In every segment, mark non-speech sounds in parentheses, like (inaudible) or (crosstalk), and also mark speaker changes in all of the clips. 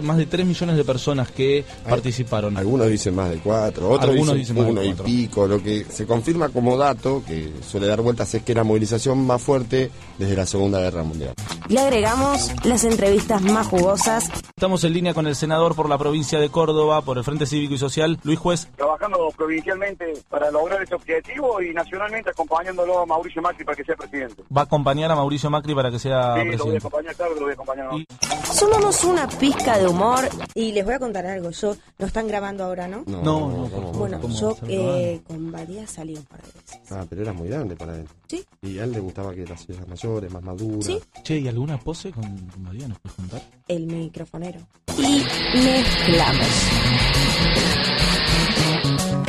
Speaker 1: Más de 3 millones de personas que participaron.
Speaker 2: Algunos dicen más de 4, otros
Speaker 1: Algunos
Speaker 2: dicen,
Speaker 1: dicen más de
Speaker 2: uno y pico. Lo que se confirma como dato, que suele dar vueltas, es que la movilización más fuerte desde la Segunda Guerra Mundial.
Speaker 3: Le agregamos las entrevistas más jugosas,
Speaker 1: Estamos en línea con el senador por la provincia de Córdoba, por el Frente Cívico y Social, Luis Juez.
Speaker 4: trabajando provincialmente para lograr ese objetivo y nacionalmente acompañándolo a Mauricio Macri para que sea presidente.
Speaker 1: Va a acompañar a Mauricio Macri para que sea
Speaker 4: Sí, lo voy a
Speaker 1: presidente.
Speaker 4: acompañar, claro lo voy a acompañar.
Speaker 1: Y-
Speaker 3: sumamos una pizca de humor.
Speaker 5: Y les voy a contar algo, yo lo están grabando ahora, ¿no?
Speaker 1: No, no,
Speaker 2: ¿cómo?
Speaker 5: Bueno,
Speaker 1: ¿cómo
Speaker 5: yo eh, con Badía salí un par de veces.
Speaker 2: Ah, pero era muy grande para él.
Speaker 5: Sí.
Speaker 2: Y a él le gustaba que las sillas mayores, más maduras.
Speaker 5: Sí.
Speaker 1: Che, ¿y alguna pose con, con María? ¿Nos puedes contar?
Speaker 5: El microfonero.
Speaker 3: Y mezclamos.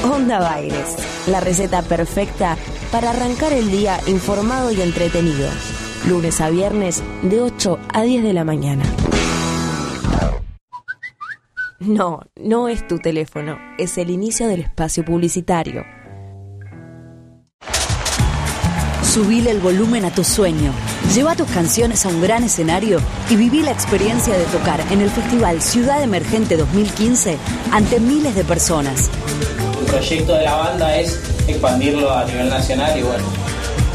Speaker 3: Onda Baires, la receta perfecta para arrancar el día informado y entretenido. Lunes a viernes de 8 a 10 de la mañana. No, no es tu teléfono, es el inicio del espacio publicitario.
Speaker 6: Subile el volumen a tu sueño. Lleva tus canciones a un gran escenario y viví la experiencia de tocar en el Festival Ciudad Emergente 2015 ante miles de personas.
Speaker 7: El proyecto de la banda es expandirlo a nivel nacional y bueno,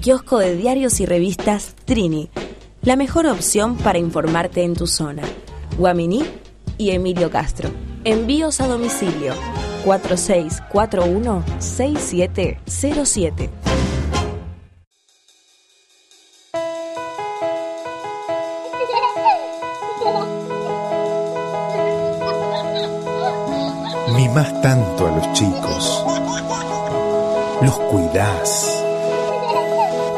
Speaker 3: Kiosco de diarios y revistas Trini, la mejor opción para informarte en tu zona. Guaminí y Emilio Castro. Envíos a domicilio 4641-6707.
Speaker 8: Mimás tanto a los chicos. Los cuidás.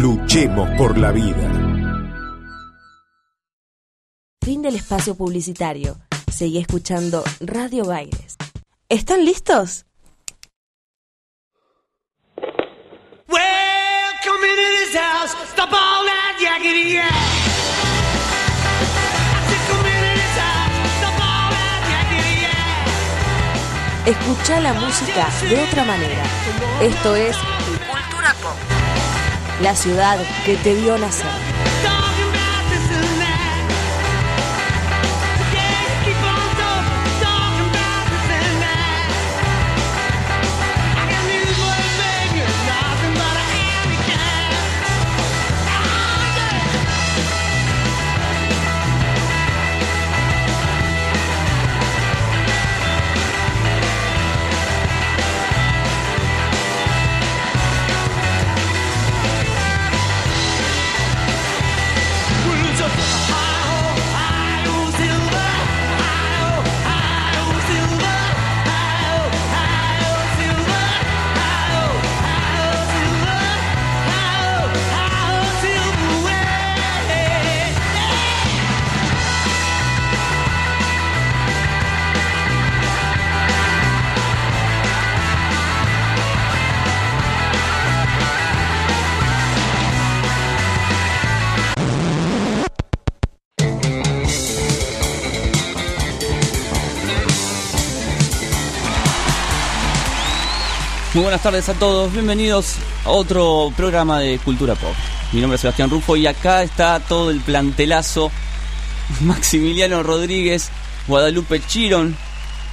Speaker 8: Luchemos por la vida.
Speaker 3: Fin del espacio publicitario. Seguí escuchando Radio Baires. ¿Están listos? Escucha la música de otra manera. Esto es Cultura Pop. La ciudad que te vio nacer.
Speaker 9: Muy buenas tardes a todos, bienvenidos a otro programa de Cultura Pop. Mi nombre es Sebastián Rufo y acá está todo el plantelazo. (laughs) Maximiliano Rodríguez, Guadalupe Chiron.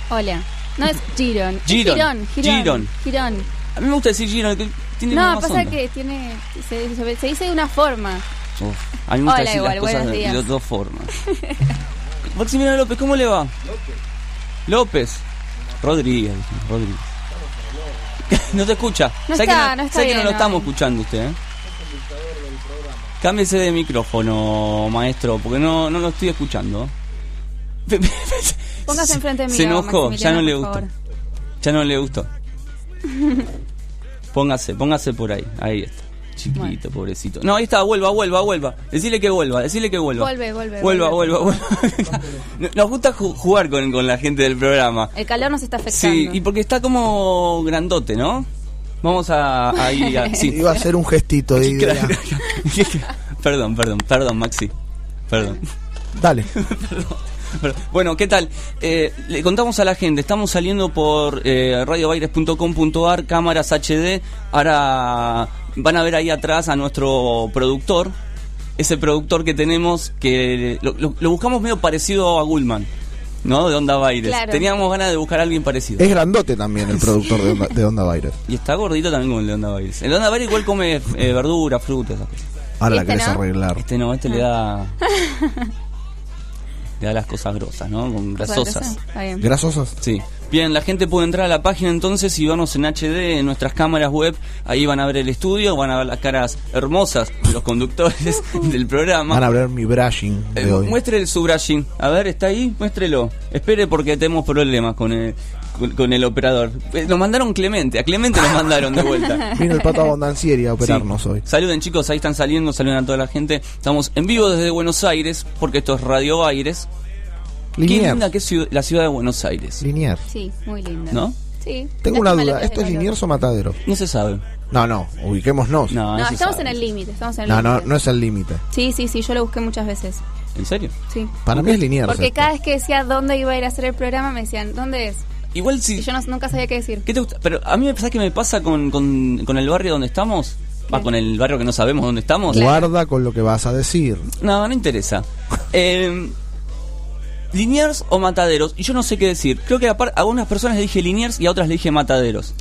Speaker 10: Hola. No es Giron.
Speaker 9: Giron.
Speaker 10: Girón. Girón.
Speaker 9: Girón.
Speaker 10: Girón.
Speaker 9: A mí me gusta decir Chiron, que tiene
Speaker 10: No, pasa
Speaker 9: onda.
Speaker 10: que tiene. Se, se- se dice de una forma.
Speaker 9: Uf, a mí me gusta
Speaker 10: Hola,
Speaker 9: decir
Speaker 10: igual,
Speaker 9: las cosas
Speaker 10: buenos
Speaker 9: de,
Speaker 10: días.
Speaker 9: de dos formas. (laughs) Maximiliano López, ¿cómo le va? López. Rodríguez, Rodríguez. No te escucha.
Speaker 10: No
Speaker 9: Sé
Speaker 10: está,
Speaker 9: que
Speaker 10: no está
Speaker 9: sé que
Speaker 10: bien
Speaker 9: no lo estamos escuchando usted, ¿eh? Cámbiese de micrófono, maestro, porque no, no lo estoy escuchando.
Speaker 10: Póngase (laughs) enfrente de mí.
Speaker 9: Se enojó, ya no le gustó. Ya no le gustó. Póngase, póngase por ahí. Ahí está. Chiquito, pobrecito. No, ahí está, vuelva, vuelva, vuelva. Decirle que vuelva, decirle que vuelva.
Speaker 10: Vuelve, vuelve,
Speaker 9: Vuelva,
Speaker 10: vuelve.
Speaker 9: vuelva, vuelva. (laughs) Nos gusta ju- jugar con, con la gente del programa.
Speaker 10: El calor nos está afectando.
Speaker 9: Sí, y porque está como grandote, ¿no? Vamos a, a ir a- (laughs) sí.
Speaker 11: Iba a hacer un gestito de idea.
Speaker 9: Claro. (laughs) perdón, perdón, perdón, Maxi. Perdón.
Speaker 11: Dale.
Speaker 9: Pero, Bueno, ¿qué tal? Eh, le contamos a la gente, estamos saliendo por eh, radiobaires.com.ar, cámaras HD. Ahora van a ver ahí atrás a nuestro productor, ese productor que tenemos que lo, lo- lo buscamos medio parecido a Gullman, ¿no? De Onda Baires.
Speaker 5: Claro.
Speaker 9: Teníamos ganas de buscar a alguien parecido.
Speaker 11: Es grandote también el productor de Onda, de Onda Baires.
Speaker 9: Y está gordito también como el de Onda Baires. El de Onda Baires igual come eh, verdura, frutas. esas cosas.
Speaker 11: Ahora la
Speaker 10: ¿Este
Speaker 11: querés
Speaker 10: no?
Speaker 11: arreglar.
Speaker 9: Este no, este le da. (laughs) le da las cosas grosas, ¿no? Con grasosas.
Speaker 10: Está bien.
Speaker 11: ¿Grasosas?
Speaker 9: Sí. Bien, la gente puede entrar a la página entonces y vernos en HD, en nuestras cámaras web. Ahí van a ver el estudio, van a ver las caras hermosas de los conductores (laughs) del programa.
Speaker 11: Van a ver mi brushing de
Speaker 9: Eh,
Speaker 11: hoy.
Speaker 9: muestre su brushing. A ver, ¿está ahí? Muéstrelo. Espere porque tenemos problemas con el, con, con el operador. Eh, Nos mandaron Clemente, a Clemente nos mandaron de vuelta. (laughs)
Speaker 11: Vino el pato Abondancieri a operarnos hoy.
Speaker 9: Saluden chicos, ahí están saliendo, saluden a toda la gente. Estamos en vivo desde Buenos Aires, porque esto es Radio Aires. Qué
Speaker 11: Liniers.
Speaker 9: linda que es la ciudad de Buenos Aires.
Speaker 11: Liniers.
Speaker 10: Sí, muy linda.
Speaker 9: ¿No?
Speaker 10: Sí.
Speaker 11: Tengo una duda, ¿esto es. Liniers o Matadero?
Speaker 9: No se sabe.
Speaker 11: No, no, ubiquémonos.
Speaker 9: No,
Speaker 10: No, estamos en el límite, estamos en el
Speaker 11: No, no,
Speaker 10: límite.
Speaker 11: no es el límite.
Speaker 10: Sí, sí, sí, yo lo busqué muchas veces.
Speaker 9: ¿En serio?
Speaker 10: Sí.
Speaker 11: Para mí es Liniers.
Speaker 10: Porque
Speaker 11: esto.
Speaker 10: cada vez que decía dónde iba a ir a hacer el programa, me decían, ¿dónde es?
Speaker 9: Igual si...
Speaker 10: Y yo no- nunca sabía qué decir.
Speaker 9: ¿Qué te gusta? Pero a mí me pasa que me pasa con, con, con el barrio donde estamos. Va, con el barrio que no sabemos dónde estamos.
Speaker 11: Guarda con lo que vas a decir.
Speaker 9: No, no interesa. (laughs) Eh, Liniers o mataderos. Y yo no sé qué decir. Creo que a, par- a algunas personas le dije Liniers y a otras le dije mataderos.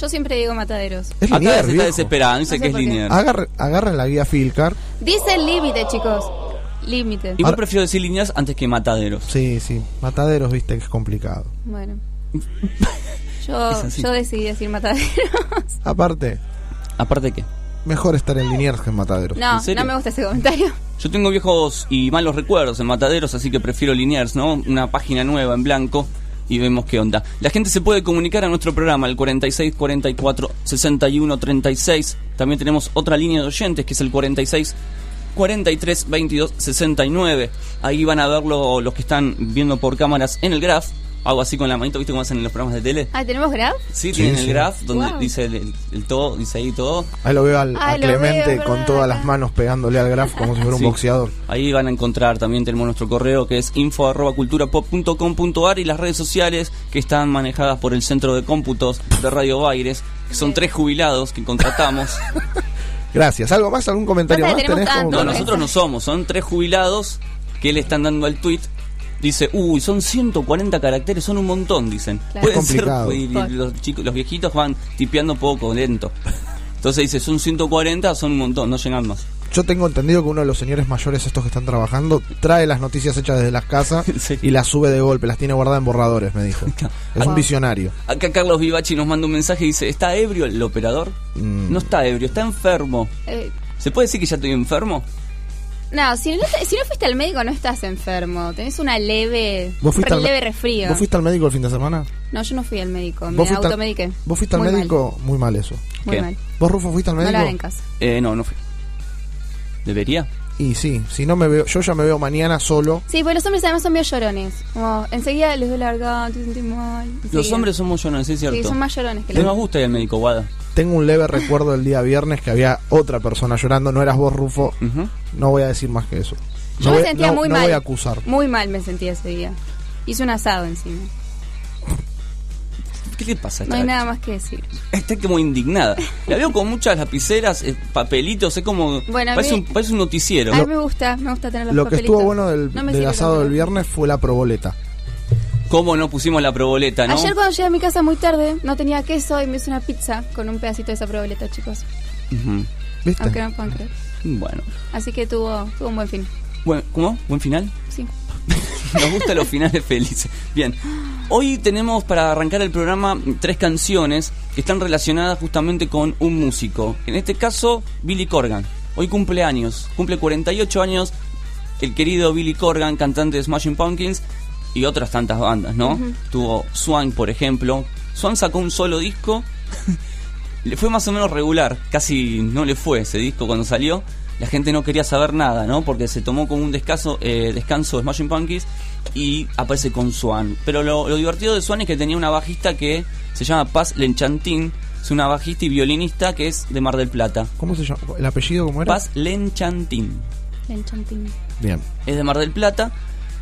Speaker 10: Yo siempre digo mataderos.
Speaker 11: Es
Speaker 9: Acá
Speaker 11: Liniers,
Speaker 9: está
Speaker 11: viejo.
Speaker 9: desesperado, dice
Speaker 10: No sé
Speaker 9: que es. Liniers.
Speaker 11: Agarre- agarren la guía Filcar.
Speaker 10: Dice límite, chicos. Límite.
Speaker 9: Igual prefiero decir Liniers antes que mataderos.
Speaker 11: Sí, sí. Mataderos, viste que es complicado.
Speaker 10: Bueno. (laughs) Yo, yo decidí decir mataderos. (laughs)
Speaker 11: Aparte,
Speaker 9: Aparte que.
Speaker 11: mejor estar en Liniers que en Mataderos.
Speaker 10: No, no me gusta ese comentario.
Speaker 9: Yo tengo viejos y malos recuerdos en mataderos, así que prefiero Liniers, ¿no? Una página nueva en blanco y vemos qué onda. La gente se puede comunicar a nuestro programa, el 46 44 61 36. También tenemos otra línea de oyentes que es el 46 43 22 69. Ahí van a verlo los que están viendo por cámaras en el graph. Hago así con la manito, ¿viste cómo hacen en los programas de tele?
Speaker 10: Ah, ¿tenemos grab?
Speaker 9: Sí,
Speaker 11: Sí,
Speaker 9: tienen
Speaker 11: sí.
Speaker 9: el graph donde
Speaker 10: Wow.
Speaker 9: dice el, el- el todo, dice ahí todo.
Speaker 11: Ahí lo veo al, a
Speaker 10: Ay, lo
Speaker 11: Clemente
Speaker 10: veo,
Speaker 11: con todas las manos pegándole al graf como si fuera un (laughs) boxeador.
Speaker 9: Ahí van a encontrar, también tenemos nuestro correo que es info arroba culturapop.com.ar y las redes sociales que están manejadas por el Centro de Cómputos de Radio Baires, que son tres jubilados que contratamos. (laughs)
Speaker 11: Gracias. ¿Algo más? ¿Algún comentario más?
Speaker 10: que tenemos
Speaker 11: ¿Tenés como-
Speaker 9: No, nosotros no somos, son tres jubilados que le están dando al tweet. Dice, uy, son 140 caracteres, son un montón, dicen.
Speaker 10: Claro.
Speaker 9: Pueden
Speaker 11: Es complicado.
Speaker 9: ser, y los, chicos, los viejitos van tipeando poco, lento. Entonces dice, son 140, son un montón, no llegan más.
Speaker 11: Yo tengo entendido que uno de los señores mayores estos que están trabajando trae las noticias hechas desde las casas (laughs)
Speaker 9: Sí.
Speaker 11: y las sube de golpe, las tiene guardadas en borradores, me dijo. (laughs) Es un visionario.
Speaker 9: Acá Carlos Vivachi nos manda un mensaje y dice, ¿está ebrio el operador?
Speaker 11: Mm.
Speaker 9: No está ebrio, está enfermo.
Speaker 10: Eh,
Speaker 9: ¿Se puede decir que ya estoy enfermo?
Speaker 10: No, si no, si no fuiste al médico no estás enfermo. Tenés una leve,
Speaker 11: ¿Vos fuiste,
Speaker 10: un
Speaker 11: al,
Speaker 10: leve resfrío.
Speaker 11: ¿Vos fuiste al médico el fin de semana?
Speaker 10: No, yo no fui al médico. Me
Speaker 11: ¿Vos fuiste al-
Speaker 10: automediqué.
Speaker 11: ¿Vos fuiste al
Speaker 10: Muy
Speaker 11: médico? Muy mal eso.
Speaker 10: Muy
Speaker 9: ¿Qué?
Speaker 10: mal.
Speaker 11: ¿Vos, Rufo, fuiste al
Speaker 10: No
Speaker 11: médico?
Speaker 10: lo hagan en casa.
Speaker 9: Eh, no, no fui. ¿Debería?
Speaker 11: Y sí, si no me veo, yo ya me veo mañana solo.
Speaker 10: Sí, pues los hombres además son medio llorones. Como enseguida les duele la garganta, se sienten mal.
Speaker 9: Los hombres somos llorones, es cierto.
Speaker 10: Sí, son más llorones que
Speaker 9: No
Speaker 10: los
Speaker 9: nos gusta ir al médico, Guada.
Speaker 11: Tengo un leve recuerdo del día viernes que había otra persona llorando, no eras vos, Rufo. No voy a decir más que eso.
Speaker 10: Yo
Speaker 11: no
Speaker 10: me
Speaker 11: voy,
Speaker 10: sentía
Speaker 11: no-
Speaker 10: muy
Speaker 11: no
Speaker 10: mal.
Speaker 11: voy a acusar.
Speaker 10: Muy mal me sentía ese día. Hice un asado encima.
Speaker 9: ¿Qué le pasa a
Speaker 10: No hay nada más que decir.
Speaker 9: Está como indignada. La veo con muchas lapiceras, eh, papelitos, es como...
Speaker 10: Bueno, a
Speaker 9: parece,
Speaker 10: mí-
Speaker 9: un, parece un noticiero.
Speaker 10: A mí me gusta, me gusta tener los
Speaker 11: Lo que estuvo bueno del,
Speaker 10: No
Speaker 11: del asado viernes fue la proboleta.
Speaker 9: ¿Cómo no pusimos la proboleta, no?
Speaker 10: Ayer cuando llegué a mi casa muy tarde, no tenía queso y me hice una pizza con un pedacito de esa proboleta, chicos.
Speaker 11: ¿Viste?
Speaker 10: Aunque no puedan creer.
Speaker 9: Bueno.
Speaker 10: Así que tuvo, tuvo un buen fin.
Speaker 9: Bueno, ¿Cómo? ¿Buen final?
Speaker 10: Sí.
Speaker 9: Nos gustan los finales felices. Bien, hoy tenemos para arrancar el programa tres canciones que están relacionadas justamente con un músico. En este caso, Billy Corgan. Hoy cumple años, cumple 48 años el querido Billy Corgan, cantante de Smashing Pumpkins y otras tantas bandas, ¿no?
Speaker 10: Ujú.
Speaker 9: Tuvo Swan, por ejemplo. Swan sacó un solo disco. (laughs) le fue más o menos regular. Casi no le fue ese disco cuando salió. La gente no quería saber nada, ¿no? Porque se tomó como un descanso, eh, descanso de Smashing Pumpkins y aparece con Swan. Pero lo, lo divertido de Swan es que tenía una bajista que se llama Paz Lenchantin. Es una bajista y violinista que es de Mar del Plata.
Speaker 11: ¿Cómo se llama? ¿El apellido cómo era?
Speaker 9: Paz Lenchantin.
Speaker 10: El chantín.
Speaker 11: Bien.
Speaker 9: Es de Mar del Plata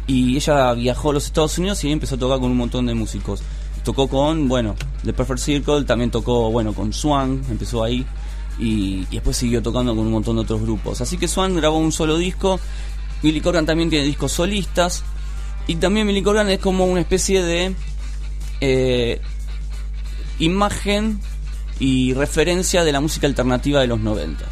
Speaker 9: y ella viajó a los Estados Unidos y empezó a tocar con un montón de músicos. Tocó con, bueno, The Perfect Circle, también tocó, bueno, con Swan, empezó ahí y, después siguió tocando con un montón de otros grupos. Así que Swan grabó un solo disco, Billy Corgan también tiene discos solistas y también Billy Corgan es como una especie de eh, imagen y referencia de la música alternativa de los 90.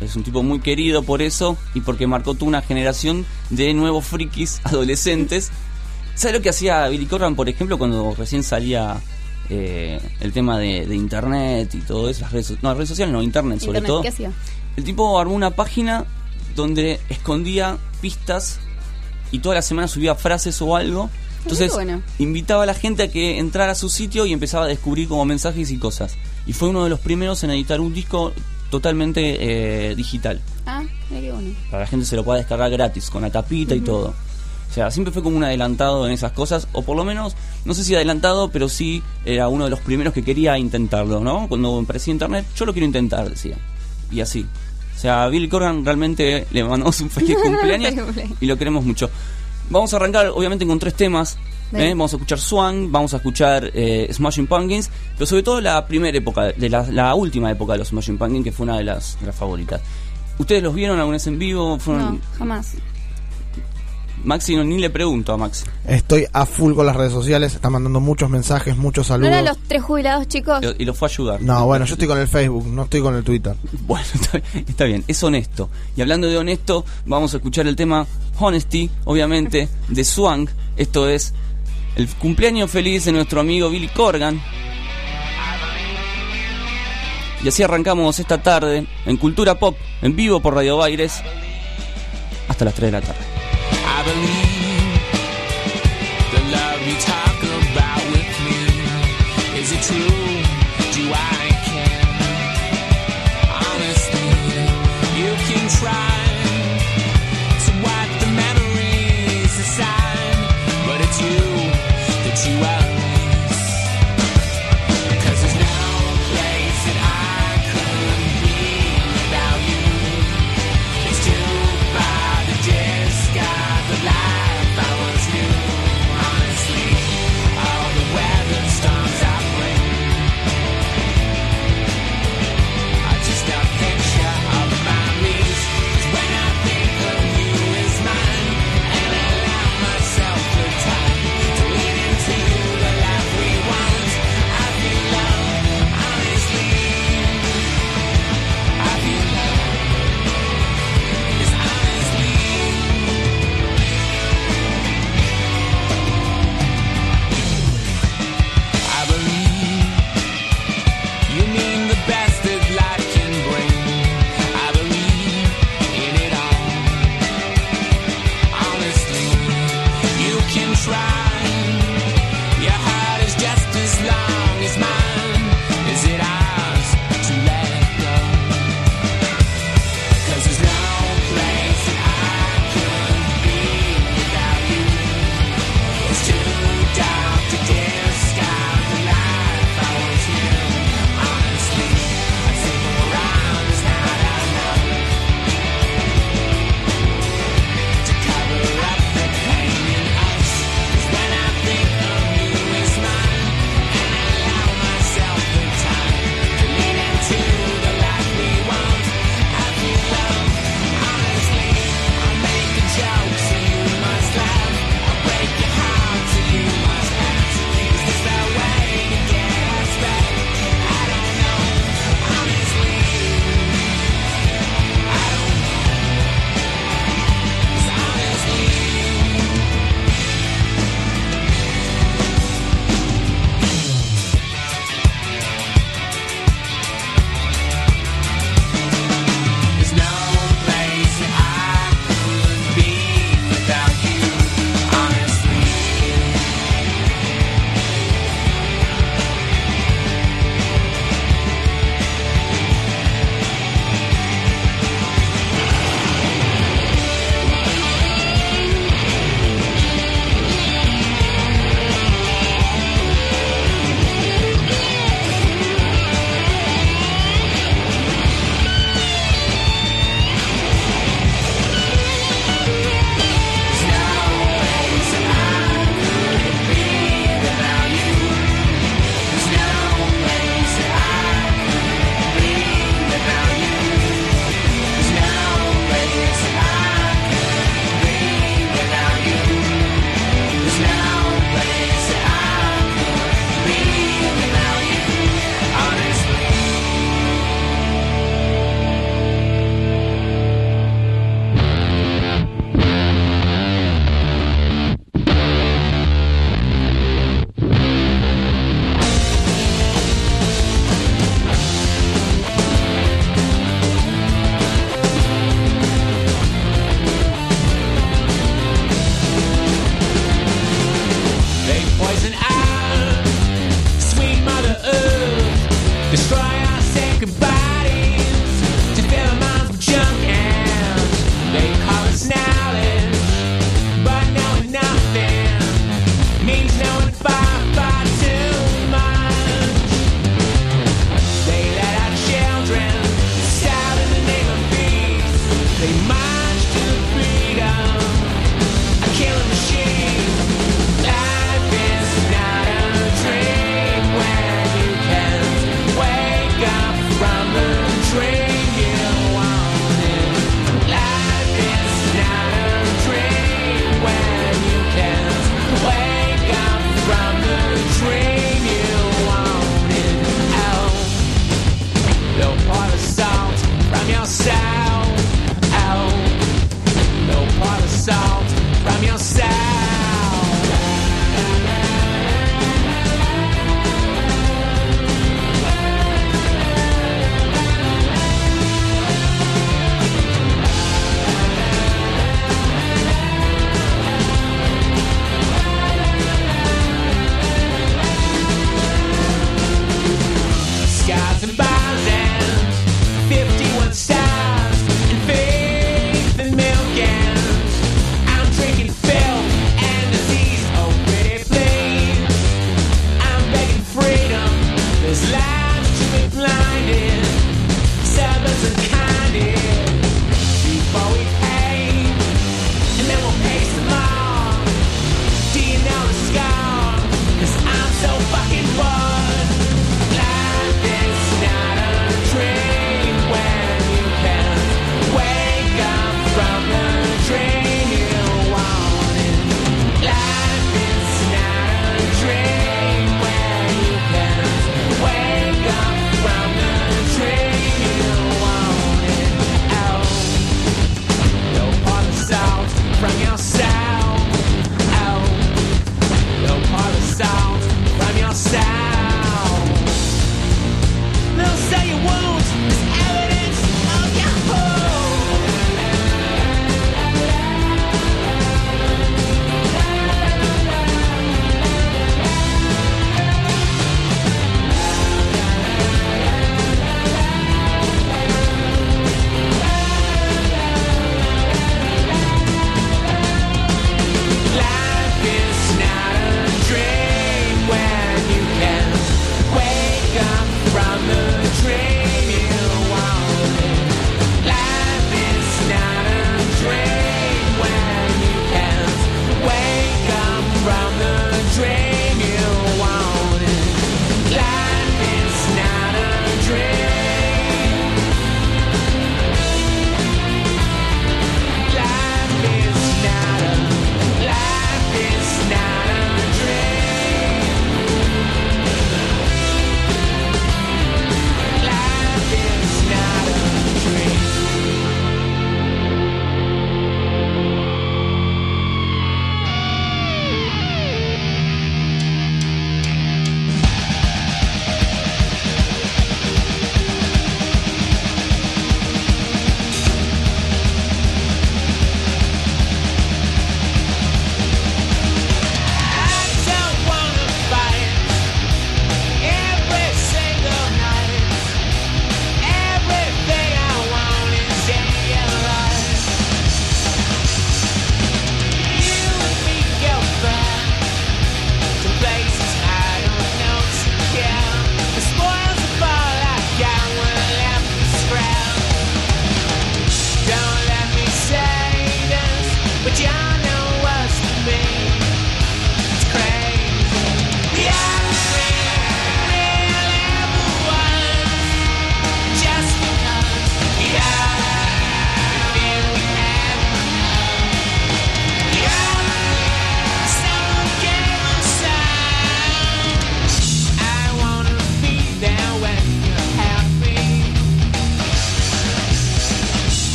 Speaker 9: Es un tipo muy querido por eso y porque marcó toda una generación de nuevos frikis (laughs) adolescentes. ¿Sabes lo que hacía Billy Corgan, por ejemplo, cuando recién salía eh, el tema de, de internet y todo eso? Las redes, no, las redes sociales, no, internet sobre
Speaker 10: Internet,
Speaker 9: todo.
Speaker 10: ¿Qué hacía?
Speaker 9: El tipo armó una página donde escondía pistas y toda la semana subía frases o algo. Entonces
Speaker 10: bueno.
Speaker 9: invitaba a la gente a que entrara a su sitio y empezaba a descubrir como mensajes y cosas. Y fue uno de los primeros en editar un disco totalmente eh, digital.
Speaker 10: Ah, qué bueno.
Speaker 9: Para la gente se lo pueda descargar gratis, con la tapita y todo. O sea, siempre fue como un adelantado en esas cosas, o por lo menos, no sé si adelantado, pero sí era uno de los primeros que quería intentarlo, ¿no? Cuando aparecía internet, yo lo quiero intentar, decía. Y así. O sea, a Bill Corgan realmente le mandamos (laughs) un feliz cumpleaños y lo queremos mucho. Vamos a arrancar, obviamente, con tres temas. ¿eh? Vamos a escuchar Swan, vamos a escuchar eh, Smashing Pumpkins, pero sobre todo la primera época, de la, la última época de los Smashing Pumpkins, que fue una de las, de las favoritas. ¿Ustedes los vieron alguna vez en vivo? Fueron,
Speaker 10: No, jamás.
Speaker 9: Maxi, no, ni le pregunto a Maxi.
Speaker 11: Estoy a full con las redes sociales, están mandando muchos mensajes, muchos
Speaker 10: ¿No
Speaker 11: saludos.
Speaker 10: eran los tres jubilados, chicos?
Speaker 9: Y lo fue a ayudar.
Speaker 11: No, bueno, yo estoy con el Facebook, no estoy con el Twitter.
Speaker 9: Bueno, (laughs) está, está bien, es honesto. Y hablando de honesto, vamos a escuchar el tema Honesty, obviamente, de Swank. Esto es el cumpleaños feliz de nuestro amigo Billy Corgan. Y así arrancamos esta tarde en Cultura Pop, en vivo por Radio Baires, hasta las 3 de la tarde.
Speaker 12: I believe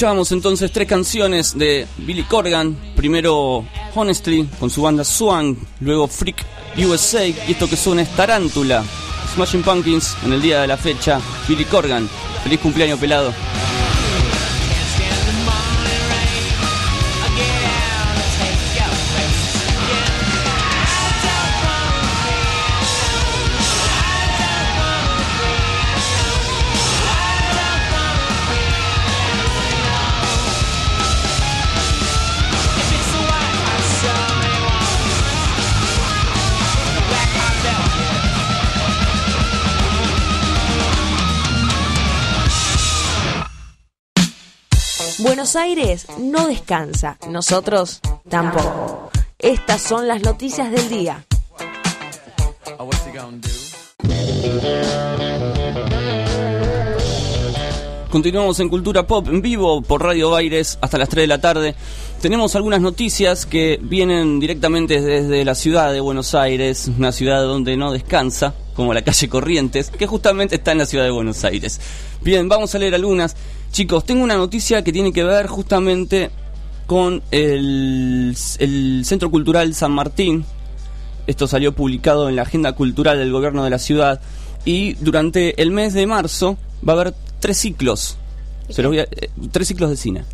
Speaker 9: Escuchábamos entonces tres canciones de Billy Corgan. Primero Honestly con su banda Swan, luego Freak USA y esto que suena es Tarántula. Smashing Pumpkins en el día de la fecha. Billy Corgan. Feliz cumpleaños pelado.
Speaker 3: Buenos Aires no descansa, nosotros tampoco. Estas son las noticias del día.
Speaker 9: Continuamos en Cultura Pop en vivo por Radio Baires hasta las 3 de la tarde. Tenemos algunas noticias que vienen directamente desde la ciudad de Buenos Aires, una ciudad donde no descansa, como la calle Corrientes, que justamente está en la ciudad de Buenos Aires. Bien, vamos a leer algunas. Chicos, tengo una noticia que tiene que ver justamente con el, el Centro Cultural San Martín. Esto salió publicado en la agenda cultural del gobierno de la ciudad. Y durante el mes de marzo va a haber tres ciclos. Se los voy a- eh, tres ciclos de cine.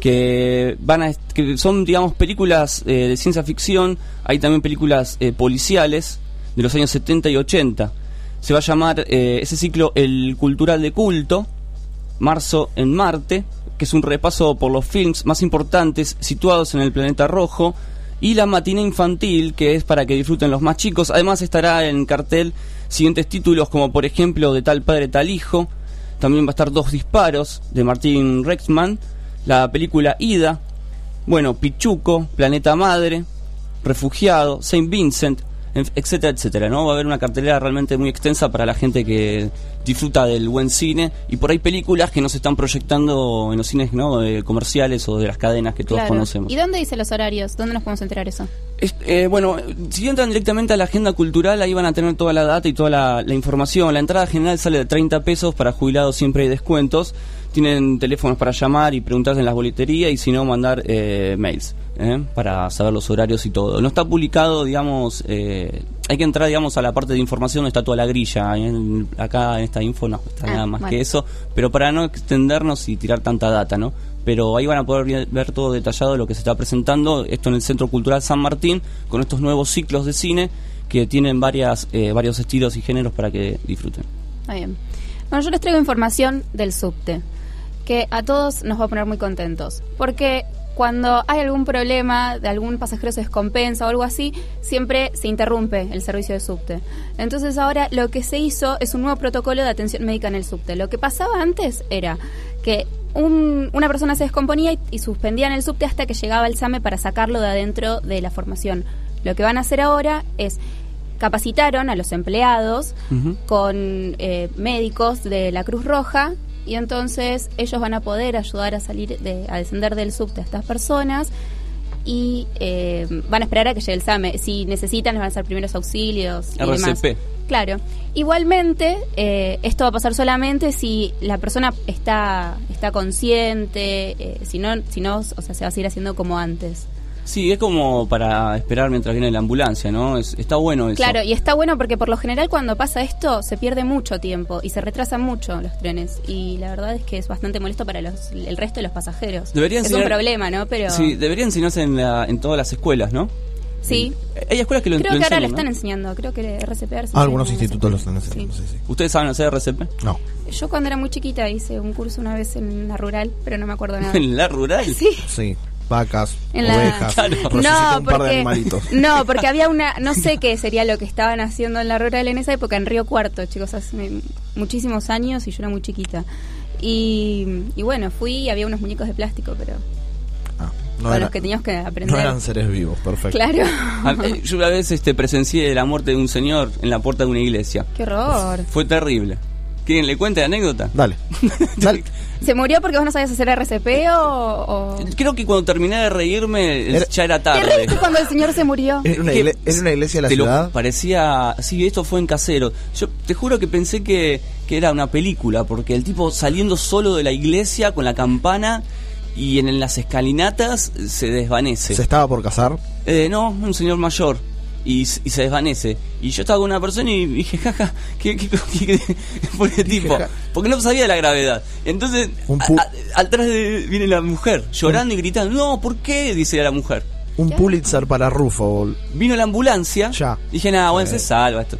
Speaker 9: Que van a que son digamos películas eh, de ciencia ficción, hay también películas eh, policiales de los años 70 y 80. Se va a llamar eh, ese ciclo el Cultural de Culto, Marzo en Marte, que es un repaso por los films más importantes situados en el planeta rojo, y la matina infantil, que es para que disfruten los más chicos. Además estará en cartel siguientes títulos como por ejemplo De tal padre tal hijo, también va a estar Dos disparos de Martin Rexman, la película Ida, bueno, Pichuco, Planeta Madre, Refugiado, Saint Vincent, en- etcétera, etcétera, ¿no? Va a haber una cartelera realmente muy extensa para la gente que disfruta del buen cine y por ahí películas que no se están proyectando en los cines, ¿no? De comerciales o de las cadenas que todos
Speaker 10: Claro.
Speaker 9: conocemos.
Speaker 10: ¿Y dónde dice los horarios? ¿Dónde nos podemos enterar eso?
Speaker 9: Es- eh, bueno, si entran directamente a la agenda cultural, ahí van a tener toda la data y toda la, la información. La entrada general sale de 30 pesos, para jubilados siempre hay descuentos. Tienen teléfonos para llamar y preguntarse en las boleterías y si no, mandar eh, mails ¿eh? para saber los horarios y todo. No está publicado, digamos, eh, hay que entrar, digamos, a la parte de información donde está toda la grilla. En- acá en esta info no está
Speaker 10: Ah,
Speaker 9: nada más
Speaker 10: bueno.
Speaker 9: que eso, pero para no extendernos y tirar tanta data, ¿no? Pero ahí van a poder ver todo detallado lo que se está presentando, esto en el Centro Cultural San Martín, con estos nuevos ciclos de cine que tienen varias, eh, varios estilos y géneros para que disfruten.
Speaker 10: Está bien. Bueno, yo les traigo información del subte, que a todos nos va a poner muy contentos. Porque cuando hay algún problema, de algún pasajero se descompensa o algo así, siempre se interrumpe el servicio de subte. Entonces ahora lo que se hizo es un nuevo protocolo de atención médica en el subte. Lo que pasaba antes era que un- una persona se descomponía y, y suspendían el subte hasta que llegaba el SAME para sacarlo de adentro de la formación. Lo que van a hacer ahora es capacitaron a los empleados con eh, médicos de la Cruz Roja y entonces ellos van a poder ayudar a salir de, a descender del subte a estas personas y eh, van a esperar a que llegue el SAME. Si necesitan, les van a hacer primeros auxilios y demás.
Speaker 9: RCP.
Speaker 10: Claro. Igualmente, eh, esto va a pasar solamente si la persona está está consciente, eh, si no, si no, o sea, se va a seguir haciendo como antes.
Speaker 9: Sí, es como para esperar mientras viene la ambulancia, ¿no? Es- está bueno eso.
Speaker 10: Claro, y está bueno porque por lo general cuando pasa esto se pierde mucho tiempo y se retrasan mucho los trenes y la verdad es que es bastante molesto para los, el resto de los pasajeros.
Speaker 9: Debería
Speaker 10: es un
Speaker 9: enseñar-
Speaker 10: problema, ¿no? Pero
Speaker 9: Sí, debería enseñarse en, la- en todas las escuelas, ¿no?
Speaker 10: sí.
Speaker 9: Hay escuelas que lo,
Speaker 10: creo
Speaker 9: lo
Speaker 10: que ahora lo
Speaker 9: enseñan,
Speaker 10: están enseñando, creo que RCP se
Speaker 11: Ah, Algunos institutos lo están haciendo. Sí. Sí,
Speaker 9: ¿Ustedes saben hacer RCP?
Speaker 11: No.
Speaker 10: Yo cuando era muy chiquita hice un curso una vez en la rural, pero no me acuerdo (laughs) nada.
Speaker 9: ¿En la rural? (laughs)
Speaker 10: Sí.
Speaker 11: Sí. Vacas,
Speaker 10: En la-
Speaker 11: ovejas.
Speaker 9: Claro.
Speaker 11: resucitó
Speaker 10: No
Speaker 11: un par de
Speaker 10: porque,
Speaker 11: animalitos. (laughs)
Speaker 10: no, porque había una, (laughs) no sé qué sería lo que estaban haciendo en la rural en esa época, en Río Cuarto, chicos, hace muchísimos años y yo era muy chiquita. Y, y bueno, fui y había unos muñecos de plástico, pero
Speaker 11: No,
Speaker 10: con
Speaker 11: era-
Speaker 10: los que teníamos que aprender.
Speaker 11: no eran seres vivos, perfecto.
Speaker 10: Claro.
Speaker 9: Ah, eh, Yo una vez este, presencié la muerte de un señor en la puerta de una iglesia.
Speaker 10: Qué horror.
Speaker 9: Fue terrible. ¿Quieren le cuente la anécdota?
Speaker 11: Dale. (laughs) Dale.
Speaker 10: ¿Se murió porque vos no sabías hacer RCP o...? o-
Speaker 9: Creo que cuando terminé de reírme
Speaker 11: Era-
Speaker 9: ya era
Speaker 10: ¿Te
Speaker 9: tarde.
Speaker 10: reíste cuando el señor se murió?
Speaker 11: ¿Era una,
Speaker 9: ¿Qué?
Speaker 11: igle- era una iglesia de la
Speaker 9: Te lo
Speaker 11: ciudad?
Speaker 9: parecía. Sí, esto fue en casero. Yo te juro que pensé que, que era una película, porque el tipo saliendo solo de la iglesia con la campana y en, las escalinatas se desvanece.
Speaker 11: ¿Se estaba por casar?
Speaker 9: Eh, no, un señor mayor. Y, se desvanece. Y yo estaba con una persona y dije, jaja, ¿qué, qué, qué- qué- (laughs) por qué tipo? Porque no sabía de la gravedad. Entonces, a- a- atrás de, viene la mujer, llorando y gritando, no, ¿por qué? Dice la mujer.
Speaker 11: Un Pulitzer para Rufo.
Speaker 9: Vino la ambulancia.
Speaker 11: Ya.
Speaker 9: Dije, nada, bueno, se salva esto.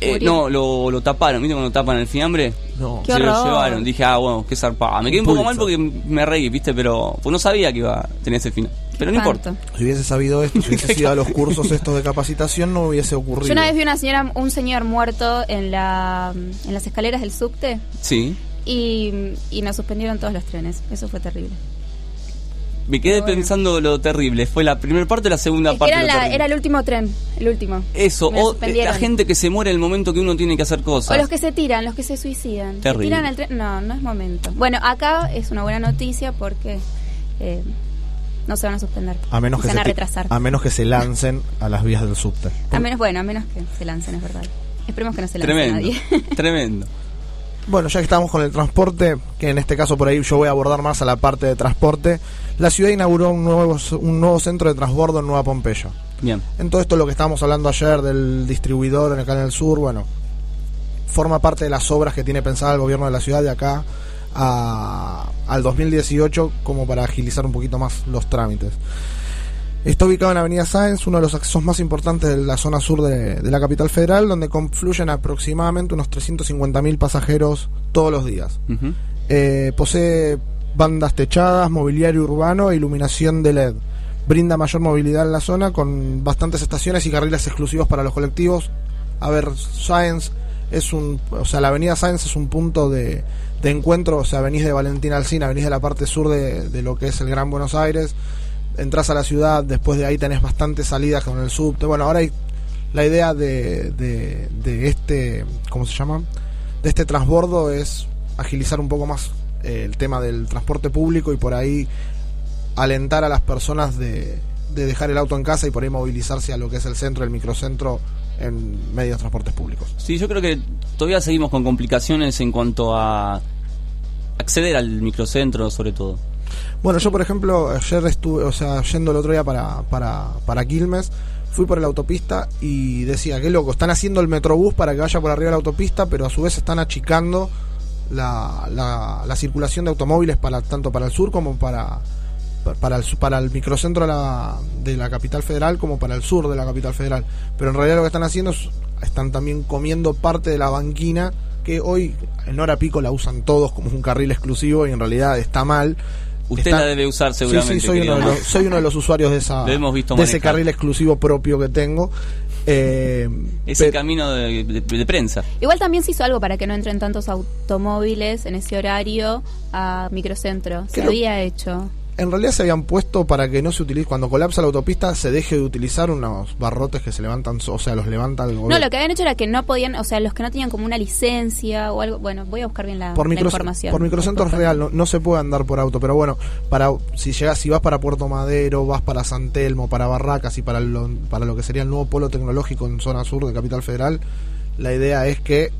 Speaker 9: Eh, no, lo, lo taparon, ¿viste cuando tapan el fiambre?
Speaker 11: No.
Speaker 10: Qué
Speaker 9: se lo llevaron. Dije, ah, bueno, qué zarpado. Me quedé un
Speaker 11: Un
Speaker 9: poco mal porque me reí, ¿viste? Pero pues no sabía que iba a tener ese final. Pero no importa.
Speaker 11: Si hubiese sabido esto, si hubiese ido a los (laughs) cursos estos de capacitación, no hubiese ocurrido.
Speaker 10: Yo una vez vi una señora, un señor muerto en la en las escaleras del subte
Speaker 9: Sí.
Speaker 10: y, y nos suspendieron todos los trenes. Eso fue terrible.
Speaker 9: Me quedé
Speaker 10: bueno.
Speaker 9: pensando lo terrible. ¿Fue la primera parte o la segunda
Speaker 10: Es que
Speaker 9: parte?
Speaker 10: era, la- el último tren, el último.
Speaker 9: Eso,
Speaker 10: Me
Speaker 9: o eh, la gente que se muere en el momento que uno tiene que hacer
Speaker 10: O
Speaker 9: cosas.
Speaker 10: los que se tiran, los que se suicidan. Se
Speaker 9: Terrible.
Speaker 10: tiran al tren. No, no es momento. Bueno, acá es una buena noticia porque eh, no se van a suspender.
Speaker 11: A menos, que
Speaker 10: se van a retrasar.
Speaker 11: a menos que se lancen a las vías del subte.
Speaker 10: A menos, bueno, a menos que se lancen, es verdad. Esperemos que no se lance
Speaker 9: Tremendo.
Speaker 10: nadie. (laughs)
Speaker 9: Tremendo.
Speaker 11: Bueno, ya que estamos con el transporte, que en este caso por ahí yo voy a abordar más a la parte de transporte, la ciudad inauguró un nuevo, un nuevo centro de transbordo en Nueva Pompeya.
Speaker 9: Bien.
Speaker 11: En todo esto lo que estábamos hablando ayer del distribuidor en el Canal Sur, bueno, forma parte de las obras que tiene pensada el gobierno de la ciudad de acá a- al 2018 como para agilizar un poquito más los trámites. Está ubicado en Avenida Sáenz, uno de los accesos más importantes de la zona sur de, de la capital federal, donde confluyen aproximadamente unos 350.000 pasajeros todos los días. Eh, posee bandas techadas, mobiliario urbano e iluminación de LED. Brinda mayor movilidad en la zona con bastantes estaciones y carriles exclusivos para los colectivos. A ver, Science es un, o sea, la avenida Science es un punto de, de encuentro, o sea, venís de Valentina Alsina, venís de la parte sur de, de lo que es el Gran Buenos Aires, entras a la ciudad, después de ahí tenés bastantes salidas con el subte. Bueno, ahora la idea de, de, de este, ¿cómo se llama? De este transbordo es agilizar un poco más eh, el tema del transporte público y por ahí alentar a las personas de, de dejar el auto en casa y por ahí movilizarse a lo que es el centro, el microcentro en medios de transportes públicos.
Speaker 9: Sí, yo creo que todavía seguimos con complicaciones en cuanto a acceder al microcentro, sobre todo.
Speaker 11: Bueno, yo por ejemplo, ayer estuve, o sea, yendo el otro día para, para, para Quilmes, fui por la autopista y decía, qué loco, están haciendo el metrobús para que vaya por arriba de la autopista, pero a su vez están achicando la, la, la circulación de automóviles para tanto para el sur como para para el, su- para el microcentro de la, de la capital federal como para el sur de la capital federal. Pero en realidad lo que están haciendo es, están también comiendo parte de la banquina que hoy en hora pico la usan todos como un carril exclusivo y en realidad está mal.
Speaker 9: Usted
Speaker 11: Está-
Speaker 9: la debe usar
Speaker 11: Sí,
Speaker 9: seguramente.
Speaker 11: Sí, soy, uno de,
Speaker 9: querido
Speaker 11: los, soy uno de los usuarios de, esa,
Speaker 9: Lo hemos visto
Speaker 11: de ese carril exclusivo propio que tengo. Eh, (laughs)
Speaker 9: Ese
Speaker 11: pe-
Speaker 9: camino de, de- de prensa.
Speaker 10: Igual también se hizo algo para que no entren tantos automóviles en ese horario a microcentro. Se
Speaker 11: Creo-
Speaker 10: había hecho.
Speaker 11: En realidad se habían puesto para que no se utilice, cuando colapsa la autopista, se deje de utilizar unos barrotes que se levantan, o sea, los levanta el
Speaker 10: No,
Speaker 11: gobierno.
Speaker 10: lo que habían hecho era que no podían, o sea, los que no tenían como una licencia o algo. Bueno, voy a buscar bien la,
Speaker 11: por,
Speaker 10: la información.
Speaker 11: por microcentro es real, no, no se puede andar por auto, pero bueno, para si llegas, si vas para Puerto Madero, vas para San Telmo, para Barracas y para lo, para lo que sería el nuevo polo tecnológico en zona sur de Capital Federal, la idea es que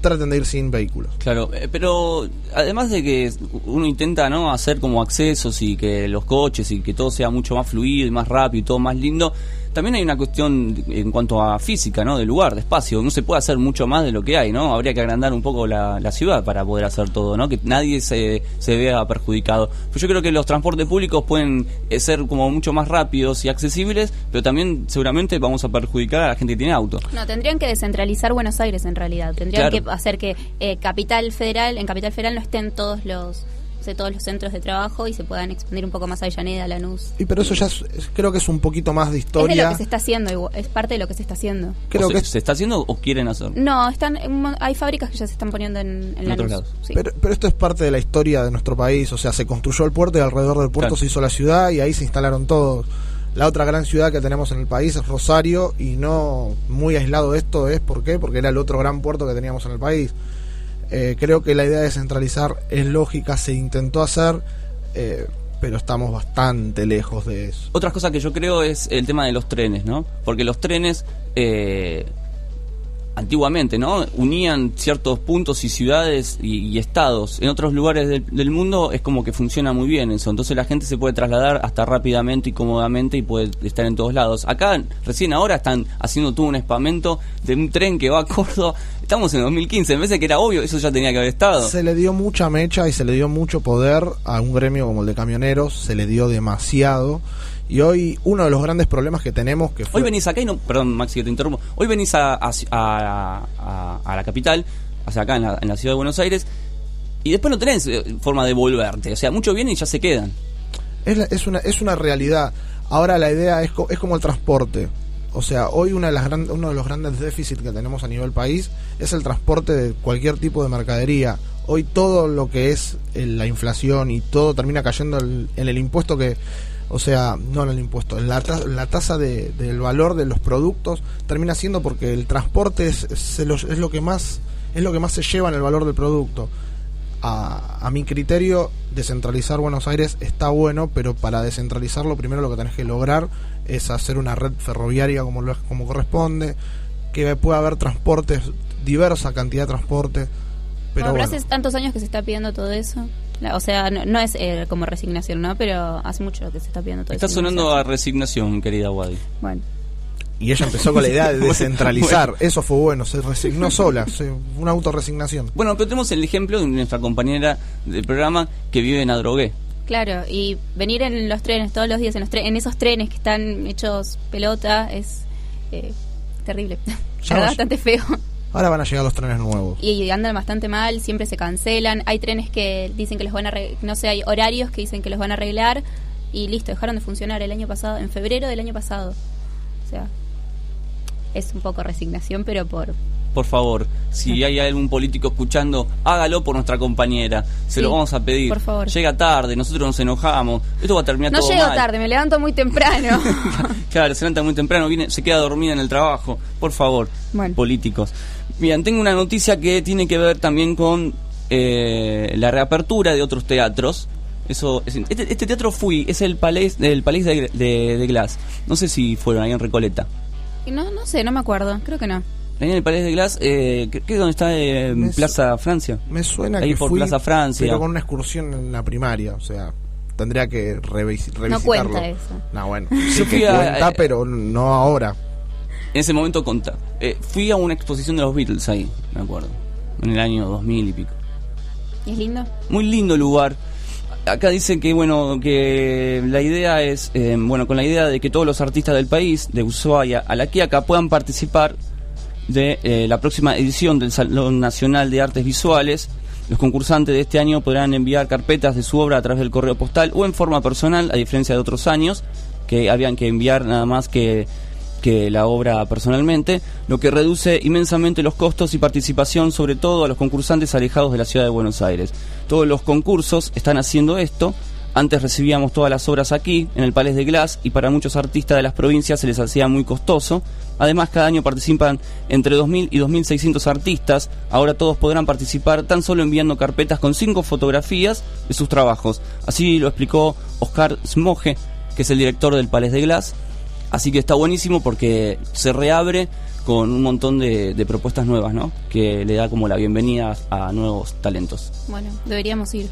Speaker 11: traten de ir sin vehículos.
Speaker 9: Claro, eh, pero además de que uno intenta no hacer como accesos y que los coches y que todo sea mucho más fluido y más rápido y todo más lindo, también hay una cuestión en cuanto a física, ¿no? De lugar, de espacio. No se puede hacer mucho más de lo que hay, ¿no? Habría que agrandar un poco la, la ciudad para poder hacer todo, ¿no? Que nadie se, se vea perjudicado. Pero yo creo que los transportes públicos pueden eh, ser como mucho más rápidos y accesibles, pero también seguramente vamos a perjudicar a la gente que tiene auto.
Speaker 10: No, tendrían que descentralizar Buenos Aires en realidad. Tendrían
Speaker 9: Claro.
Speaker 10: que hacer que eh, Capital Federal, en Capital Federal no estén todos los sea, todos los centros de trabajo y se puedan expandir un poco más a Avellaneda, Lanús.
Speaker 11: Y pero eso ya es- es- creo que es un poquito más de
Speaker 10: Es de lo
Speaker 11: historia.
Speaker 10: que se está haciendo, es parte de lo que se está haciendo.
Speaker 11: Creo
Speaker 9: ¿O
Speaker 11: que
Speaker 9: se, ¿Se está haciendo o quieren hacer?
Speaker 10: No, están hay fábricas que ya se están poniendo en, en
Speaker 9: En otros
Speaker 10: Lanús.
Speaker 9: lados.
Speaker 10: Sí.
Speaker 11: Pero, pero esto es parte de la historia de nuestro país, o sea, se construyó el puerto y alrededor del puerto
Speaker 9: Claro.
Speaker 11: se hizo la ciudad y ahí se instalaron todos. La otra gran ciudad que tenemos en el país es Rosario y no muy aislado de esto es ¿por qué? Porque era el otro gran puerto que teníamos en el país. Eh, creo que la idea de centralizar es lógica, se intentó hacer, eh, pero estamos bastante lejos de eso.
Speaker 9: Otra cosa que yo creo es el tema de los trenes, ¿no? Porque los trenes, eh, antiguamente, ¿no? Unían ciertos puntos y ciudades y, estados. En otros lugares del, del mundo es como que funciona muy bien eso. Entonces la gente se puede trasladar hasta rápidamente y cómodamente y puede estar en todos lados. Acá, recién ahora, están haciendo todo un espamento de un tren que va a Córdoba. Estamos en 2015, en vez de que era obvio, eso ya tenía que haber estado.
Speaker 11: Se le dio mucha mecha y se le dio mucho poder a un gremio como el de camioneros, se le dio demasiado. Y hoy uno de los grandes problemas que tenemos que fue...
Speaker 9: Hoy venís acá y no. Perdón, Maxi, que te interrumpo. Hoy venís a, a, a- a- la capital, o sea, acá en la, en la ciudad de Buenos Aires, y después no tenés eh, forma de volverte. O sea, mucho vienen y ya se quedan.
Speaker 11: Es, la- es, una, es una realidad. Ahora la idea es, co- es como el transporte. O sea, hoy una de las gran- uno de los grandes déficits que tenemos a nivel país es el transporte de cualquier tipo de mercadería. Hoy todo lo que es eh, la inflación y todo termina cayendo en el impuesto que, o sea, no en el impuesto, en la, ta- la tasa de- del valor de los productos termina siendo porque el transporte es, se lo- es lo que más es lo que más se lleva en el valor del producto a, a mi criterio, descentralizar Buenos Aires está bueno, pero para descentralizarlo primero lo que tenés que lograr es hacer una red ferroviaria como, lo- como corresponde, que pueda haber transportes, diversa cantidad de transporte. Pero
Speaker 10: Bueno, pero
Speaker 11: bueno,
Speaker 10: hace tantos años que se está pidiendo todo eso. O sea, no, no es eh, como resignación, ¿no? Pero hace mucho que se está pidiendo todo
Speaker 9: Está
Speaker 10: eso.
Speaker 9: sonando a resignación, querida Wadi.
Speaker 10: Bueno.
Speaker 11: y ella empezó con la idea de (laughs) descentralizar,
Speaker 9: bueno.
Speaker 11: eso fue bueno, se resignó sola, se- una autorresignación.
Speaker 9: Bueno, pero tenemos el ejemplo de nuestra compañera del programa que vive en Adrogué.
Speaker 10: Claro, y venir en los trenes todos los días, en, los tre- en esos trenes que están hechos pelota, es eh, terrible.
Speaker 11: Ya
Speaker 10: bastante feo.
Speaker 11: Ahora van a llegar los trenes nuevos.
Speaker 10: Y andan bastante mal, siempre se cancelan. Hay trenes que dicen que los van a arreglar, no sé, hay horarios que dicen que los van a arreglar y listo, dejaron de funcionar el año pasado, en febrero del año pasado. O sea, es un poco resignación, pero por...
Speaker 9: Por favor, si (laughs) hay algún político escuchando, hágalo por nuestra compañera. Se
Speaker 10: Sí,
Speaker 9: lo vamos a pedir.
Speaker 10: por favor.
Speaker 9: Llega tarde, nosotros nos enojamos. Esto va a terminar
Speaker 10: No
Speaker 9: todo
Speaker 10: llego
Speaker 9: mal.
Speaker 10: tarde, me levanto muy temprano. (laughs)
Speaker 9: Claro, se levanta muy temprano, viene, se queda dormida en el trabajo. Por favor,
Speaker 10: Bueno.
Speaker 9: políticos. Bien, tengo una noticia que tiene que ver también con eh, la reapertura de otros teatros. Eso, es- este, este teatro fui, es el Palais, el Palais de, de, de Glass. No sé si fueron ahí en Recoleta.
Speaker 10: No, no sé, no me acuerdo, creo que no.
Speaker 9: Ahí en el Palais de Glass, eh, ¿qué, es donde está eh,
Speaker 11: Me su-
Speaker 9: Plaza Francia?
Speaker 11: Me suena
Speaker 9: Ahí
Speaker 11: que
Speaker 9: por
Speaker 11: fui,
Speaker 9: Plaza Francia.
Speaker 11: pero con una excursión en la primaria, o sea, tendría que revis- revisitarlo.
Speaker 10: No cuenta eso.
Speaker 11: No, bueno,
Speaker 9: Yo
Speaker 11: sí
Speaker 9: fui
Speaker 11: que
Speaker 9: a-
Speaker 11: cuenta,
Speaker 9: eh,
Speaker 11: pero no ahora.
Speaker 9: En ese momento conta. Eh, fui a una exposición de los Beatles ahí, me acuerdo. En el año 2000 y pico.
Speaker 10: ¿Y es lindo?
Speaker 9: Muy lindo lugar. Acá dice que bueno que la idea es eh, bueno con la idea de que todos los artistas del país de Ushuaia a La Quiaca puedan participar de eh, la próxima edición del Salón Nacional de Artes Visuales. Los concursantes de este año podrán enviar carpetas de su obra a través del correo postal o en forma personal, a diferencia de otros años que habían que enviar nada más que que la obra personalmente, lo que reduce inmensamente los costos y participación, sobre todo a los concursantes alejados de la ciudad de Buenos Aires. Todos los concursos están haciendo esto. Antes recibíamos todas las obras aquí, en el Palais de Glass, y para muchos artistas de las provincias se les hacía muy costoso. Además, cada año participan entre 2.000 y 2.600 artistas. Ahora todos podrán participar tan solo enviando carpetas con cinco fotografías de sus trabajos. Así lo explicó Oscar Smoge, que es el director del Palais de Glass. Así que está buenísimo porque se reabre con un montón de, de propuestas nuevas, ¿no? Que le da como la bienvenida a nuevos talentos.
Speaker 10: Bueno, deberíamos ir.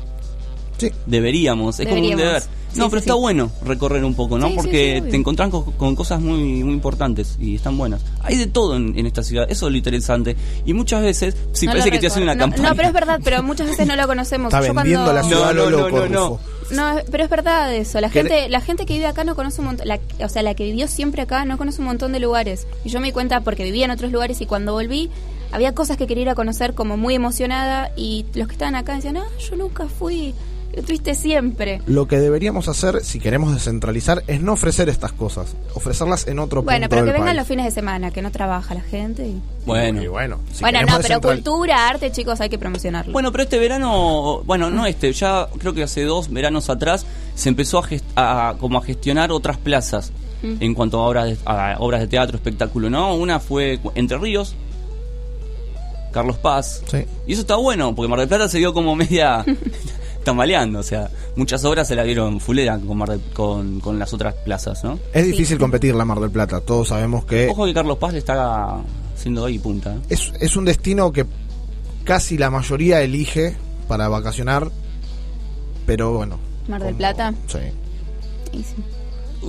Speaker 9: Deberíamos, es como un
Speaker 10: Deberíamos.
Speaker 9: deber.
Speaker 10: Sí,
Speaker 9: no,
Speaker 10: sí,
Speaker 9: pero está
Speaker 10: sí.
Speaker 9: bueno recorrer un poco, ¿no?
Speaker 10: Sí, sí,
Speaker 9: Porque
Speaker 10: sí,
Speaker 9: te encontrás con, con cosas muy, muy importantes y están buenas. Hay de todo en, en esta ciudad, eso es lo interesante. Y muchas veces, sí,
Speaker 10: No
Speaker 9: parece que estoy haciendo una
Speaker 10: no,
Speaker 9: campaña.
Speaker 10: No, pero es verdad, pero muchas veces no lo conocemos.
Speaker 11: Está
Speaker 10: Yo
Speaker 11: vendiendo
Speaker 10: cuando-
Speaker 11: la ciudad
Speaker 9: No, no,
Speaker 11: loco,
Speaker 9: no. No,
Speaker 10: pero es verdad eso. La gente, la gente que vive acá no conoce un montón, la- o sea, la que vivió siempre acá no conoce un montón de lugares. Y yo me di cuenta porque vivía en otros lugares y cuando volví había cosas que quería ir a conocer como muy emocionada y los que estaban acá decían, ah, yo nunca fui, lo tuviste siempre.
Speaker 11: Lo que deberíamos hacer, si queremos descentralizar, es no ofrecer estas cosas, ofrecerlas en otro
Speaker 10: Bueno,
Speaker 11: punto
Speaker 10: pero que vengan
Speaker 11: país.
Speaker 10: los fines de semana, que no trabaja la gente. y-
Speaker 9: Bueno,
Speaker 11: Y bueno, si
Speaker 10: bueno, no, pero cultura, arte, chicos, hay que promocionarlo.
Speaker 9: Bueno, pero este verano, bueno, no este, ya creo que hace dos veranos atrás se empezó a, gest- a- como a gestionar otras plazas
Speaker 10: Mm.
Speaker 9: en cuanto a obras, de, a obras de teatro, espectáculo, ¿no? Una fue Entre Ríos, Carlos Paz.
Speaker 11: Sí.
Speaker 9: Y eso está bueno, porque Mar del Plata se vio como media (laughs) tambaleando. O sea, muchas obras se la vieron fulera con, Mar del- con, con las otras plazas, ¿no?
Speaker 11: Es difícil competir la Mar del Plata, todos sabemos que
Speaker 9: Ojo que Carlos Paz le está haciendo ahí punta. ¿eh?
Speaker 11: es, es un destino que casi la mayoría elige para vacacionar, pero bueno,
Speaker 10: Mar del Plata.
Speaker 11: sí.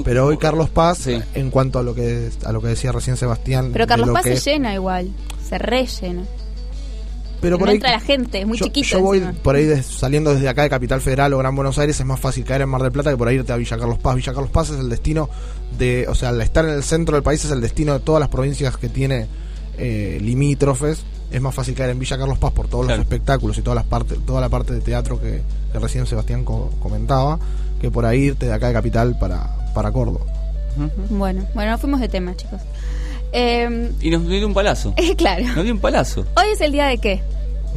Speaker 11: Pero hoy Carlos Paz, en cuanto a lo que a lo que decía recién Sebastián,
Speaker 10: Pero Carlos
Speaker 11: lo
Speaker 10: Paz
Speaker 11: que
Speaker 10: se llena igual. Se rellena.
Speaker 11: Pero
Speaker 10: no
Speaker 11: por ahí
Speaker 10: entra la gente, es muy
Speaker 11: yo,
Speaker 10: chiquito.
Speaker 11: yo voy
Speaker 10: encima.
Speaker 11: por ahí saliendo desde acá de Capital Federal o Gran Buenos Aires es más fácil caer en Mar del Plata que por ahí irte a Villa Carlos Paz. Villa Carlos Paz es el destino de, o sea, al estar en el centro del país es el destino de todas las provincias que tiene eh, limítrofes. Es más fácil caer en Villa Carlos Paz por todos
Speaker 9: Claro.
Speaker 11: los espectáculos y todas las partes, toda la parte de teatro que, que recién Sebastián co- comentaba, que por ahí irte de acá de Capital para, para Córdoba.
Speaker 10: Bueno, bueno, nos fuimos de tema, chicos. Eh,
Speaker 9: Y nos dio un palazo. (laughs)
Speaker 10: claro.
Speaker 9: Nos dio un palazo.
Speaker 10: Hoy es el día de qué?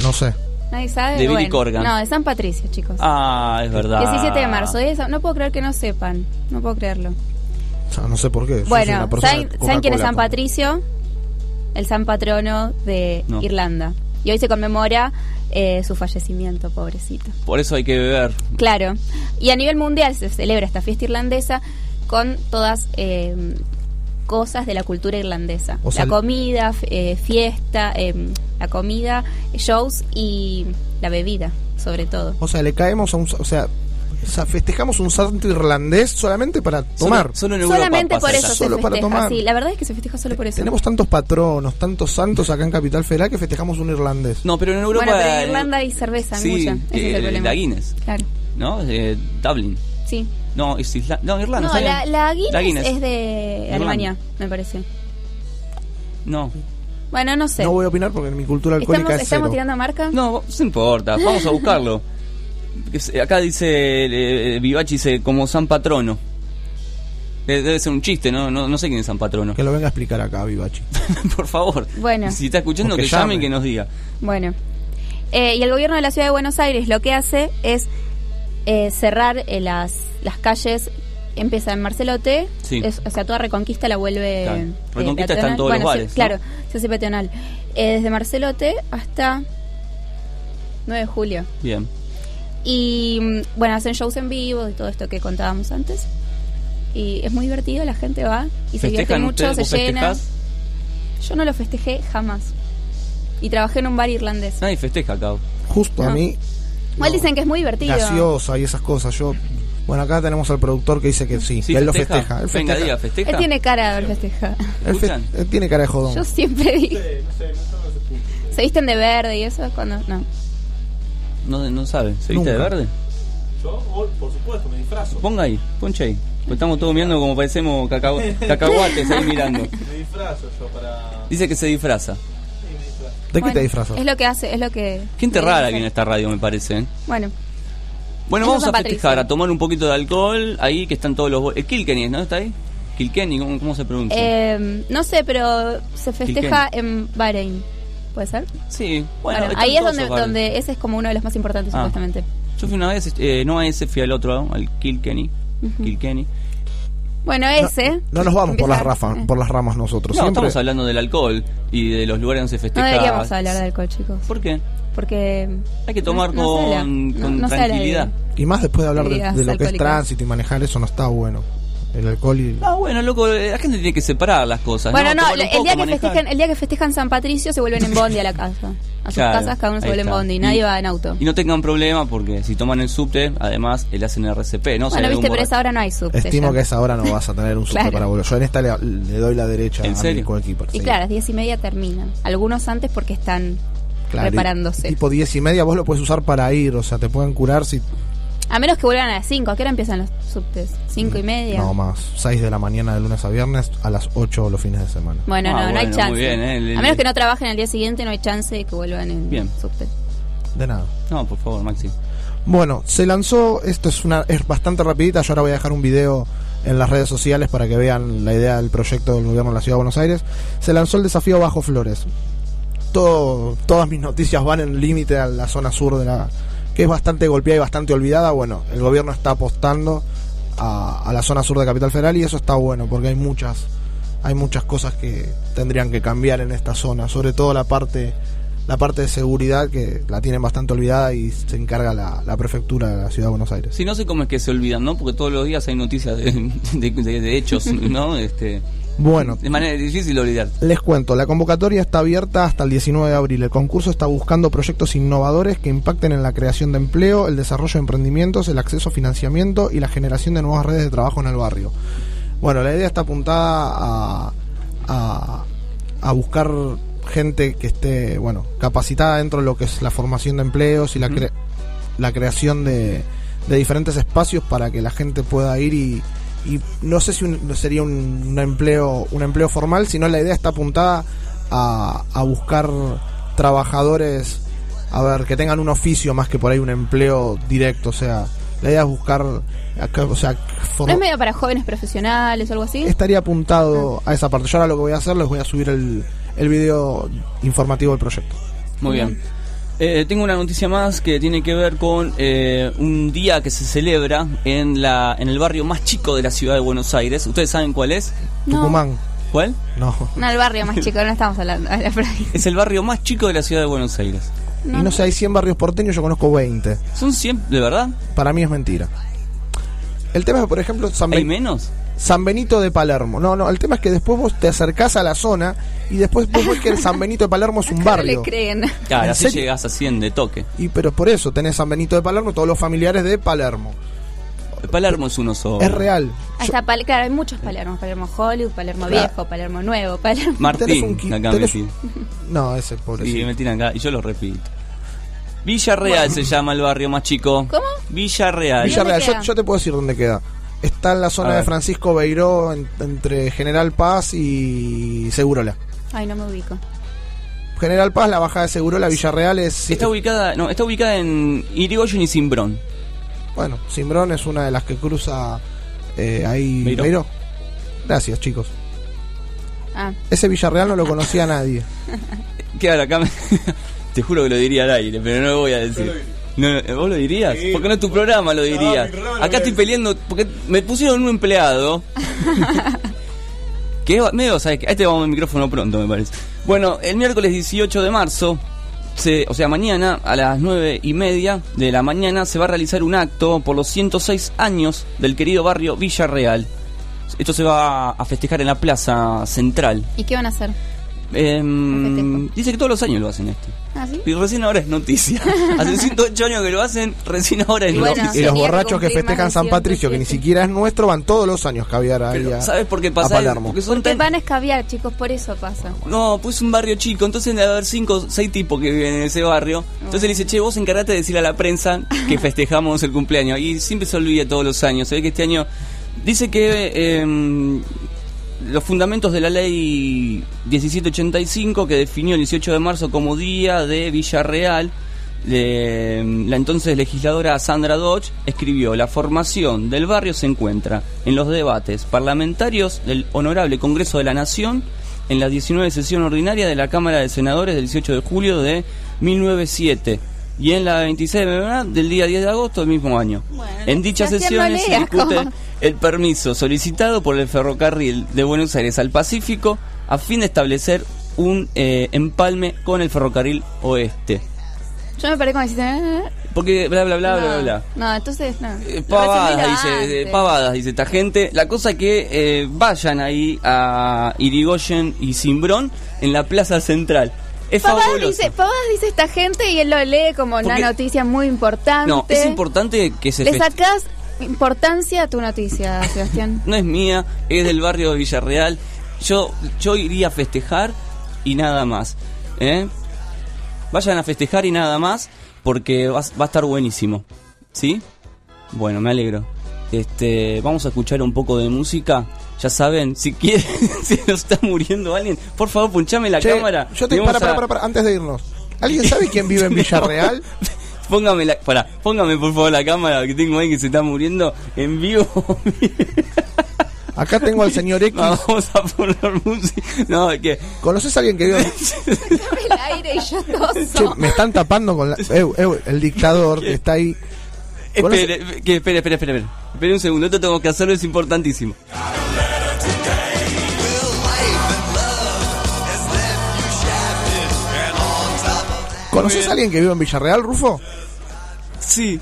Speaker 11: No sé.
Speaker 10: Nadie sabe.
Speaker 9: De Billy
Speaker 10: Bueno,
Speaker 9: Corgan.
Speaker 10: No, de San Patricio, chicos.
Speaker 9: Ah, es verdad.
Speaker 10: 17 de marzo. hoy es- no puedo creer que no sepan. No puedo creerlo.
Speaker 11: O sea, no sé por qué.
Speaker 10: Bueno, ¿saben,
Speaker 11: de
Speaker 10: ¿saben quién es San Patricio? El San Patrono de
Speaker 9: No.
Speaker 10: Irlanda. Y hoy se conmemora eh, su fallecimiento, pobrecito.
Speaker 9: Por eso hay que beber.
Speaker 10: Claro. Y a nivel mundial se celebra esta fiesta irlandesa con todas eh, cosas de la cultura irlandesa.
Speaker 11: O sea,
Speaker 10: la comida, eh, fiesta, eh, la comida, shows y la bebida, sobre todo.
Speaker 11: O sea, le caemos a un. O sea, o sea, festejamos un santo irlandés solamente para tomar.
Speaker 9: Solo en
Speaker 10: Solamente por eso se
Speaker 11: Solo para
Speaker 10: festeja.
Speaker 11: tomar.
Speaker 10: Sí, la verdad es que se festeja solo por eso.
Speaker 11: Tenemos tantos patronos, tantos santos acá en Capital Federal que festejamos un irlandés.
Speaker 9: No, pero en Europa.
Speaker 10: bueno, pero en Irlanda hay cerveza,
Speaker 9: sí,
Speaker 10: mucha. Ese es
Speaker 9: eh,
Speaker 10: el problema.
Speaker 9: la Guinness,
Speaker 10: Claro,
Speaker 9: ¿no? Eh, Dublin.
Speaker 10: sí.
Speaker 9: No, es Isla No, Irlanda.
Speaker 10: No, la, la Guinness,
Speaker 9: La Guinness.
Speaker 10: es de
Speaker 9: Irlanda.
Speaker 10: Alemania, me parece.
Speaker 9: No.
Speaker 10: Bueno, no sé.
Speaker 11: No voy a opinar porque mi cultura alcohólica
Speaker 10: ¿Estamos,
Speaker 11: es
Speaker 10: estamos
Speaker 11: cero.
Speaker 10: tirando marca?
Speaker 9: No, no importa. Vamos a buscarlo. (laughs) Acá dice. Eh, Vivachi dice como San Patrono. Eh, Debe ser un chiste, ¿no? No, no sé quién es San Patrono.
Speaker 11: Que lo venga a explicar acá, Vivachi. (laughs)
Speaker 9: Por favor.
Speaker 10: Bueno.
Speaker 9: Si está escuchando, que,
Speaker 11: que
Speaker 9: llame y que nos diga.
Speaker 10: Bueno. Eh, y el gobierno de la ciudad de Buenos Aires lo que hace es eh, cerrar eh, las, las calles. Empieza en Marcelote,
Speaker 9: Sí.
Speaker 10: es- o sea, toda Reconquista la vuelve.
Speaker 9: Claro.
Speaker 10: eh,
Speaker 9: Reconquista está en todos
Speaker 10: Bueno,
Speaker 9: los
Speaker 10: sí,
Speaker 9: bares, ¿no?
Speaker 10: Claro, se hace peatonal. Eh, desde Marcelote hasta 9 de julio.
Speaker 9: Bien.
Speaker 10: Y mm, bueno, hacen shows en vivo y todo esto que contábamos antes. Y es muy divertido, la gente va y se divierte
Speaker 9: ¿Festejan
Speaker 10: mucho, se
Speaker 9: ¿Vos
Speaker 10: llena.
Speaker 9: festejás?
Speaker 10: Yo no lo festejé jamás. Y trabajé en un bar irlandés.
Speaker 9: Nadie festeja acá.
Speaker 11: Justo a mí,
Speaker 10: Igual dicen que es muy divertido.
Speaker 11: gaseosa y esas cosas. Yo, bueno, acá tenemos al productor que dice que sí,
Speaker 9: Sí,
Speaker 11: que él lo
Speaker 9: festeja.
Speaker 11: festeja. Él
Speaker 9: Venga,
Speaker 11: festeja.
Speaker 9: diga, festeja.
Speaker 10: Él tiene cara de haber festejado.
Speaker 11: Él, fe-
Speaker 9: ¿Escuchan?
Speaker 11: él tiene cara de jodón.
Speaker 10: Yo siempre digo. ¿Se visten de verde y eso? cuando No.
Speaker 9: No, no sabe. ¿Se viste
Speaker 11: Nunca.
Speaker 9: de verde?
Speaker 1: Yo, por supuesto, me disfrazo.
Speaker 9: Ponga ahí, ponche ahí. Pues estamos todos mirando como parecemos (laughs) cacahuates ahí mirando.
Speaker 1: Me disfrazo yo para.
Speaker 9: Dice que se disfraza.
Speaker 11: ¿De qué
Speaker 10: Bueno,
Speaker 11: te disfrazas?
Speaker 10: Es lo que hace, es lo que.
Speaker 9: Gente rara viene a esta radio, me parece. ¿eh?
Speaker 10: Bueno,
Speaker 9: Bueno, vamos a festejar, a tomar un poquito de alcohol. Ahí que están todos los. El Kilkenny, ¿no? ¿Está ahí? Kilkenny, ¿cómo, cómo se pronuncia?
Speaker 10: eh, no sé, pero se festeja en Bahrein. ¿Puede ser?
Speaker 9: sí, bueno,
Speaker 10: Bueno, ahí es donde, donde ese es como uno de los más importantes,
Speaker 9: Ah.
Speaker 10: supuestamente.
Speaker 9: Yo fui una vez, eh, no a ese, fui al otro, al Kilkenny.
Speaker 10: Ujú.
Speaker 9: Kilkenny.
Speaker 10: Bueno, ese.
Speaker 11: No nos vamos por las,
Speaker 10: eh.
Speaker 11: por las ramas nosotros.
Speaker 9: No,
Speaker 11: Siempre
Speaker 9: estamos hablando del alcohol y de los lugares donde se
Speaker 10: No
Speaker 9: festeja.
Speaker 10: deberíamos hablar de alcohol, chicos.
Speaker 9: ¿Por qué?
Speaker 10: Porque.
Speaker 9: Hay que tomar
Speaker 10: no- no
Speaker 9: con,
Speaker 10: No- no
Speaker 9: tranquilidad.
Speaker 11: Y más después de hablar de, lo que es tránsito y manejar, eso no está bueno. El alcohol y...
Speaker 9: Ah, bueno, loco, la gente tiene que separar las cosas.
Speaker 10: Bueno, no, el,
Speaker 9: poco,
Speaker 10: día que festejan, el día que festejan San Patricio se vuelven en bondi a la casa. A sus
Speaker 9: Claro,
Speaker 10: casas cada uno se vuelve en bondi,
Speaker 9: Y-
Speaker 10: nadie va en auto.
Speaker 9: Y no tengan problema porque si toman el subte, además le hacen RCP, ¿no?
Speaker 10: Bueno, viste, pero esa hora no hay subte.
Speaker 11: Estimo
Speaker 10: ya.
Speaker 11: que a esa hora no vas a tener un subte
Speaker 10: Claro.
Speaker 11: para volver. Yo en esta le, le doy la derecha
Speaker 9: ¿En
Speaker 11: a
Speaker 9: serio?
Speaker 11: mi coequiper.
Speaker 10: Y
Speaker 11: sí.
Speaker 10: claro, a las diez y media terminan. Algunos antes porque están
Speaker 11: Claro, y
Speaker 10: preparándose.
Speaker 11: Tipo 10 y media vos lo puedes usar para ir, o sea, te pueden curar si...
Speaker 10: A menos que vuelvan a las 5. ¿A qué hora empiezan los subtes? ¿Cinco y media?
Speaker 11: No más, 6 de la mañana de lunes a viernes a las 8 los fines de semana.
Speaker 10: Bueno,
Speaker 9: Ah,
Speaker 10: no, no hay chance.
Speaker 9: muy bien, ¿eh? El-
Speaker 10: A menos que no trabajen al día siguiente, no hay chance de que vuelvan en
Speaker 9: Bien.
Speaker 10: subte.
Speaker 11: De nada.
Speaker 9: No, por favor, Maxi.
Speaker 11: Bueno, se lanzó, esto es una es bastante rapidita, yo ahora voy a dejar un video en las redes sociales para que vean la idea del proyecto del gobierno de la Ciudad de Buenos Aires. Se lanzó el desafío Bajo Flores. Todo, todas mis noticias van en límite a la zona sur de la que es bastante golpeada y bastante olvidada. Bueno, el gobierno está apostando a, a la zona sur de Capital Federal y eso está bueno porque hay muchas hay muchas cosas que tendrían que cambiar en esta zona, sobre todo la parte la parte de seguridad que la tienen bastante olvidada y se encarga la, la prefectura de la ciudad de Buenos Aires.
Speaker 9: Sí, no sé cómo es que se olvidan, ¿no? Porque todos los días hay noticias de, (laughs) de- de- hechos, ¿no? Este,
Speaker 11: Bueno,
Speaker 9: de manera difícil olvidar.
Speaker 11: Les cuento, la convocatoria está abierta hasta el 19 de abril. El concurso está buscando proyectos innovadores que impacten en la creación de empleo, el desarrollo de emprendimientos, el acceso a financiamiento y la generación de nuevas redes de trabajo en el barrio. Bueno, la idea está apuntada a, a, a buscar gente que esté, bueno, capacitada dentro de lo que es la formación de empleos y la, cre- la creación de, de diferentes espacios para que la gente pueda ir y, y no sé si un- sería un, un empleo un empleo formal, sino la idea está apuntada a, a buscar trabajadores, a ver, que tengan un oficio más que por ahí un empleo directo, o sea, la idea es buscar, o sea, for-
Speaker 10: ¿No es medio para jóvenes profesionales o algo así?
Speaker 11: estaría apuntado a esa parte. Yo ahora lo que voy a hacer, les voy a subir el, el video informativo del proyecto.
Speaker 9: Muy bien. Eh, tengo una noticia más que tiene que ver con eh, un día que se celebra en la en el barrio más chico de la ciudad de Buenos Aires. ¿Ustedes saben cuál es?
Speaker 10: No.
Speaker 11: Tucumán.
Speaker 9: ¿Cuál?
Speaker 11: No.
Speaker 10: No, el barrio más chico, no estamos hablando de la provincia.
Speaker 9: Es el barrio más chico de la ciudad de Buenos Aires.
Speaker 11: Y no sé, hay 100 barrios porteños, yo conozco 20.
Speaker 9: ¿Son 100 de verdad?
Speaker 11: Para mí es mentira. El tema es, por ejemplo, San,
Speaker 9: ¿Hay
Speaker 11: Ben-
Speaker 9: menos?
Speaker 11: San Benito de Palermo. No, no, el tema es que después vos te acercás a la zona y después vos ves que el San Benito de Palermo es un (laughs)
Speaker 10: No
Speaker 11: barrio.
Speaker 10: le creen.
Speaker 9: Claro,
Speaker 11: ¿En
Speaker 9: así
Speaker 11: serio?
Speaker 9: llegas a 100 de toque.
Speaker 11: Y pero por eso tenés San Benito de Palermo, todos los familiares de Palermo.
Speaker 9: Palermo es uno solo.
Speaker 11: Es real.
Speaker 10: Hasta Pal- claro, hay muchos Palermo. Palermo Hollywood, Palermo
Speaker 11: Claro.
Speaker 10: Viejo, Palermo Nuevo, Palermo...
Speaker 11: Un
Speaker 9: Martín,
Speaker 11: qui-
Speaker 9: acá me
Speaker 11: tenés-. (laughs) No, ese pobrecito.
Speaker 9: Y me tiran acá, y yo lo repito. Villarreal se llama el barrio más chico.
Speaker 10: ¿Cómo?
Speaker 9: Villarreal.
Speaker 11: Villarreal, yo, yo te puedo decir dónde queda. Está en la zona de Francisco Beiró, en- entre General Paz y Segurola.
Speaker 10: Ay, no me ubico.
Speaker 11: General Paz, la bajada de Segurola, Villarreal es...
Speaker 9: Está ubicada, no, está ubicada en Irigoyen y Simbrón.
Speaker 11: Bueno, Simbrón es una de las que cruza eh, ahí
Speaker 9: Beiró.
Speaker 11: Beiró. Gracias, chicos.
Speaker 10: Ah,
Speaker 11: Ese Villarreal no lo conocía (laughs) nadie.
Speaker 9: Queda acá. me- (laughs) Te juro que lo diría al aire, pero no lo voy a decir. No, no, ¿Vos lo dirías? Porque no es tu programa, lo dirías. Acá estoy peleando porque me pusieron un empleado. (laughs) que es medio, ¿sabes? A este vamos al micrófono pronto, me parece. Bueno, el miércoles 18 de marzo, se, o sea, mañana a las 9 y media de la mañana se va a realizar un acto por los 106 años del querido barrio Villarreal. Esto se va a festejar en la plaza central.
Speaker 10: ¿y qué van a hacer?
Speaker 9: Em, dice que todos los años lo hacen esto.
Speaker 10: ¿Ah, sí?
Speaker 9: Y recién ahora es noticia. (laughs) Hace 108 años que lo hacen, recién ahora es
Speaker 10: Y bueno,
Speaker 9: noticia.
Speaker 11: y los borrachos que festejan San Patricio, que ni
Speaker 10: 107.
Speaker 11: siquiera es nuestro, van todos los años caviar ahí
Speaker 9: Pero,
Speaker 11: a,
Speaker 9: ¿Sabes por qué pasa?
Speaker 11: Palermo.
Speaker 9: Porque son
Speaker 10: Porque
Speaker 9: tan...
Speaker 10: van a escabiar, chicos, por eso pasa.
Speaker 9: No, pues es un barrio chico, entonces debe haber 5 o 6 tipos que viven en ese barrio. Entonces le dice, che, vos encargate de decirle a la prensa que (laughs) festejamos el cumpleaños. Y siempre se olvida todos los años. Se ve que este año... Dice que em, los fundamentos de la ley 1785 que definió el 18 de marzo como día de Villarreal, le- la entonces legisladora Sandra Dodge escribió, la formación del barrio se encuentra en los debates parlamentarios del Honorable Congreso de la Nación en la 19 sesión ordinaria de la Cámara de Senadores del 18 de julio de 1907 y en la 26 de del día 10 de agosto del mismo año. en dichas sesiones se discute
Speaker 10: ¿cómo?
Speaker 9: el permiso solicitado por el ferrocarril de Buenos Aires al Pacífico a fin de establecer un eh, empalme con el ferrocarril oeste.
Speaker 10: Yo me paré como decís... eh,
Speaker 9: Porque bla bla bla
Speaker 10: no,
Speaker 9: bla bla.
Speaker 10: No, entonces, no.
Speaker 9: Eh, Pavadas, dice, eh, pavadas, dice esta gente. La cosa que eh, vayan ahí a Irigoyen y Simbrón en la plaza central. Es fabuloso.
Speaker 10: dice, esta gente y él lo lee como una
Speaker 9: Porque-
Speaker 10: noticia muy importante.
Speaker 9: No, es importante que se
Speaker 10: Le sacás importancia a tu noticia, Sebastián. (laughs)
Speaker 9: No es mía, es del barrio de Villarreal. Yo, yo iría a festejar y nada más. ¿eh? Vayan a festejar y nada más porque va, va a estar buenísimo. ¿Sí? Bueno, me alegro. Este, vamos a escuchar un poco de música. Ya saben, si quieren, (laughs) si nos está muriendo alguien, por favor, punchame la
Speaker 11: Che,
Speaker 9: cámara.
Speaker 11: Yo te, para, para, para, para, antes de irnos. ¿Alguien sabe quién vive en (laughs) Villarreal? (laughs)
Speaker 9: Póngame la, pará, póngame por favor la cámara que tengo ahí que se está muriendo en vivo.
Speaker 11: Acá tengo al señor X.
Speaker 9: Vamos a poner música. No, es que
Speaker 11: ¿Conoces a alguien que vive?
Speaker 10: el aire y yo
Speaker 11: Che,
Speaker 10: toso.
Speaker 11: me están tapando con la. Eu, el dictador que está ahí. ¿Conoce-
Speaker 9: Espere, que, espere, espere, espere, espere. Espere un segundo, esto tengo que hacerlo, es importantísimo.
Speaker 11: ¿Conoces a alguien que vive en Villarreal, Rufo?
Speaker 9: Sí.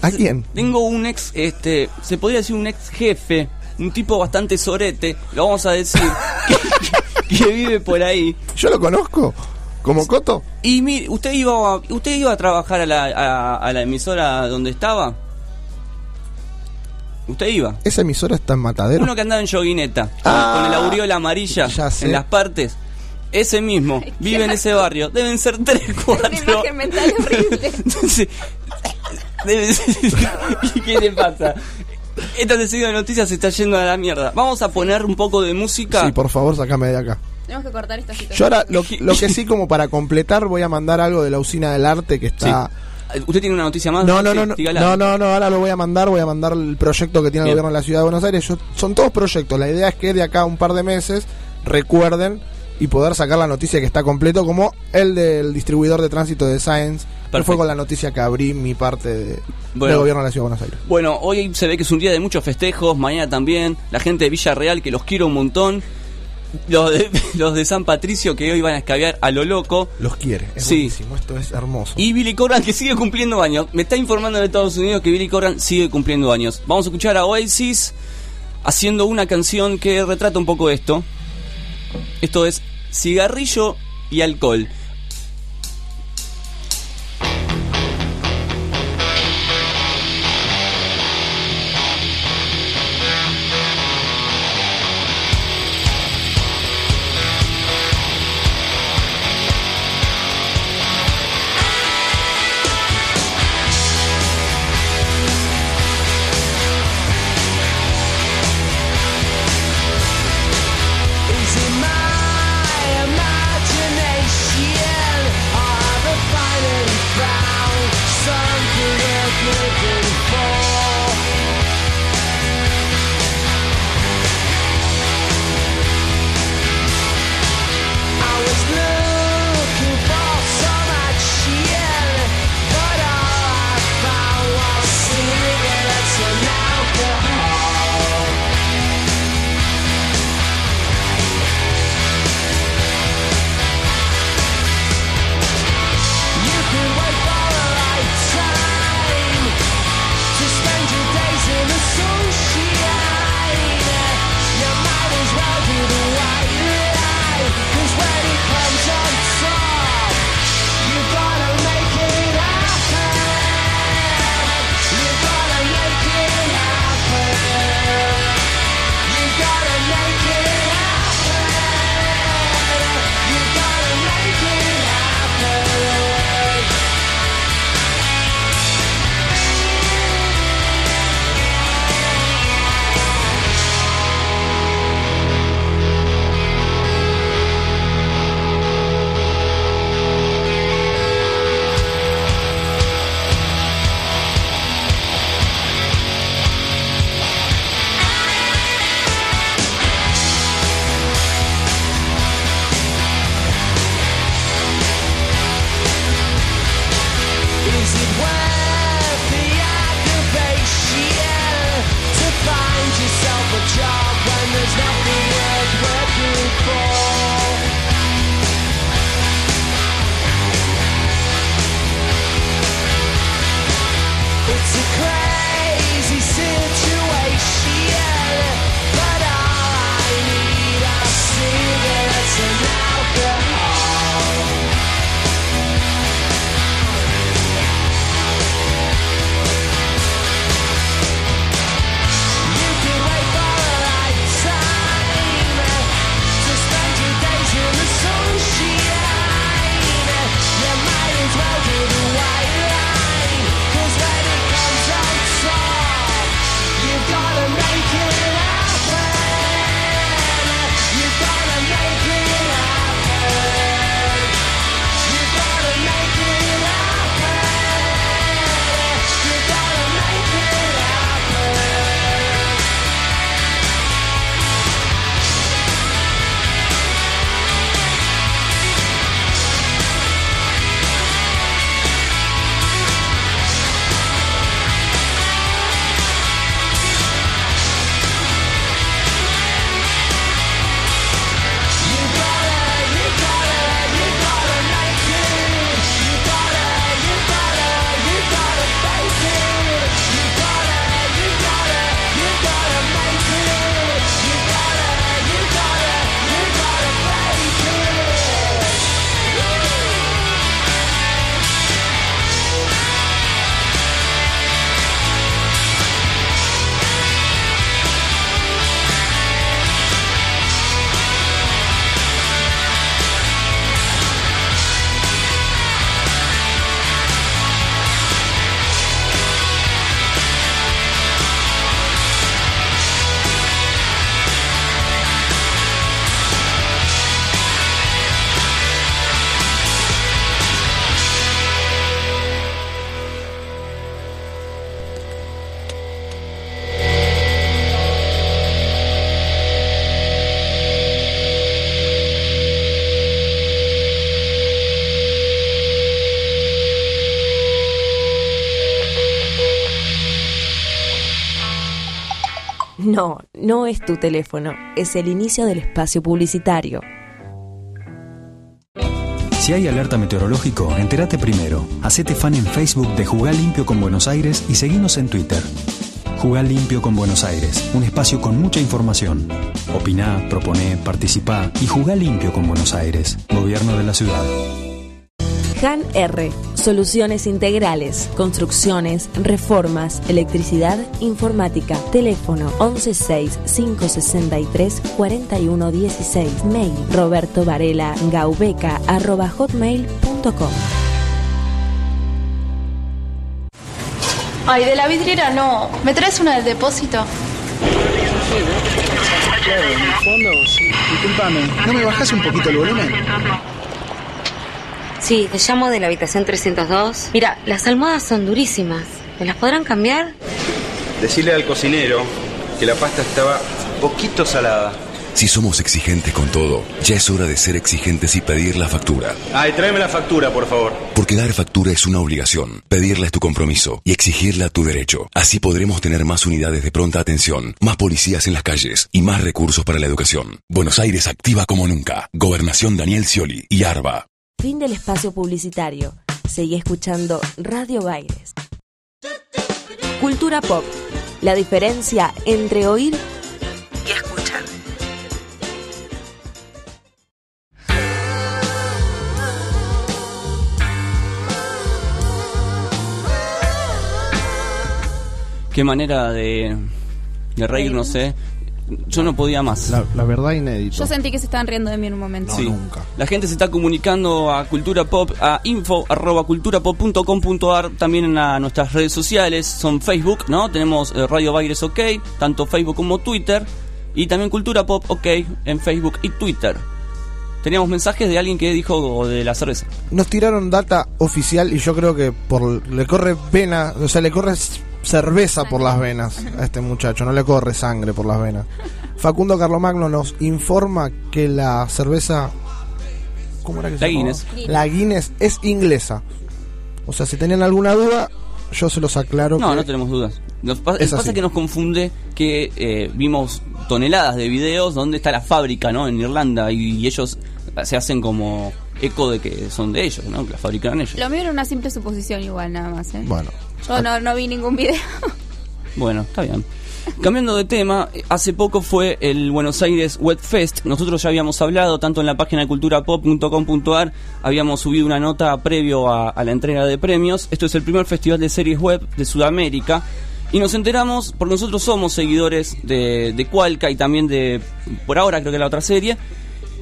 Speaker 11: ¿A quién?
Speaker 9: Tengo un ex, este, se podría decir un ex jefe, un tipo bastante sorete, lo vamos a decir, (laughs) que, que vive por ahí.
Speaker 11: Yo lo conozco. ¿Como Coto?
Speaker 9: Y mire, ¿usted iba a, usted iba a trabajar a la, a, a la emisora donde estaba? ¿Usted iba?
Speaker 11: ¿Esa emisora está en Matadero?
Speaker 9: Uno que andaba en yoguineta,
Speaker 11: Ah,
Speaker 9: con el aureola amarilla
Speaker 11: ya sé.
Speaker 9: en las partes. Ese mismo, vive en ese barrio. Deben ser tres,
Speaker 10: Una
Speaker 9: cuatro.
Speaker 10: imagen mental horrible. (laughs)
Speaker 9: Entonces, debe ser- (laughs) ¿Y ¿Qué le pasa? Esta sesión de noticias se está yendo a la mierda. Vamos a poner un poco de música.
Speaker 11: Sí, por favor, sacame de acá.
Speaker 10: Tenemos que cortar esta situación.
Speaker 11: Yo ahora, lo, lo que sí, como para completar, voy a mandar algo de la usina del arte que está...
Speaker 9: ¿Usted tiene una noticia más?
Speaker 11: No, no, no, no, no, no, no, ahora lo voy a mandar, voy a mandar el proyecto que tiene el gobierno de la ciudad de Buenos Aires. Yo- son todos proyectos, la idea es que de acá a un par de meses recuerden y poder sacar la noticia que está completo, como el del distribuidor de tránsito de Science, que fue con la noticia que abrí mi parte de,
Speaker 9: Bueno.
Speaker 11: del gobierno de la ciudad de Buenos Aires.
Speaker 9: Bueno, hoy se ve que es un día de muchos festejos, mañana también. La gente de Villarreal, que los quiero un montón. Los de, (laughs) los de San Patricio, que hoy van a escabear a lo loco.
Speaker 11: Los quiere, es
Speaker 9: Sí.
Speaker 11: buenísimo, esto es hermoso.
Speaker 9: Y Billy Corgan, que sigue cumpliendo años. Me está informando de Estados Unidos que Billy Corgan sigue cumpliendo años. Vamos a escuchar a Oasis haciendo una canción que retrata un poco esto. Esto es cigarrillo y alcohol.
Speaker 3: No, es tu teléfono, es el inicio del espacio publicitario.
Speaker 13: Si hay alerta meteorológico, entérate primero. Hacete fan en Facebook de Jugar Limpio con Buenos Aires y seguinos en Twitter. Jugar Limpio con Buenos Aires, un espacio con mucha información. Opiná, proponé, participá y jugá limpio con Buenos Aires, Gobierno de la Ciudad.
Speaker 3: Han R. Soluciones integrales, construcciones, reformas, electricidad, informática. Teléfono 116-563-4116. Mail roberto varela gaubeca arroba hotmail.com.
Speaker 14: Ay, de la vidriera no. ¿Me traes una del depósito?
Speaker 15: Claro, en el fondo, sí. Disculpame, ¿no me bajas un poquito el volumen?
Speaker 16: Sí, te llamo de la habitación 302. Mira, las almohadas son durísimas. ¿Me las podrán cambiar?
Speaker 17: Decirle al cocinero que la pasta estaba poquito salada.
Speaker 18: Si somos exigentes con todo, ya es hora de ser exigentes y pedir la factura.
Speaker 17: Ay, tráeme la factura, por favor.
Speaker 18: Porque dar factura es una obligación, pedirla es tu compromiso y exigirla tu derecho. Así podremos tener más unidades de pronta atención, más policías en las calles y más recursos para la educación. Buenos Aires activa como nunca. Gobernación Daniel Scioli y ARBA.
Speaker 3: Fin del espacio publicitario. Seguí escuchando Radio Baires. Cultura pop. La diferencia entre oír y escuchar.
Speaker 9: Qué manera de, de reírnos, ¿eh? Yo no podía más.
Speaker 11: La, la verdad inédito.
Speaker 10: Yo sentí que se estaban riendo de mí en un momento.
Speaker 9: Sí. La gente se está comunicando a Cultura Pop, a info arroba culturapop.com.ar, también en la- nuestras redes sociales, son Facebook, ¿no? Tenemos eh, Radio Baires OK, tanto Facebook como Twitter, y también Cultura Pop OK en Facebook y Twitter. Teníamos mensajes de alguien que dijo de la cerveza.
Speaker 11: Nos tiraron data oficial y yo creo que por le corre pena, o sea, le corre cerveza por las venas a (laughs) este muchacho, no le corre sangre por las venas. Facundo Carlomagno nos informa que la cerveza ¿cómo era que se
Speaker 9: La
Speaker 11: llamaba?
Speaker 9: Guinness.
Speaker 11: La Guinness es inglesa. O sea, si tenían alguna duda, yo se los aclaro
Speaker 9: No,
Speaker 11: que
Speaker 9: no tenemos dudas. Nos pa-
Speaker 11: Es
Speaker 9: pasa
Speaker 11: así.
Speaker 9: que nos confunde que eh, vimos toneladas de videos donde está la fábrica, ¿no? En Irlanda y, y ellos se hacen como eco de que son de ellos, ¿no? Que la fabricaron ellos.
Speaker 10: Lo mío era una simple suposición igual, nada más, ¿eh?
Speaker 11: Bueno.
Speaker 10: Yo no, no vi ningún video.
Speaker 9: Bueno, está bien. Cambiando de tema, hace poco fue el Buenos Aires Web Fest. Nosotros ya habíamos hablado, tanto en la página culturapop.com.ar, habíamos subido una nota previo a, a la entrega de premios. Esto es el primer festival de series web de Sudamérica. Y nos enteramos, porque nosotros somos seguidores de, de Cualca y también de, por ahora creo que la otra serie.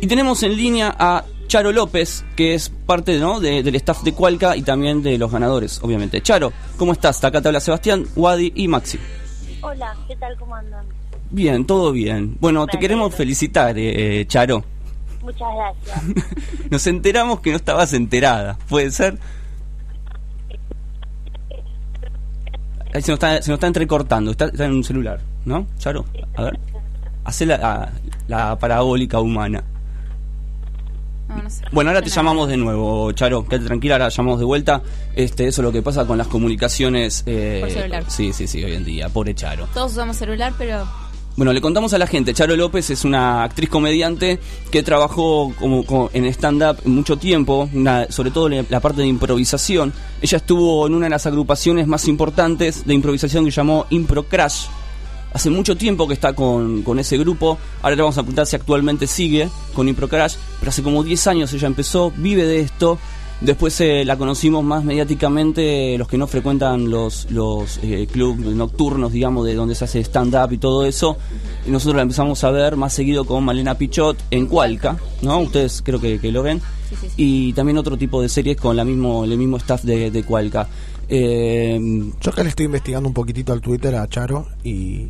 Speaker 9: Y tenemos en línea a Charo López, que es parte ¿no? de- del staff de Cualca y también de los ganadores, obviamente. Charo, ¿cómo estás? Acá te habla Sebastián, Wadi y Maxi.
Speaker 19: Hola, ¿qué tal? ¿Cómo andan?
Speaker 9: Bien, todo bien. Bueno, te queremos felicitar, eh, eh, Charo.
Speaker 19: Muchas gracias. (laughs)
Speaker 9: Nos enteramos que no estabas enterada. ¿Puede ser? Ahí se nos está, se nos está entrecortando. Está, está en un celular, ¿no, Charo? A ver. La, la parabólica humana.
Speaker 10: No, no sé.
Speaker 9: Bueno, ahora te llamamos de nuevo, Charo. Quédate tranquila, ahora llamamos de vuelta. Este, eso es lo que pasa con las comunicaciones. eh,
Speaker 10: Por celular.
Speaker 9: Sí, sí, sí, hoy en día. Pobre Charo.
Speaker 10: Todos usamos celular, pero
Speaker 9: Bueno, le contamos a la gente, Charo López es una actriz comediante que trabajó como, como en stand-up mucho tiempo, una- sobre todo en la parte de improvisación. Ella estuvo en una de las agrupaciones más importantes de improvisación que llamó Impro Crash. Hace mucho tiempo que está con, con ese grupo. Ahora le vamos a preguntar si actualmente sigue con Impro Crash. Pero hace como 10 años ella empezó, vive de esto. Después eh, la conocimos más mediáticamente, los que no frecuentan los, los eh, clubes nocturnos, digamos, de donde se hace stand-up y todo eso. Y nosotros la empezamos a ver más seguido con Malena Pichot en Cualca, ¿no? Ustedes creo que, que lo ven. Y también otro tipo de series con la mismo, el mismo staff de, de Cualca. Eh,
Speaker 11: Yo acá le estoy investigando un poquitito al Twitter a Charo y,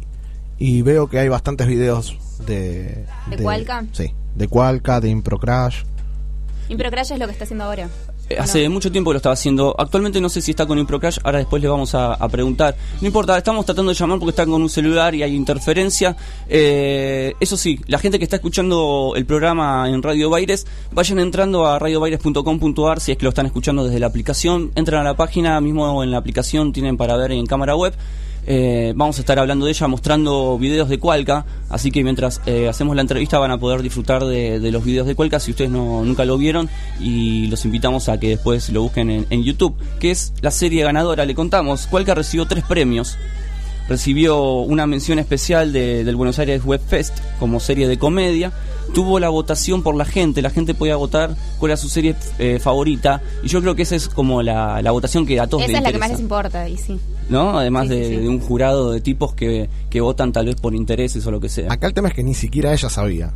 Speaker 11: y veo que hay bastantes videos de...
Speaker 10: ¿De Cualca?
Speaker 11: Sí, de Cualca, de Improcrash.
Speaker 10: Improcrash es lo que está haciendo ahora.
Speaker 9: Eh, Hace mucho tiempo que lo estaba haciendo. Actualmente no sé si está con Improcrash, ahora después le vamos a, a preguntar. No importa, estamos tratando de llamar porque están con un celular y hay interferencia. Eh, eso sí, la gente que está escuchando el programa en Radio Baires, vayan entrando a radiobaires.com.ar si es que lo están escuchando desde la aplicación. Entran a la página, mismo en la aplicación tienen para ver en cámara web. Eh, vamos a estar hablando de ella, mostrando videos de Cualca, así que mientras eh, hacemos la entrevista van a poder disfrutar de, los videos de Cualca si ustedes no, nunca lo vieron y los invitamos a que después lo busquen en, en YouTube, que es la serie ganadora. Le contamos, Cualca recibió tres premios. Recibió una mención especial de- del Buenos Aires Web Fest como serie de comedia. Tuvo la votación por la gente, la gente podía votar cuál era su serie eh, favorita. Y yo creo que esa es como la, la votación que a todos
Speaker 10: Esa
Speaker 9: les
Speaker 10: es la que más les importa, y sí.
Speaker 9: ¿no? Además
Speaker 10: Sí, sí,
Speaker 9: de,
Speaker 10: sí.
Speaker 9: de un jurado de tipos que, que votan tal vez por intereses o lo que sea.
Speaker 11: Acá el tema es que ni siquiera ella sabía.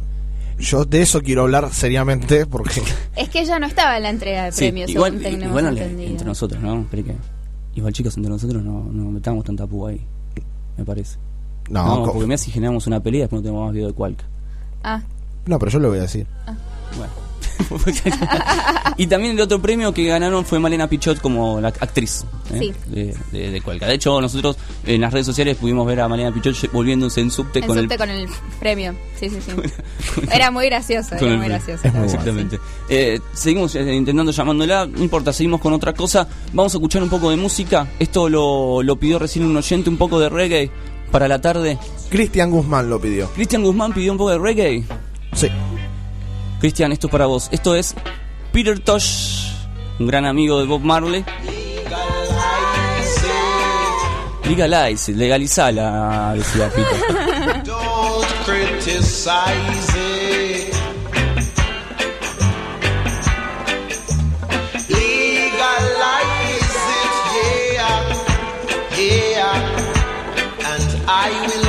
Speaker 11: Yo de eso quiero hablar seriamente porque
Speaker 10: Es que ella no estaba en la entrega de
Speaker 9: Sí,
Speaker 10: premios,
Speaker 9: igual,
Speaker 10: según tenemos
Speaker 9: igual no le-
Speaker 10: entendido.
Speaker 9: entre nosotros, ¿no? Pero que, igual chicos, entre nosotros no, no metamos tanta púa ahí, me parece.
Speaker 11: No, co-
Speaker 9: porque me si generamos una pelea después no tenemos más video de Cualca.
Speaker 10: Ah,
Speaker 11: No, pero yo le voy a decir.
Speaker 9: Bueno. (laughs) y también el otro premio que ganaron fue Malena Pichot como la actriz ¿eh?
Speaker 10: Sí.
Speaker 9: de, de, de Cualca. De hecho, nosotros en las redes sociales pudimos ver a Malena Pichot volviéndose en subte
Speaker 10: en
Speaker 9: con
Speaker 10: subte
Speaker 9: el
Speaker 10: con el premio. Sí, sí, sí. (laughs) Era muy gracioso,
Speaker 9: Con
Speaker 10: era muy gracioso.
Speaker 9: Exactamente. Eh, seguimos eh, intentando llamándola, no importa, seguimos con otra cosa. Vamos a escuchar un poco de música. Esto lo, lo pidió recién un oyente, un poco de reggae para la tarde.
Speaker 11: Cristian Guzmán lo pidió.
Speaker 9: Cristian Guzmán pidió un poco de reggae.
Speaker 11: Sí.
Speaker 9: Cristian, esto es para vos. Esto es Peter Tosh, un gran amigo de Bob Marley. Legalize, legalizala, decía Peter. (laughs)
Speaker 20: Don't criticize it. Legalize it, yeah, yeah, and I will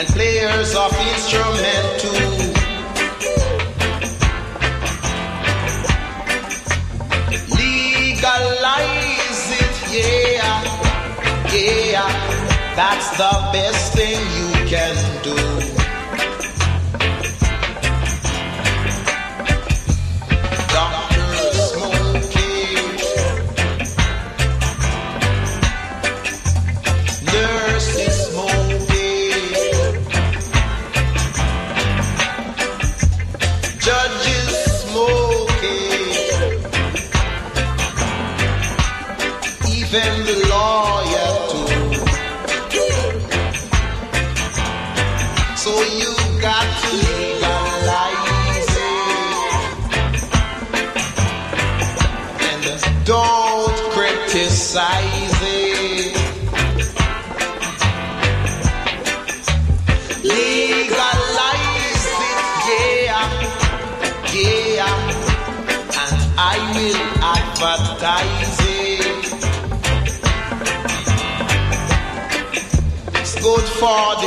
Speaker 20: and players of instrument too. Legalize it, yeah, yeah. That's the best thing you can It's good for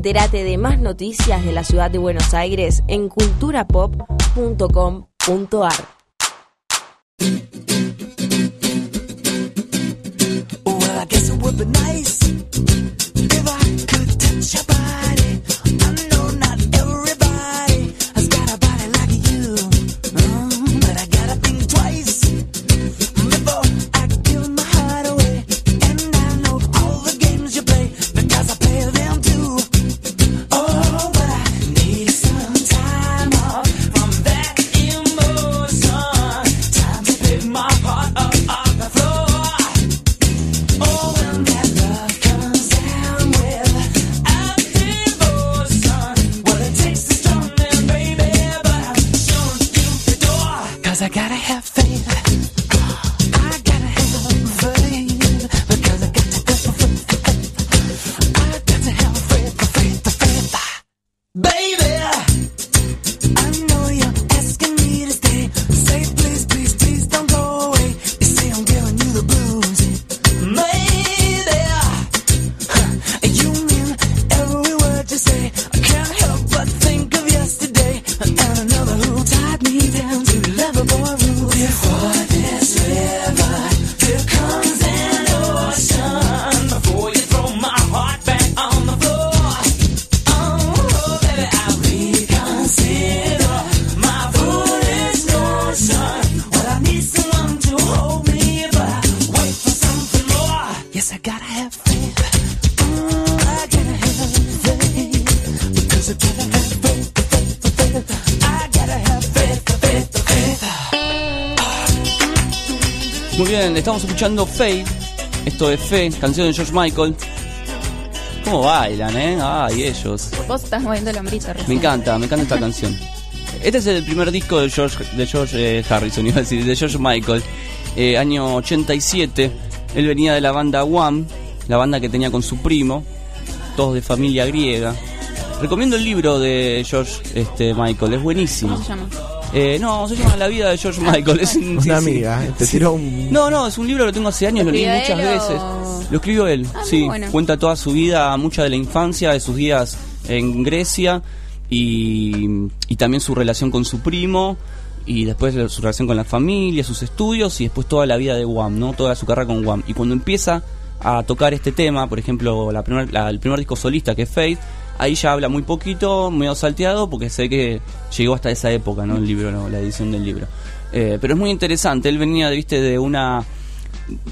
Speaker 21: Entérate de más noticias de la ciudad de Buenos Aires en culturapop.com.ar.
Speaker 9: estamos escuchando Faith. Esto es Fe, canción de George Michael. ¿Cómo bailan, eh? Ay, ellos.
Speaker 10: Vos estás moviendo el hombrito,
Speaker 9: Me encanta, me encanta esta canción. Este es el primer disco de George, de George eh, Harrison, (laughs) iba a decir, de George Michael, eh, año 87. Él venía de la banda Wham, la banda que tenía con su primo, todos de familia griega. Recomiendo el libro de George este, Michael, es buenísimo.
Speaker 10: ¿Cómo se llama?
Speaker 9: Eh, no, se llama La vida de George Michael. Es un- (laughs)
Speaker 11: Una
Speaker 9: sí,
Speaker 11: amiga, eh, te
Speaker 9: Sí.
Speaker 11: tiró un...
Speaker 9: No, no, es un libro que lo tengo hace años, lo
Speaker 10: ¿Lo
Speaker 9: leí muchas
Speaker 10: él
Speaker 9: veces.
Speaker 10: o-
Speaker 9: Lo escribió él,
Speaker 10: Ah,
Speaker 9: sí.
Speaker 10: bueno.
Speaker 9: Cuenta toda su vida, mucha de la infancia, de sus días en Grecia y, y también su relación con su primo y después de su relación con la familia, sus estudios y después toda la vida de Wham, ¿no? Toda su carrera con Wham. Y cuando empieza a tocar este tema, por ejemplo, la primer, la- el primer disco solista que es Faith, ahí ya habla muy poquito, medio salteado, porque sé que llegó hasta esa época, ¿no? El libro, ¿no? la edición del libro. Eh, pero es muy interesante, él venía, viste, de una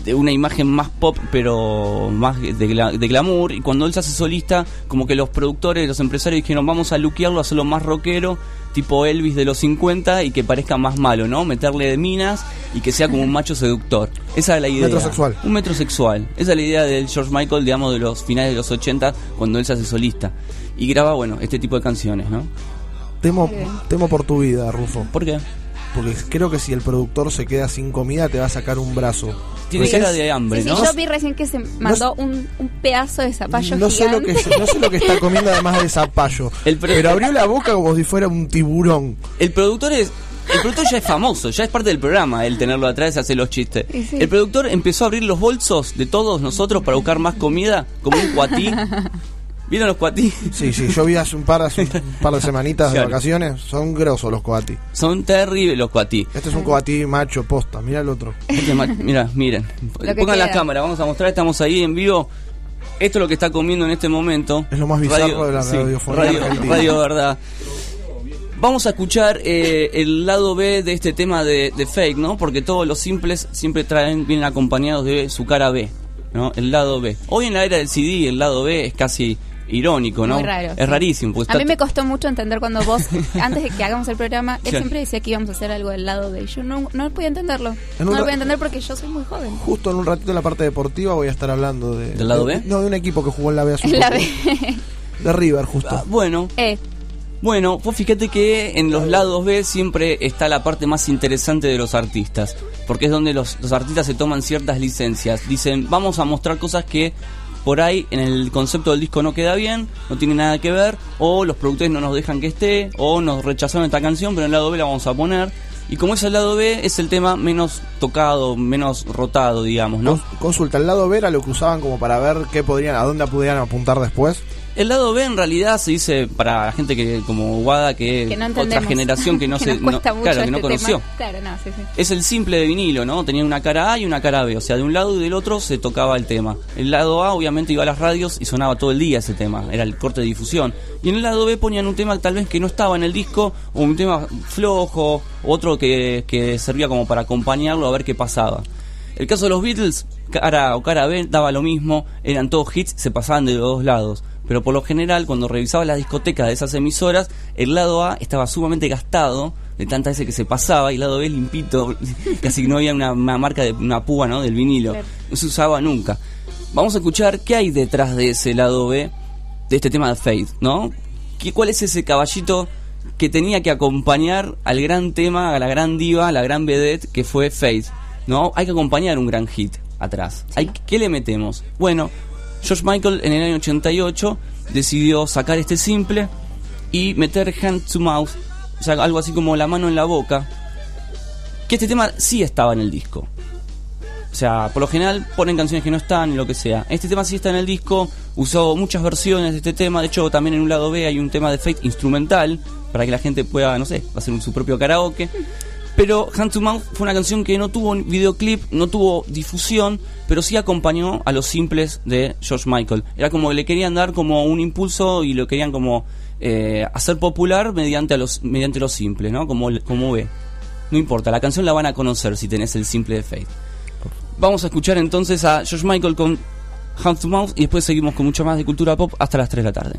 Speaker 9: de una imagen más pop, pero más de, gla- de glamour. Y cuando él se hace solista, como que los productores, los empresarios dijeron, vamos a luquearlo, hacerlo más rockero, tipo Elvis de los 50, y que parezca más malo, ¿no? Meterle de minas y que sea como un macho seductor. Esa es la idea.
Speaker 11: Metrosexual.
Speaker 9: Un metrosexual. Esa es la idea del George Michael, digamos, de los finales de los 80, cuando él se hace solista. Y graba, bueno, este tipo de canciones, ¿no?
Speaker 11: Temo, temo por tu vida, Rufo.
Speaker 9: ¿Por qué?
Speaker 11: Porque creo que si el productor se queda sin comida, te va a sacar un brazo.
Speaker 9: Tiene cara de hambre,
Speaker 10: Sí,
Speaker 9: ¿no?
Speaker 10: yo vi recién que se mandó un, un pedazo de zapallo
Speaker 11: No sé, lo que, no sé lo que está comiendo además de zapallo. (laughs)
Speaker 9: El
Speaker 11: pero abrió la boca como si fuera un tiburón.
Speaker 9: El productor es. El productor ya es famoso, ya es parte del programa, el tenerlo atrás y hacer los chistes.
Speaker 10: Sí.
Speaker 9: El productor empezó a abrir los bolsos de todos nosotros para buscar más comida, como un cuatí. (laughs) ¿Vieron los cuatí?
Speaker 11: Sí, sí, yo vi hace un par, hace un (laughs) par de semanitas de vacaciones. Son grosos los coati.
Speaker 9: Son terribles los cuatí.
Speaker 11: Este es un coati macho posta. Mira el otro.
Speaker 9: Este Mira, miren. Pongan la cámara, vamos a mostrar, estamos ahí en vivo. Esto es lo que está comiendo en este momento.
Speaker 11: Es lo más bizarro de la radiofonía
Speaker 9: radio,
Speaker 11: argentina.
Speaker 9: radio verdad. Vamos a escuchar eh, el lado B de este tema de, de Fake, ¿no? Porque todos los simples siempre traen, vienen acompañados de su cara B, ¿no? El lado B. Hoy en la era del CD, el lado B es casi irónico, ¿no?
Speaker 10: Muy raro,
Speaker 9: Es
Speaker 10: sí.
Speaker 9: rarísimo. porque
Speaker 10: A mí me costó mucho entender cuando vos, (laughs) antes de que hagamos el programa, él
Speaker 11: Claro.
Speaker 10: siempre decía que íbamos a hacer algo del lado B. Y yo no, no podía entenderlo.
Speaker 11: En
Speaker 10: no lo podía entender porque yo soy muy joven.
Speaker 11: Justo en un ratito en la parte deportiva voy a estar hablando de...
Speaker 9: ¿Del lado
Speaker 11: de-
Speaker 9: B?
Speaker 11: No, de un equipo que jugó en la B hace
Speaker 10: la
Speaker 11: poco.
Speaker 10: B.
Speaker 11: De River, justo.
Speaker 9: Bueno.
Speaker 10: Eh.
Speaker 9: Bueno, vos fíjate que en los lados B siempre está la parte más interesante de los artistas, porque es donde los, los artistas se toman ciertas licencias. Dicen, vamos a mostrar cosas que por ahí en el concepto del disco no queda bien, no tiene nada que ver, o los productores no nos dejan que esté, o nos rechazaron esta canción, pero en el lado B la vamos a poner. Y como es el lado B, es el tema menos tocado, menos rotado, digamos, ¿no?
Speaker 11: Consulta, el lado B era lo que usaban como para ver qué podrían, a dónde podrían apuntar después.
Speaker 9: El lado B en realidad se dice para la gente que como Wada que,
Speaker 10: Que no
Speaker 9: otra generación que no (laughs) se
Speaker 10: nos cuesta
Speaker 9: no- claro que no
Speaker 10: este
Speaker 9: conoció.
Speaker 10: tema. Claro, no, sí, sí.
Speaker 9: Es el simple de vinilo, ¿no? Tenía una cara A y una cara B, o sea, de un lado y del otro se tocaba el tema. El lado A obviamente iba a las radios y sonaba todo el día ese tema, era el corte de difusión. Y en el lado B ponían un tema tal vez que no estaba en el disco, o un tema flojo, otro que, que servía como para acompañarlo a ver qué pasaba. El caso de los Beatles, cara o cara B, daba lo mismo, eran todos hits, se pasaban de los dos lados. Pero por lo general, cuando revisaba la discoteca de esas emisoras, el lado A estaba sumamente gastado de tantas veces que se pasaba y el lado B limpito, (laughs) casi que no había una, una marca de una púa ¿no? del vinilo. No se usaba nunca. Vamos a escuchar qué hay detrás de ese lado B, de este tema de Faith, ¿no? ¿Qué, ¿Cuál es ese caballito que tenía que acompañar al gran tema, a la gran diva, a la gran vedette que fue Faith? ¿No? Hay que acompañar un gran hit atrás. Hay, ¿Qué le metemos? Bueno, George Michael en el año 88 decidió sacar este simple y meter hand to mouth, o sea, algo así como la mano en la boca, que este tema sí estaba en el disco. O sea, por lo general ponen canciones que no están y lo que sea. Este tema sí está en el disco, usó muchas versiones de este tema, de hecho también en un lado B hay un tema de Fate instrumental, para que la gente pueda, no sé, hacer su propio karaoke. Pero Hand to Mouth fue una canción que no tuvo videoclip, no tuvo difusión, pero sí acompañó a los simples de George Michael. Era como que le querían dar como un impulso y lo querían como eh, hacer popular mediante, a los, mediante los simples, ¿no? Como, como ve. No importa, la canción la van a conocer si tenés el simple de Faith. Vamos a escuchar entonces a George Michael con Hand to Mouth y después seguimos con mucho más de cultura pop hasta las 3 de la tarde.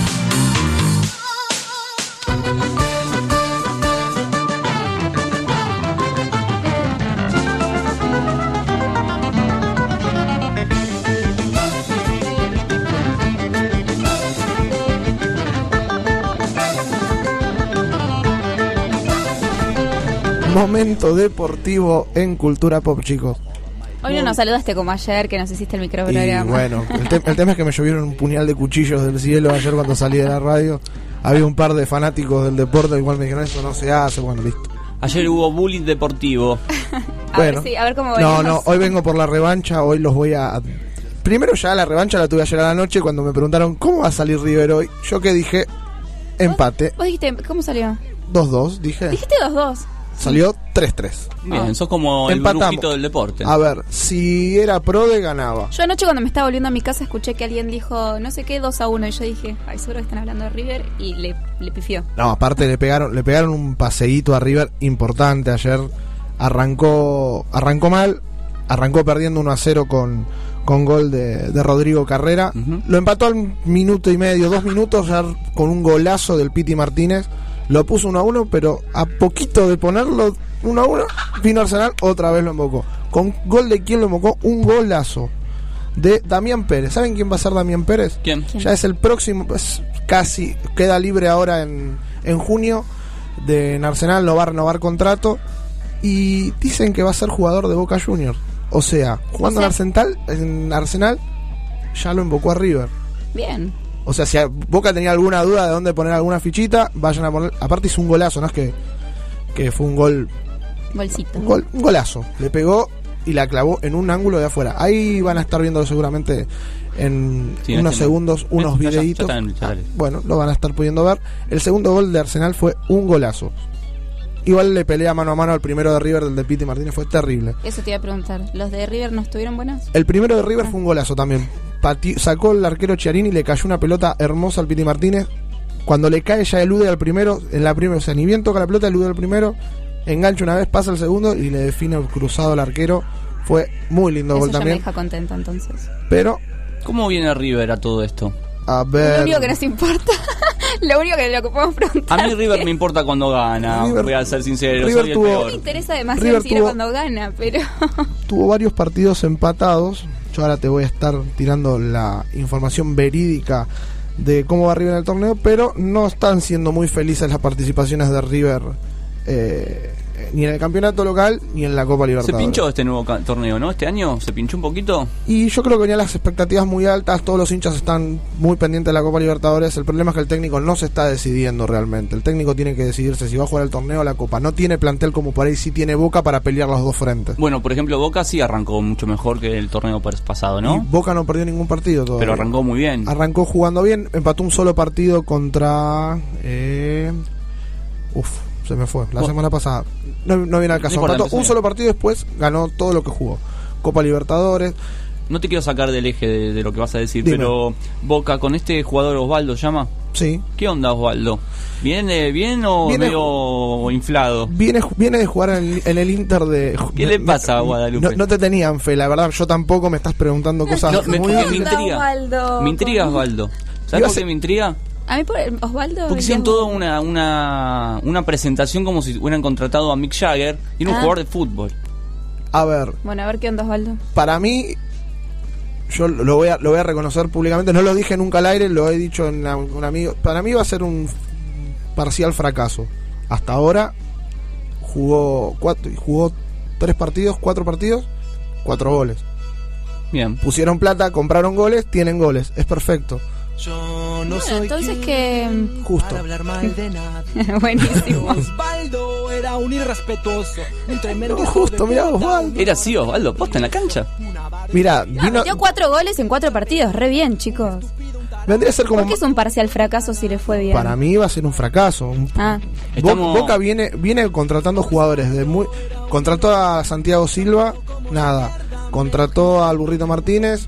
Speaker 11: Momento deportivo en Cultura Pop, chicos.
Speaker 10: Hoy no nos saludaste como ayer que nos hiciste el
Speaker 11: Y
Speaker 10: microprograma.
Speaker 11: bueno, el, te- el tema es que me llovieron un puñal de cuchillos del cielo ayer cuando salí de la radio. Había un par de fanáticos del deporte, igual me dijeron eso no se hace, bueno, listo.
Speaker 9: Ayer hubo bullying deportivo. (laughs)
Speaker 10: a
Speaker 11: bueno.
Speaker 10: ver, sí, a ver cómo
Speaker 11: No,
Speaker 10: venimos.
Speaker 11: no, hoy vengo por la revancha, hoy los voy a... Primero ya la revancha la tuve ayer a la noche cuando me preguntaron cómo va a salir River hoy. Yo que dije, empate,
Speaker 10: Vos dijiste, ¿cómo salió?
Speaker 11: 2-2, dije.
Speaker 10: Dijiste 2-2.
Speaker 11: Salió 3-3.
Speaker 9: Bien, sos como el brujito del deporte.
Speaker 11: A ver, si era Prode ganaba.
Speaker 10: Yo anoche cuando me estaba volviendo a mi casa escuché que alguien dijo, no sé qué, 2 a 1 y yo dije, ay, seguro que están hablando de River y le, le pifió.
Speaker 11: No, aparte le pegaron, le pegaron un paseíto a River importante ayer. Arrancó, arrancó mal, arrancó perdiendo 1 a 0 con, con gol de, de Rodrigo Carrera. Lo empató al minuto y medio, dos minutos, ya con un golazo del Piti Martínez. Lo puso 1 a 1, pero a poquito de ponerlo 1 a 1, vino Arsenal, otra vez lo embocó. Con gol de quién lo embocó, un golazo de Damián Pérez. ¿Saben quién va a ser Damián Pérez?
Speaker 9: ¿Quién?
Speaker 11: Ya es el próximo, es casi, queda libre ahora en, en junio de en Arsenal, no va a renovar contrato y dicen que va a ser jugador de Boca Juniors. O sea, jugando en Arsenal, en Arsenal ya lo invocó a River.
Speaker 10: Bien.
Speaker 11: O sea, si a- Boca tenía alguna duda de dónde poner alguna fichita, vayan a poner. Aparte hizo un golazo, no es que, que fue un gol,
Speaker 10: Bolsito.
Speaker 11: un gol, un golazo. Le pegó y la clavó en un ángulo de afuera. Ahí van a estar viendo seguramente en
Speaker 9: Sí,
Speaker 11: unos
Speaker 9: este-
Speaker 11: segundos unos
Speaker 9: Ya- ya- ya
Speaker 11: videitos.
Speaker 9: están en- ya sale.
Speaker 11: Bueno, lo van a estar pudiendo ver. El segundo gol de Arsenal fue un golazo. Igual le pelea mano a mano al primero de River del de Piti Martínez, fue terrible.
Speaker 10: Eso te iba a preguntar. ¿Los de River no estuvieron buenos?
Speaker 11: El primero de River fue un golazo también. Pati- sacó el arquero Chiarini y le cayó una pelota hermosa al Piti Martínez. Cuando le cae ya elude al primero, en la primera, o sea, ni bien toca la pelota, elude al primero, engancha una vez, pasa el segundo y le define el cruzado al arquero. Fue muy lindo
Speaker 10: Eso
Speaker 11: gol
Speaker 10: ya me
Speaker 11: también.
Speaker 10: deja contenta entonces.
Speaker 11: Pero,
Speaker 9: ¿Cómo viene River a todo esto?
Speaker 11: a
Speaker 10: Lo
Speaker 11: ver.
Speaker 10: único que nos importa, (laughs) lo único que lo que podemos preguntar.
Speaker 9: A mí River me importa cuando gana,
Speaker 11: River-
Speaker 9: voy a ser sincero,
Speaker 11: River
Speaker 9: soy el
Speaker 11: tuvo-
Speaker 10: me interesa demasiado
Speaker 11: River tuvo-
Speaker 10: cuando gana, pero (laughs)
Speaker 11: tuvo varios partidos empatados. Ahora te voy a estar tirando la información verídica de cómo va River en el torneo, pero no están siendo muy felices las participaciones de River eh, ni en el campeonato local ni en la Copa
Speaker 9: Se
Speaker 11: Libertadores.
Speaker 9: pinchó este nuevo torneo, ¿no? Este año se pinchó un poquito.
Speaker 11: Y yo creo que venían las expectativas muy altas, todos los hinchas están muy pendientes de la Copa Libertadores. El problema es que el técnico no se está decidiendo realmente. El técnico tiene que decidirse si va a jugar el torneo o la Copa. No tiene plantel como por ahí sí tiene Boca para pelear los dos frentes.
Speaker 9: Bueno, por ejemplo, Boca sí arrancó mucho mejor que el torneo pas- pasado,
Speaker 11: Y
Speaker 9: ¿no?
Speaker 11: Boca no perdió ningún partido todavía.
Speaker 9: Pero arrancó muy bien.
Speaker 11: Arrancó jugando bien, empató un solo partido contra. Eh, uf, se me fue. La
Speaker 9: Bueno.
Speaker 11: semana pasada. No, no viene al caso.
Speaker 9: No importa,
Speaker 11: un solo partido después ganó todo lo que jugó. Copa Libertadores.
Speaker 9: No te quiero sacar del eje de, de lo que vas a decir,
Speaker 11: Dime.
Speaker 9: pero Boca con este jugador Osvaldo llama.
Speaker 11: Sí.
Speaker 9: ¿Qué onda Osvaldo? ¿Viene bien o
Speaker 11: Viene-
Speaker 9: medio inflado?
Speaker 11: Viene, viene de jugar en, el- en el Inter de.
Speaker 9: ¿Qué le pasa a Guadalupe?
Speaker 11: No, no te tenían fe, la verdad. Yo tampoco me estás preguntando cosas
Speaker 9: No, me,
Speaker 11: muy
Speaker 9: me intriga.
Speaker 10: Osvaldo.
Speaker 9: Me intriga Osvaldo. ¿Sabes por qué me intriga?
Speaker 10: A mí por Osvaldo.
Speaker 9: Porque hicieron toda una, una, una presentación como si hubieran contratado a Mick Jagger y era un
Speaker 10: Ah.
Speaker 9: jugador de fútbol.
Speaker 11: A ver,
Speaker 10: Bueno, a ver qué onda Osvaldo.
Speaker 11: para mí, yo lo voy a, lo voy a reconocer públicamente, no lo dije nunca al aire, lo he dicho en la- un amigo, para mí va a ser un parcial fracaso. Hasta ahora jugó cuatro, jugó tres partidos, cuatro partidos, cuatro goles.
Speaker 9: Bien.
Speaker 11: Pusieron plata, compraron goles, tienen goles, es perfecto.
Speaker 20: Yo no
Speaker 10: Bueno,
Speaker 20: soy
Speaker 10: entonces que.
Speaker 11: Justo.
Speaker 20: para hablar mal de nadie. (laughs)
Speaker 10: Buenísimo.
Speaker 20: Osvaldo era un irrespetuoso, un tremendo
Speaker 11: Justo,
Speaker 20: puta,
Speaker 11: Osvaldo.
Speaker 9: Era así Osvaldo, posta en la cancha.
Speaker 11: Mira,
Speaker 10: No,
Speaker 11: vino,
Speaker 10: metió cuatro goles en cuatro partidos. Re bien, chicos.
Speaker 11: vendría a ser como
Speaker 10: ¿Por qué es un parcial fracaso si le fue bien?
Speaker 11: para mí va a ser un fracaso. Un-
Speaker 10: Ah,
Speaker 11: Bo-
Speaker 9: Estamos-
Speaker 11: Boca viene viene contratando jugadores de muy contrató a Santiago Silva, nada. Contrató al Burrito Martínez,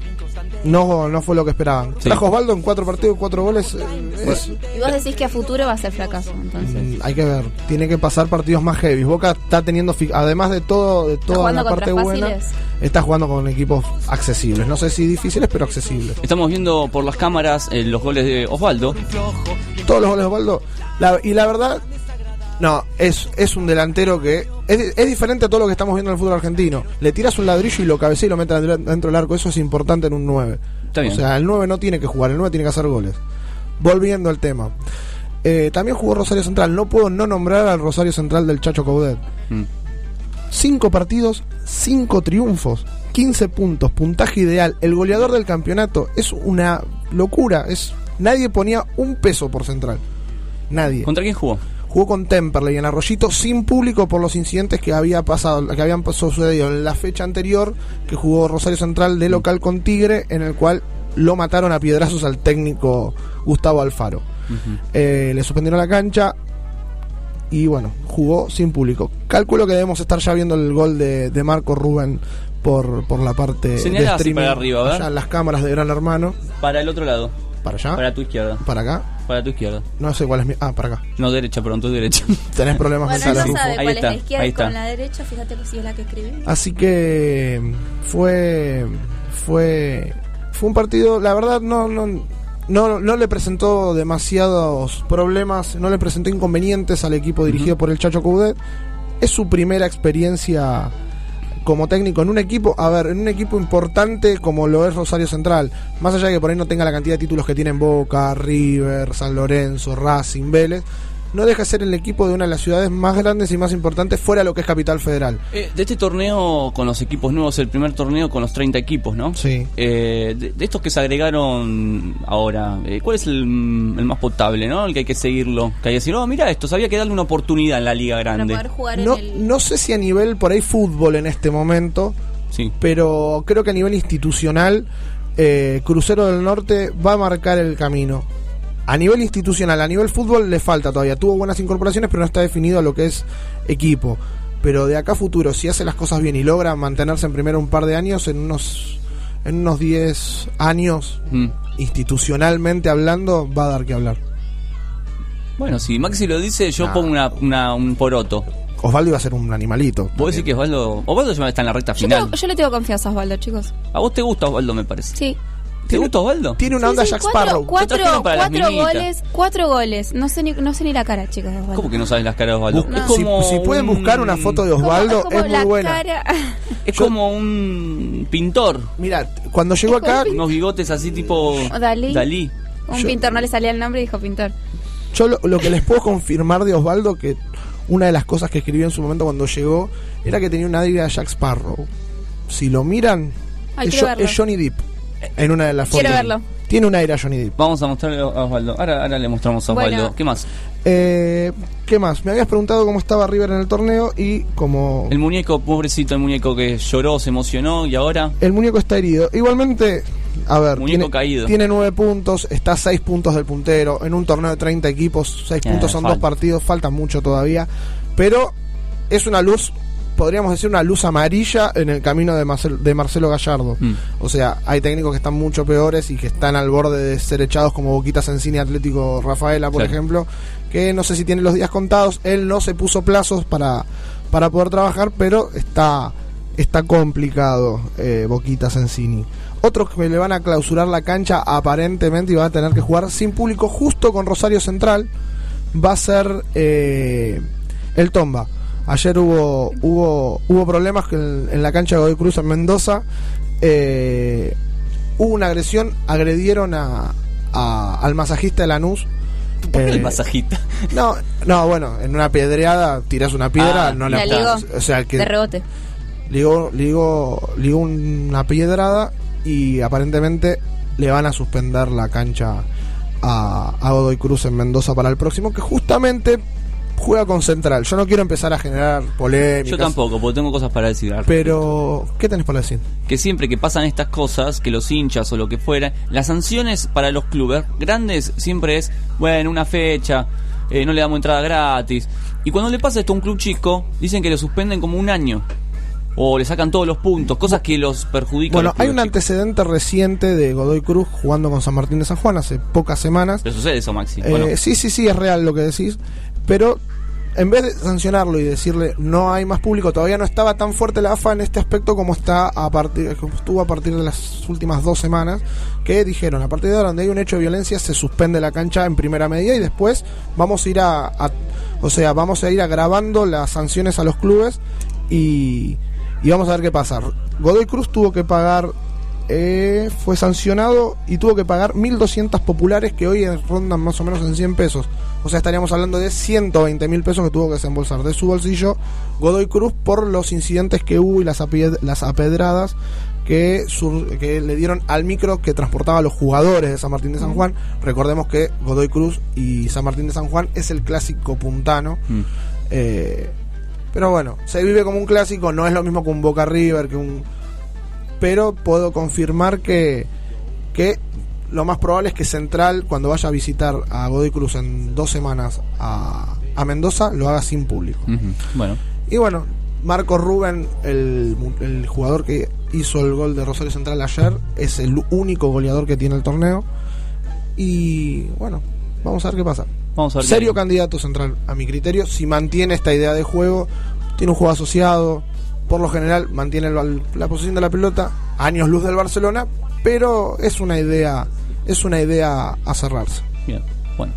Speaker 11: no no fue lo que esperaban.
Speaker 9: Sí.
Speaker 11: Trajo Osvaldo en cuatro partidos, cuatro goles. eh, es-
Speaker 10: y vos decís que a futuro va a ser fracaso, entonces.
Speaker 11: Mm, hay que ver, tiene que pasar partidos más heavy. Boca está teniendo, fi- además de todo, de toda la parte buena,
Speaker 10: fáciles?
Speaker 11: está jugando con equipos accesibles. No sé si difíciles, pero accesibles.
Speaker 9: Estamos viendo por las cámaras eh, los goles de Osvaldo.
Speaker 11: Todos los goles de Osvaldo. La- y la verdad, no, es, es un delantero que es, es diferente a todo lo que estamos viendo en el fútbol argentino. Le tiras un ladrillo y lo cabeceas y lo metes dentro del arco. Eso es importante en un 9.
Speaker 9: Está bien.
Speaker 11: O sea, el 9 no tiene que jugar, el 9 tiene que hacer goles. Volviendo al tema. Eh, también jugó Rosario Central. No puedo no nombrar al Rosario Central del Chacho Coudet.
Speaker 9: Mm.
Speaker 11: Cinco partidos, cinco triunfos, 15 puntos, puntaje ideal. El goleador del campeonato es una locura. Es Nadie ponía un peso por Central. Nadie.
Speaker 9: ¿Contra quién jugó?
Speaker 11: Jugó con Temperley en Arroyito sin público por los incidentes que había pasado, que habían sucedido en la fecha anterior que jugó Rosario Central de local con Tigre, en el cual lo mataron a piedrazos al técnico Gustavo Alfaro. Eh, le suspendieron la cancha y bueno, jugó sin público. Calculo que debemos estar ya viendo el gol de, de Marco Rubén por, por la parte de streaming,
Speaker 9: para arriba, a ver.
Speaker 11: allá en las cámaras de Gran Hermano.
Speaker 9: Para el otro lado.
Speaker 11: ¿Para allá?
Speaker 9: Para tu izquierda.
Speaker 11: ¿Para acá?
Speaker 9: Para tu izquierda.
Speaker 11: No sé cuál es mi... Ah, para acá.
Speaker 9: No, derecha, pronto derecha. (laughs)
Speaker 11: Tenés problemas
Speaker 10: Bueno,
Speaker 11: mentales.
Speaker 10: no sabe
Speaker 11: Rufo.
Speaker 10: cuál
Speaker 9: Ahí
Speaker 10: es
Speaker 9: está,
Speaker 10: la izquierda
Speaker 9: ahí
Speaker 10: con la derecha, fíjate que sí es la que escribí.
Speaker 11: Así que fue fue fue un partido, la verdad no no no, no le presentó demasiados problemas, no le presentó inconvenientes al equipo dirigido por el Chacho Coudet. Es su primera experiencia como técnico en un equipo, a ver, en un equipo importante como lo es Rosario Central, más allá de que por ahí no tenga la cantidad de títulos que tienen Boca, River, San Lorenzo, Racing, Vélez, no deja de ser el equipo de una de las ciudades más grandes y más importantes fuera de lo que es Capital Federal.
Speaker 9: Eh, de este torneo con los equipos nuevos, el primer torneo con los 30 equipos, ¿no?
Speaker 11: Sí.
Speaker 9: Eh, de, de estos que se agregaron ahora, eh, ¿cuál es el, el más potable, no? El que hay que seguirlo. Que hay que decir, oh, mira esto, sabía que darle una oportunidad en la liga grande.
Speaker 11: No, no sé si a nivel por ahí fútbol en este momento,
Speaker 9: Sí.
Speaker 11: pero creo que a nivel institucional eh, Crucero del Norte va a marcar el camino. A nivel institucional, a nivel fútbol le falta todavía. Tuvo buenas incorporaciones, pero no está definido lo que es equipo. Pero de acá a futuro, si hace las cosas bien y logra mantenerse en primero un par de años, en unos en unos 10 años,
Speaker 9: Mm.
Speaker 11: institucionalmente hablando, va a dar que hablar.
Speaker 9: Bueno, si Maxi lo dice, yo pongo una, una- un poroto.
Speaker 11: Osvaldo iba a ser un animalito.
Speaker 9: ¿Vos decís que Osvaldo... Osvaldo ya está en la recta
Speaker 10: Yo,
Speaker 9: final.
Speaker 10: tengo- yo le tengo confianza a Osvaldo, chicos.
Speaker 9: A vos te gusta Osvaldo, me parece.
Speaker 10: Sí.
Speaker 9: ¿Te gusta Osvaldo?
Speaker 11: Tiene una
Speaker 10: Sí,
Speaker 11: onda
Speaker 10: sí,
Speaker 11: Jack
Speaker 10: cuatro,
Speaker 11: Sparrow.
Speaker 10: Cuatro,
Speaker 9: para
Speaker 10: goles, cuatro goles. No sé ni, no sé ni la cara, chicos, de Osvaldo.
Speaker 9: ¿Cómo que no sabes las caras de Osvaldo? Es
Speaker 11: si,
Speaker 9: como
Speaker 11: si pueden buscar una foto de
Speaker 10: Como-
Speaker 11: Osvaldo,
Speaker 10: como
Speaker 11: es muy
Speaker 10: la
Speaker 11: buena.
Speaker 10: cara- (laughs)
Speaker 9: Es como un pintor.
Speaker 11: Mira, cuando llegó acá,
Speaker 9: Unos bigotes así tipo...
Speaker 10: Dalí.
Speaker 9: Dalí.
Speaker 10: Un
Speaker 11: Yo-
Speaker 10: pintor no le salía el nombre y dijo pintor.
Speaker 11: yo lo, lo que les puedo confirmar de Osvaldo, que una de las cosas que escribió en su momento cuando llegó, era que tenía una aire a Jack Sparrow. Si lo miran,
Speaker 10: Ay,
Speaker 11: es,
Speaker 10: verlo.
Speaker 11: es Johnny Depp en una de las fotos.
Speaker 10: Quiero verlo.
Speaker 11: Tiene un aire a Johnny Depp.
Speaker 9: Vamos a mostrarle a Osvaldo. Ahora, ahora le mostramos a Osvaldo.
Speaker 10: Bueno.
Speaker 9: ¿Qué más?
Speaker 11: Eh, ¿Qué más? Me habías preguntado cómo estaba River en el torneo y como
Speaker 9: El muñeco, pobrecito, el muñeco que lloró, se emocionó y ahora...
Speaker 11: el muñeco está herido. Igualmente, a ver,
Speaker 9: Muñeco
Speaker 11: tiene,
Speaker 9: caído.
Speaker 11: tiene nueve puntos, está a seis puntos del puntero. En un torneo de 30 equipos, seis
Speaker 9: Eh,
Speaker 11: puntos son
Speaker 9: falta.
Speaker 11: dos partidos, falta mucho todavía. Pero es una luz, podríamos decir, una luz amarilla en el camino de, Marcel- de Marcelo Gallardo.
Speaker 9: Mm.
Speaker 11: O sea, hay técnicos que están mucho peores y que están al borde de ser echados, como Boquitas en Cine Atlético Rafaela, por ejemplo, que no sé si tiene los días contados. Él no se puso plazos para, para poder trabajar, pero está, está complicado eh, Boquitas en Cine. Otros que le van a clausurar la cancha aparentemente y van a tener que jugar sin público justo con Rosario Central va a ser eh, el Tomba. Ayer hubo hubo hubo problemas que en, en la cancha de Godoy Cruz en Mendoza. eh, hubo una agresión, agredieron a, a- al masajista de Lanús.
Speaker 9: ¿Por qué
Speaker 11: Eh,
Speaker 9: el masajista? (laughs)
Speaker 11: No, no, bueno, en una pedreada tiras una piedra,
Speaker 9: Ah,
Speaker 11: no
Speaker 10: La
Speaker 11: la
Speaker 10: ligó.
Speaker 11: O sea, que
Speaker 10: De rebote.
Speaker 11: ligó, ligó, ligó una piedrada y aparentemente le van a suspender la cancha a, a Godoy Cruz en Mendoza para el próximo, que justamente, juega con Central. Yo no quiero empezar a generar polémicas.
Speaker 9: Yo tampoco, porque tengo cosas para decir.
Speaker 11: Pero, ¿qué tenés para decir?
Speaker 9: que siempre que pasan estas cosas, que los hinchas o lo que fuera, las sanciones para los clubes grandes siempre es, bueno, una fecha, eh, no le damos entrada gratis. Y cuando le pasa esto a un club chico, dicen que lo suspenden como un año. O le sacan todos los puntos, cosas que los perjudican.
Speaker 11: Bueno,
Speaker 9: los
Speaker 11: hay un
Speaker 9: chicos.
Speaker 11: antecedente reciente de Godoy Cruz jugando con San Martín de San Juan hace pocas semanas.
Speaker 9: Pero sucede eso, Maxi.
Speaker 11: Eh,
Speaker 9: Bueno,
Speaker 11: Sí, sí, sí, es real lo que decís. Pero en vez de sancionarlo y decirle no hay más público, todavía no estaba tan fuerte la AFA en este aspecto como está a partir, como estuvo a partir de las últimas dos semanas, que dijeron a partir de ahora donde hay un hecho de violencia se suspende la cancha en primera medida y después vamos a ir a, a- o sea, vamos a ir agravando las sanciones a los clubes y, y vamos a ver qué pasa. Godoy Cruz tuvo que pagar eh, fue sancionado y tuvo que pagar 1.200 populares que hoy rondan más o menos en 100 pesos. O sea, estaríamos hablando de 120 mil pesos que tuvo que desembolsar de su bolsillo Godoy Cruz por los incidentes que hubo y las, apedradas que, le dieron al micro que transportaba a los jugadores de San Martín de San Juan. Recordemos que Godoy Cruz y San Martín de San Juan es el clásico puntano.
Speaker 9: Mm.
Speaker 11: Eh, pero bueno, se vive como un clásico, no es lo mismo que un Boca River, que un... Pero puedo confirmar que, que lo más probable es que Central, cuando vaya a visitar a Godoy Cruz en dos semanas a, a Mendoza, lo haga sin público.
Speaker 9: bueno.
Speaker 11: Y bueno, Marco Rubén, el, el jugador que hizo el gol de Rosario Central ayer, es el único goleador que tiene el torneo. Y bueno, vamos a ver qué pasa.
Speaker 9: Vamos a ver
Speaker 11: Serio candidato central, a mi criterio, si mantiene esta idea de juego, tiene un juego asociado, por lo general mantiene la posición de la pelota, años luz del Barcelona, pero es una idea, es una idea a cerrarse.
Speaker 9: Bien, bueno.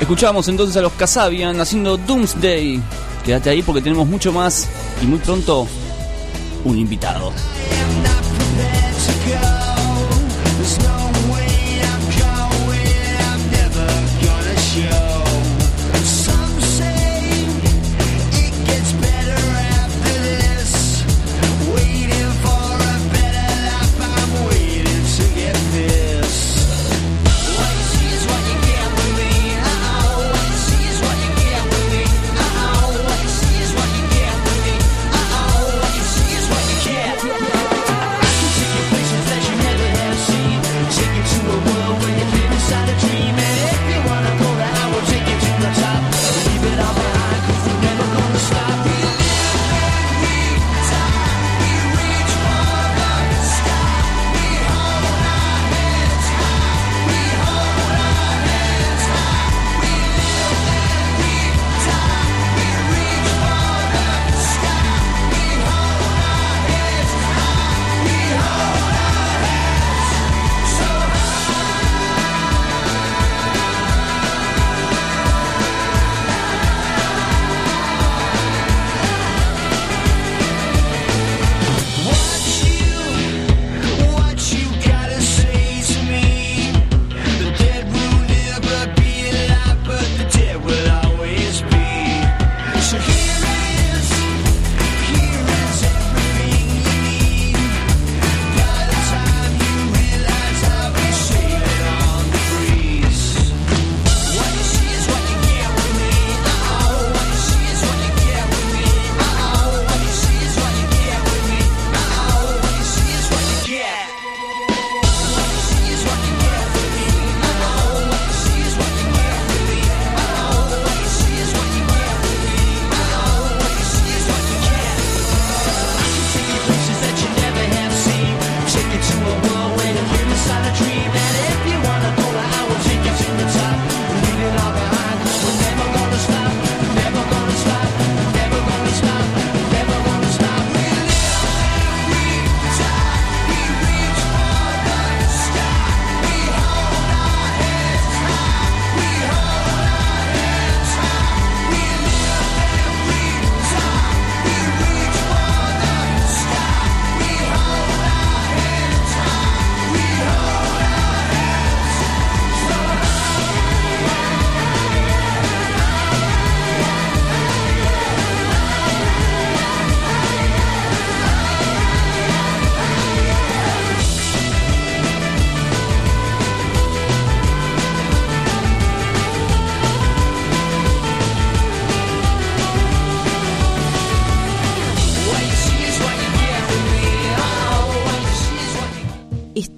Speaker 9: Escuchamos entonces a los Casabian haciendo Doomsday. Quédate ahí porque tenemos mucho más y muy pronto un invitado.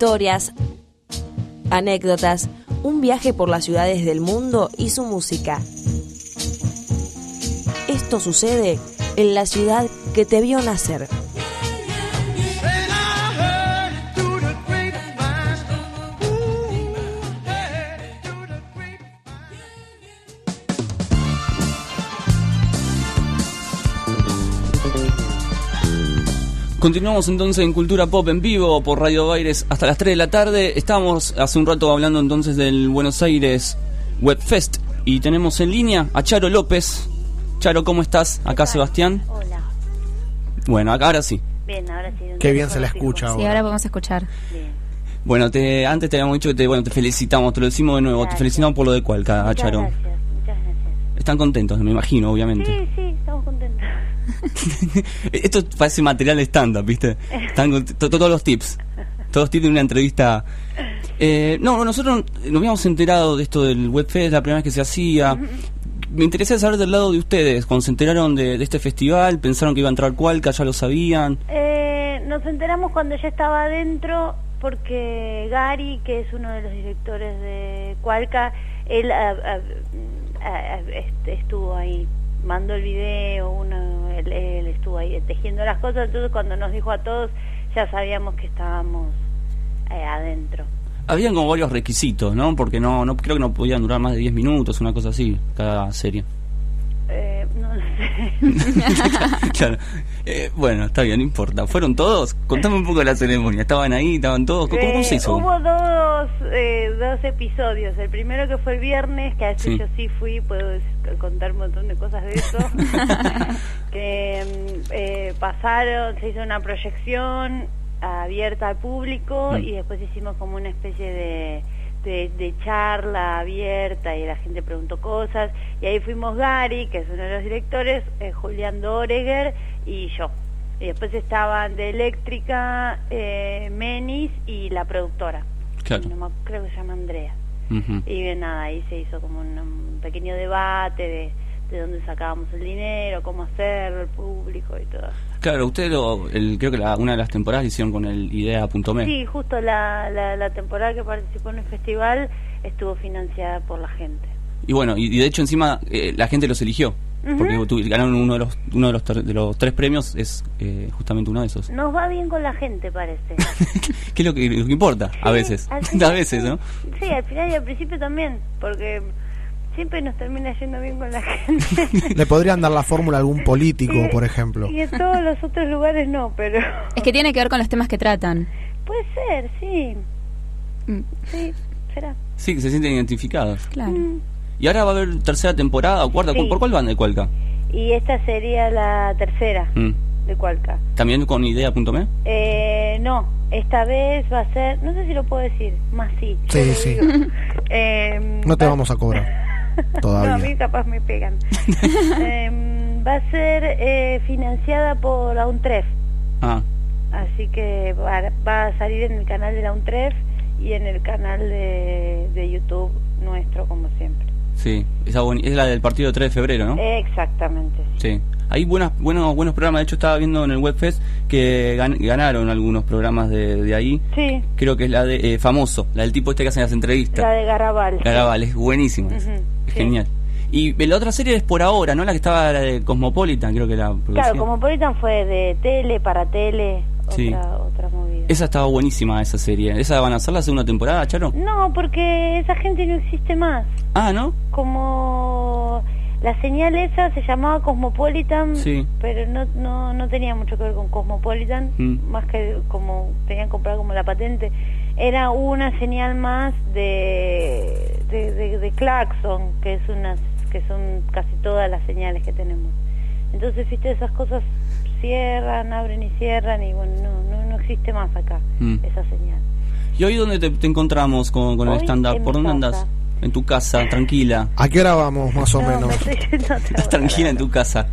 Speaker 3: Historias, anécdotas, un viaje por las ciudades del mundo y su música. Esto sucede en la ciudad que te vio nacer.
Speaker 9: Continuamos entonces en Cultura Pop en vivo por Radio Baires hasta las 3 de la tarde. Estábamos hace un rato hablando entonces del Buenos Aires Web Fest y tenemos en línea a Charo López. Charo, ¿cómo estás? Acá Sebastián.
Speaker 19: Hola.
Speaker 9: Bueno, acá ahora sí.
Speaker 19: Bien, ahora sí.
Speaker 11: Qué bien se la escucha
Speaker 10: Sí,
Speaker 11: ahora.
Speaker 10: ahora podemos escuchar.
Speaker 9: Bueno, te, antes te habíamos dicho que te, bueno, te felicitamos, te lo decimos de nuevo, te felicitamos por lo de Cualca,
Speaker 19: Muchas
Speaker 9: Charo.
Speaker 19: gracias, muchas gracias.
Speaker 9: Están contentos, me imagino, obviamente.
Speaker 19: Sí, sí, estamos contentos. (laughs)
Speaker 9: Esto parece material stand-up, ¿viste? Están todos los tips. Todos los tips de una entrevista. Eh, no, nosotros nos habíamos enterado de esto del Webfest, la primera vez que se hacía. Me interesa saber del lado de ustedes, cuando se enteraron de, de este festival, pensaron que iba a entrar Cualca, ya lo sabían.
Speaker 19: Eh, nos enteramos cuando ya estaba adentro porque Gary, que es uno de los directores de Cualca, él ah, ah, ah, este, estuvo ahí, mandó el video, uno, él, estuvo ahí tejiendo las cosas, entonces cuando nos dijo a todos ya sabíamos que estábamos eh, adentro.
Speaker 9: Habían como varios requisitos, ¿no? Porque no, no creo que no podían durar más de 10 minutos, una cosa así, cada serie.
Speaker 19: Eh, no lo sé. (laughs)
Speaker 9: claro. Eh, bueno, está bien, no importa. ¿Fueron todos? Contame un poco de la ceremonia. ¿Estaban ahí? ¿Estaban todos? ¿Cómo, se
Speaker 19: Eh,
Speaker 9: hizo?
Speaker 19: Hubo dos, eh, dos episodios. El primero que fue el viernes, que a ese
Speaker 9: Sí.
Speaker 19: yo sí fui, puedo contar un montón de cosas de eso. (laughs) que mm, eh, pasaron, se hizo una proyección abierta al público
Speaker 20: Mm.
Speaker 19: y después hicimos como una especie de, de, de charla abierta y la gente preguntó cosas. Y ahí fuimos Gary, que es uno de los directores, eh, Julián Doreger y yo. Y después estaban de Eléctrica, eh, Menis y la productora.
Speaker 9: Claro.
Speaker 19: No me- creo que se llama Andrea.
Speaker 9: Ujú.
Speaker 19: Y bien, nada, ahí se hizo como un, un pequeño debate de, de dónde sacábamos el dinero, cómo hacerlo, el público y todo.
Speaker 9: Claro, ustedes lo, el, creo que la- una de las temporadas lo hicieron con el idea.me.
Speaker 19: Sí, justo la, la, la temporada que participó en el festival estuvo financiada por la gente.
Speaker 9: Y bueno, y, y de hecho encima eh, la gente los eligió. Porque tu- ganaron uno de los uno de los, ter- de los tres premios, es eh, justamente uno de esos.
Speaker 19: Nos va bien con la gente, parece. (laughs)
Speaker 9: ¿Qué es lo que, lo que importa? a veces. (laughs) a veces, ¿no?
Speaker 19: Sí, al final y al principio también, porque siempre nos termina yendo bien con la gente. (laughs)
Speaker 11: Le podrían dar la fórmula a algún político, por ejemplo.
Speaker 19: y en todos los otros lugares no, pero
Speaker 10: Es que tiene que ver con los temas que tratan.
Speaker 19: puede ser, sí. Sí, será.
Speaker 9: Sí, que se sienten identificados.
Speaker 10: Claro.
Speaker 19: Mm.
Speaker 9: Y ahora va a haber tercera temporada o cuarta.
Speaker 19: Sí.
Speaker 9: ¿Por cuál van de Cualca?
Speaker 19: Y esta sería la tercera
Speaker 9: Mm.
Speaker 19: de Cualca.
Speaker 9: ¿También con idea.me?
Speaker 19: Eh, no, esta vez va a ser, no sé si lo puedo decir, más sí.
Speaker 11: Sí. (laughs)
Speaker 19: Eh,
Speaker 11: No te
Speaker 19: va-
Speaker 11: vamos a cobrar. (laughs)
Speaker 19: No, a
Speaker 11: Todavía.
Speaker 19: mí capaz me pegan. (laughs) Em, va a ser eh, financiada por la UNTREF,
Speaker 9: Ah,
Speaker 19: así que va, va a salir en el canal de la UNTREF y en el canal de, de YouTube nuestro, como siempre.
Speaker 9: Sí. Esa es la del partido de 3 de febrero, ¿no?
Speaker 19: Exactamente.
Speaker 9: Sí. Hay buenas, buenos, buenos programas. De hecho, estaba viendo en el Webfest que gan- ganaron algunos programas de, de ahí.
Speaker 19: Sí,
Speaker 9: Creo que es la de eh, Famoso, la del tipo este que hace las entrevistas.
Speaker 19: la de Garabal.
Speaker 9: Garabal, es buenísima. es-
Speaker 19: Ujú,
Speaker 9: es
Speaker 19: sí.
Speaker 9: genial. Y la otra serie es por ahora, ¿no? La que estaba la de Cosmopolitan, creo que la producía.
Speaker 19: Claro, Cosmopolitan fue de tele para tele,
Speaker 9: Sí.
Speaker 19: otra, otra movida.
Speaker 9: Esa estaba buenísima, esa serie. ¿Esa van a hacer la segunda temporada, Charo?
Speaker 19: No, porque esa gente no existe más.
Speaker 9: Ah, ¿no?
Speaker 19: Como la señal esa se llamaba Cosmopolitan,
Speaker 9: Sí.
Speaker 19: pero no, no, no tenía mucho que ver con Cosmopolitan,
Speaker 9: Mm.
Speaker 19: más que como tenían comprado como la patente. Era una señal más de, de, de, de Claxon, que es unas que son casi todas las señales que tenemos. Entonces, viste, esas cosas cierran, abren y cierran y bueno, no, no, no existe más acá
Speaker 9: Mm.
Speaker 19: esa señal.
Speaker 9: ¿Y hoy dónde te, te encontramos con, con el stand-up? ¿Por dónde
Speaker 19: casa.
Speaker 9: andas? En tu casa, tranquila.
Speaker 11: ¿A qué hora vamos, más o
Speaker 19: No,
Speaker 11: menos?
Speaker 19: me (laughs)
Speaker 9: Estás tranquila en tu casa.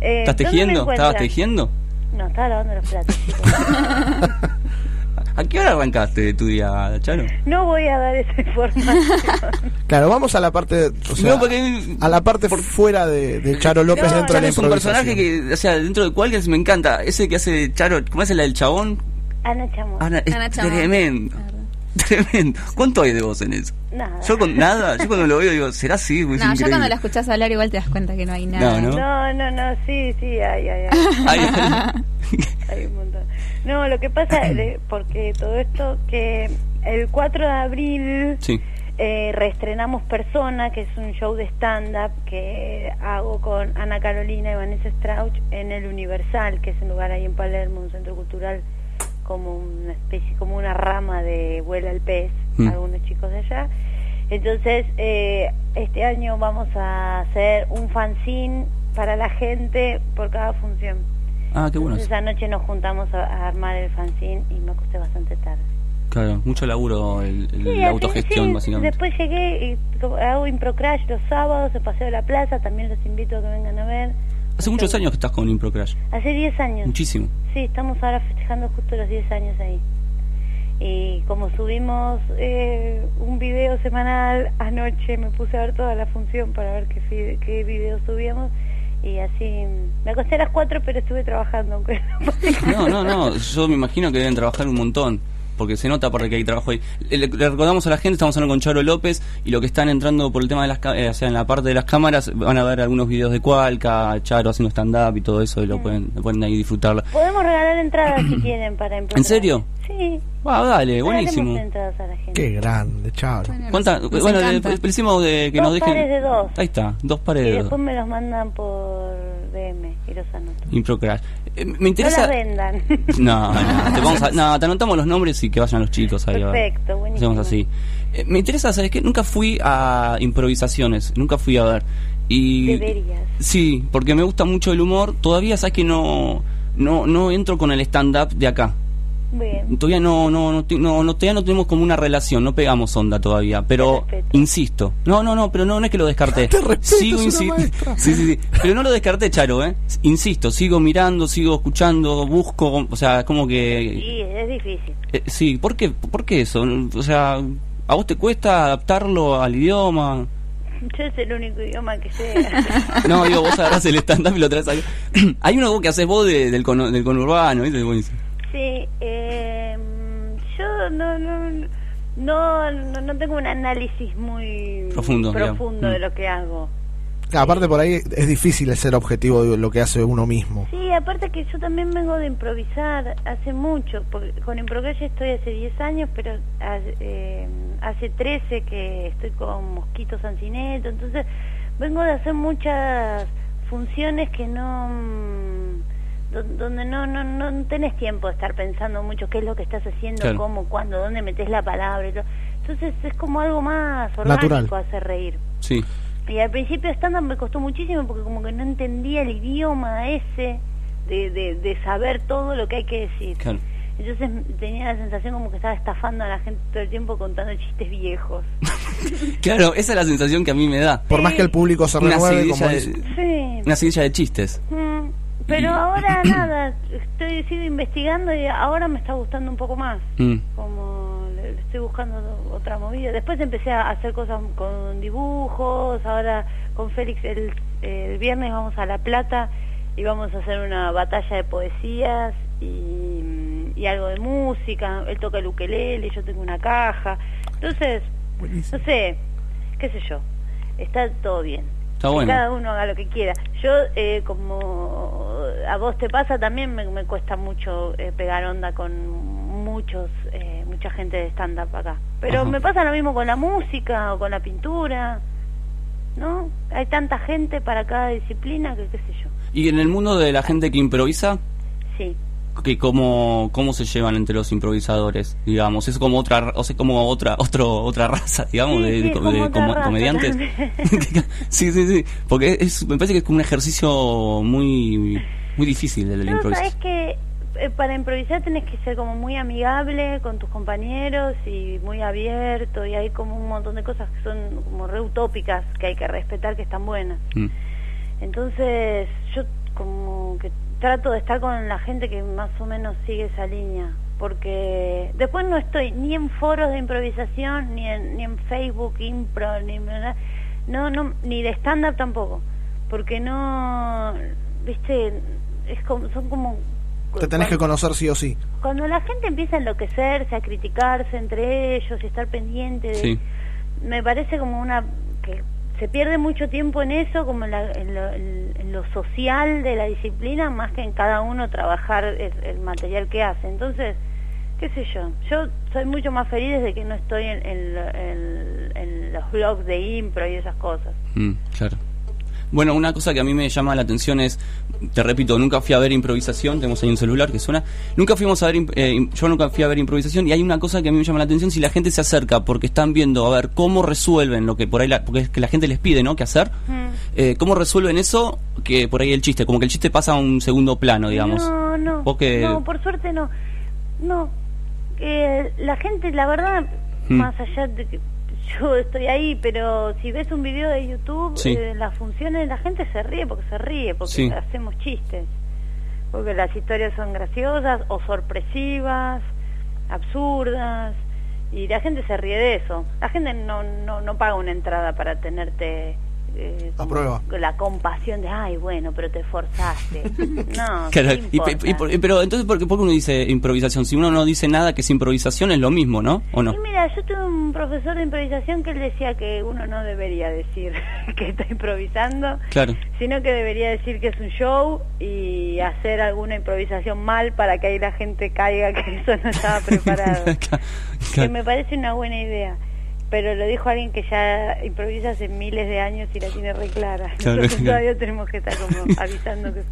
Speaker 19: Eh,
Speaker 9: ¿Estás
Speaker 19: ¿dónde me
Speaker 9: tejiendo? ¿Estabas tejiendo?
Speaker 19: No, estaba lavando los platos. (laughs)
Speaker 9: ¿A qué hora arrancaste de tu día, Charo?
Speaker 19: no voy a dar esa (laughs) información.
Speaker 11: Claro, vamos a la parte, o sea,
Speaker 9: No, porque-
Speaker 11: a la parte fuera de, de Charo López dentro de
Speaker 9: Charo
Speaker 11: la
Speaker 9: es un personaje que, o sea, dentro de cualquier me encanta. Ese que hace Charo, ¿cómo es la del chabón?
Speaker 19: Ana Chamorro.
Speaker 9: Ana, es tremendo. (laughs) Tremendo. ¿Cuánto hay de vos en eso?
Speaker 19: Nada.
Speaker 9: Yo con nada, yo cuando lo veo digo, ¿será así? Pues es
Speaker 10: No, ya
Speaker 9: increíble.
Speaker 10: cuando la escuchás hablar igual te das cuenta que no hay nada.
Speaker 9: No,
Speaker 19: No, no, no, sí, sí, ay, ay, ay. (laughs)
Speaker 9: Ay.
Speaker 19: Hay un montón. No, lo que pasa, es porque todo esto, que el 4 de abril
Speaker 9: Sí.
Speaker 19: eh, reestrenamos Persona, que es un show de stand-up que hago con Ana Carolina y Vanessa Strauch en el Universal, que es un lugar ahí en Palermo, un centro cultural como una especie, como una rama de Vuela el Pez,
Speaker 9: Mm.
Speaker 19: algunos chicos de allá. Entonces, eh, este año vamos a hacer un fanzine para la gente por cada función.
Speaker 9: Ah, qué bueno.
Speaker 19: Entonces anoche nos juntamos a, a armar el fanzine y me acosté bastante tarde.
Speaker 9: Claro, mucho laburo, el, el-
Speaker 19: Sí,
Speaker 9: la autogestión,
Speaker 19: sí,
Speaker 9: básicamente.
Speaker 19: Después llegué y hago Improcrash los sábados, de paseo de la plaza, también los invito a que vengan a ver.
Speaker 9: Hace muchos años que estás con Improcrash.
Speaker 19: Hace 10 años.
Speaker 9: Muchísimo.
Speaker 19: Sí, estamos ahora festejando justo los 10 años ahí. Y como subimos eh, un video semanal anoche, me puse a ver toda la función para ver qué, qué video subíamos. Y así, me acosté a las 4, pero estuve trabajando. Aunque (laughs)
Speaker 9: No, no, no, yo me imagino que deben trabajar un montón. Porque se nota porque hay trabajo ahí. Le, le recordamos a la gente, estamos hablando con Charo López y lo que están entrando por el tema de las ca- eh, o sea, en la parte de las cámaras, van a ver algunos videos de Cualca, Charo haciendo stand-up y todo eso, y lo pueden, lo pueden ahí disfrutar.
Speaker 19: Podemos regalar entradas si (clears throat) quieren para
Speaker 9: ¿En serio?
Speaker 19: Sí.
Speaker 9: Ah, dale, buenísimo.
Speaker 19: entradas a la gente.
Speaker 11: Qué grande, Charo.
Speaker 9: ¿Cuánta-
Speaker 19: nos
Speaker 9: bueno, le,
Speaker 19: encanta.
Speaker 9: le hicimos de que
Speaker 19: Dos
Speaker 9: nos dejen.
Speaker 19: pares de dos.
Speaker 9: Ahí está, dos pares
Speaker 19: Y
Speaker 9: de dos.
Speaker 19: después me los mandan por DM y los anoto.
Speaker 9: Improcrash. Eh, me
Speaker 19: No las vendan. (laughs)
Speaker 9: No, no, te, vamos a- no, te anotamos los nombres y que vayan los chicos ahí.
Speaker 19: Perfecto, buenísimo.
Speaker 9: Hacemos así. Eh, me interesa, ¿sabes qué? Nunca fui a improvisaciones, nunca fui a ver. Y
Speaker 19: Deberías.
Speaker 9: Sí, porque me gusta mucho el humor. Todavía sabes que no no no entro con el stand up de acá.
Speaker 19: Bien.
Speaker 9: Todavía no no no, no, no- todavía no tenemos como una relación, no pegamos onda todavía, pero insisto. No, no, no, pero no, no es que lo descarté. sigo
Speaker 11: es una.
Speaker 9: Sí, sí, sí, pero no lo descarté, Charo, eh. Insisto, sigo mirando, sigo escuchando, busco, o sea, como que
Speaker 19: Sí, es difícil.
Speaker 9: eh, sí, ¿por qué por qué eso? O sea, ¿a vos te cuesta adaptarlo al idioma?
Speaker 19: Yo es el único idioma que sé. (laughs)
Speaker 9: No, digo, vos agarrás el stand-up y lo traes acá. (clears throat) Hay uno que haces vos de- del, cono- del conurbano, ¿viste?
Speaker 19: Sí, eh, yo no, no, no, no, no tengo un análisis muy
Speaker 11: Profundo,
Speaker 19: profundo de
Speaker 11: Mm.
Speaker 19: lo que hago.
Speaker 11: Claro, aparte por ahí es difícil ser objetivo de lo que hace uno mismo.
Speaker 19: Sí, aparte que yo también vengo de improvisar hace mucho, porque con Improcrash estoy hace 10 años, pero hace, eh, hace 13 que estoy con Mosquito Sancineto, entonces vengo de hacer muchas funciones que no mm, donde no, no no tenés tiempo de estar pensando mucho qué es lo que estás haciendo,
Speaker 9: Claro.
Speaker 19: cómo, cuándo, dónde metes la palabra y todo. Entonces es como algo más orgánico
Speaker 9: Natural.
Speaker 19: hacer reír.
Speaker 9: Sí.
Speaker 19: Y al principio stand me costó muchísimo porque como que no entendía el idioma ese de, de, de saber todo lo que hay que decir.
Speaker 9: Claro.
Speaker 19: Entonces tenía la sensación como que estaba estafando a la gente todo el tiempo contando chistes viejos. (laughs)
Speaker 9: Claro, esa es la sensación que a mí me da.
Speaker 11: Por más que el público se renueve, como
Speaker 9: de-
Speaker 11: dice.
Speaker 19: Sí.
Speaker 9: Una seguidilla de chistes.
Speaker 19: Mm, Pero ahora (clears throat) nada, estoy sigo investigando y ahora me está gustando un poco más.
Speaker 9: Mm.
Speaker 19: Como le- le estoy buscando otra movida. Después empecé a hacer cosas con dibujos, ahora con Félix el, el viernes vamos a La Plata y vamos a hacer una batalla de poesías y, y algo de música. Él toca el ukelele, yo tengo una caja. Entonces, no sé, qué sé yo, está todo bien.
Speaker 9: Está
Speaker 19: Que. Cada uno haga lo que quiera. Yo, eh, como a vos te pasa, también me, me cuesta mucho eh, pegar onda con muchos, eh, mucha gente de stand-up acá. Pero
Speaker 9: Ajá.
Speaker 19: me pasa lo mismo con la música o con la pintura, ¿no? Hay tanta gente para cada disciplina que qué sé yo.
Speaker 9: Y en el mundo de la gente que improvisa,
Speaker 19: Sí.
Speaker 9: Que cómo, cómo se llevan entre los improvisadores, digamos, es como otra, o sea, como otra, otro, otra raza, digamos,
Speaker 19: Sí,
Speaker 9: de,
Speaker 19: sí,
Speaker 9: de-
Speaker 19: es como
Speaker 9: de
Speaker 19: otra
Speaker 9: como-
Speaker 19: raza
Speaker 9: comediantes. (laughs) sí, sí, sí, porque es, me parece que es como un ejercicio muy, muy difícil el de la
Speaker 19: No, sabes que eh, para improvisar tenés que ser como muy amigable con tus compañeros y muy abierto y hay como un montón de cosas que son como re utópicas que hay que respetar que están buenas.
Speaker 9: Mm.
Speaker 19: Entonces yo como que trato de estar con la gente que más o menos sigue esa línea porque después no estoy ni en foros de improvisación ni en, ni en Facebook impro ni no no ni de stand up tampoco porque no viste es como, son como
Speaker 11: Te tenés que conocer sí o sí.
Speaker 19: cuando la gente empieza a enloquecerse, a criticarse entre ellos y estar pendiente de...
Speaker 9: Sí.
Speaker 19: Me parece como una... que se pierde mucho tiempo en eso, como en, la- en lo, en- lo social de la disciplina, más que en cada uno trabajar el, el material que hace. Entonces, qué sé yo, yo soy mucho más feliz desde que no estoy en- en los blogs de impro y esas cosas.
Speaker 9: Mm, claro. Bueno, una cosa que a mí me llama la atención es, te repito, nunca fui a ver improvisación, tenemos ahí un celular que suena, nunca fuimos a ver, eh, yo nunca fui a ver improvisación y hay una cosa que a mí me llama la atención, si la gente se acerca porque están viendo a ver cómo resuelven lo que por ahí, la, porque es que la gente les pide, ¿no? ¿Qué hacer? Eh, ¿Cómo resuelven eso? Que por ahí el chiste, como que el chiste pasa a un segundo plano, digamos.
Speaker 19: No, no. No, por suerte no. No. Eh, la gente, la verdad,
Speaker 9: Hmm.
Speaker 19: más allá de que yo (laughs) estoy ahí, pero si ves un video de YouTube,
Speaker 9: Sí.
Speaker 19: eh, las funciones, la gente se ríe porque se ríe, porque
Speaker 9: Sí.
Speaker 19: hacemos chistes. Porque las historias son graciosas o sorpresivas, absurdas, y la gente se ríe de eso. La gente no, no, no paga una entrada para tenerte... eh,
Speaker 11: A prueba.
Speaker 19: La compasión de, ay, bueno, pero te esforzaste. (laughs) No,
Speaker 9: Claro,
Speaker 19: ¿qué
Speaker 9: y y por- pero entonces, ¿por qué, por qué uno dice improvisación? Si uno no dice nada que es improvisación, es lo mismo, ¿no? ¿O no?
Speaker 19: Y mira, yo tuve un profesor de improvisación que él decía que uno no debería decir (laughs) que está improvisando,
Speaker 9: Claro.
Speaker 19: sino que debería decir que es un show y hacer alguna improvisación mal para que ahí la gente caiga que eso no estaba (laughs) preparado. Que me parece una buena idea. Pero lo dijo alguien que ya improvisa hace miles de años y la tiene re clara.
Speaker 9: Claro, claro.
Speaker 19: todavía tenemos que estar como (laughs) avisando que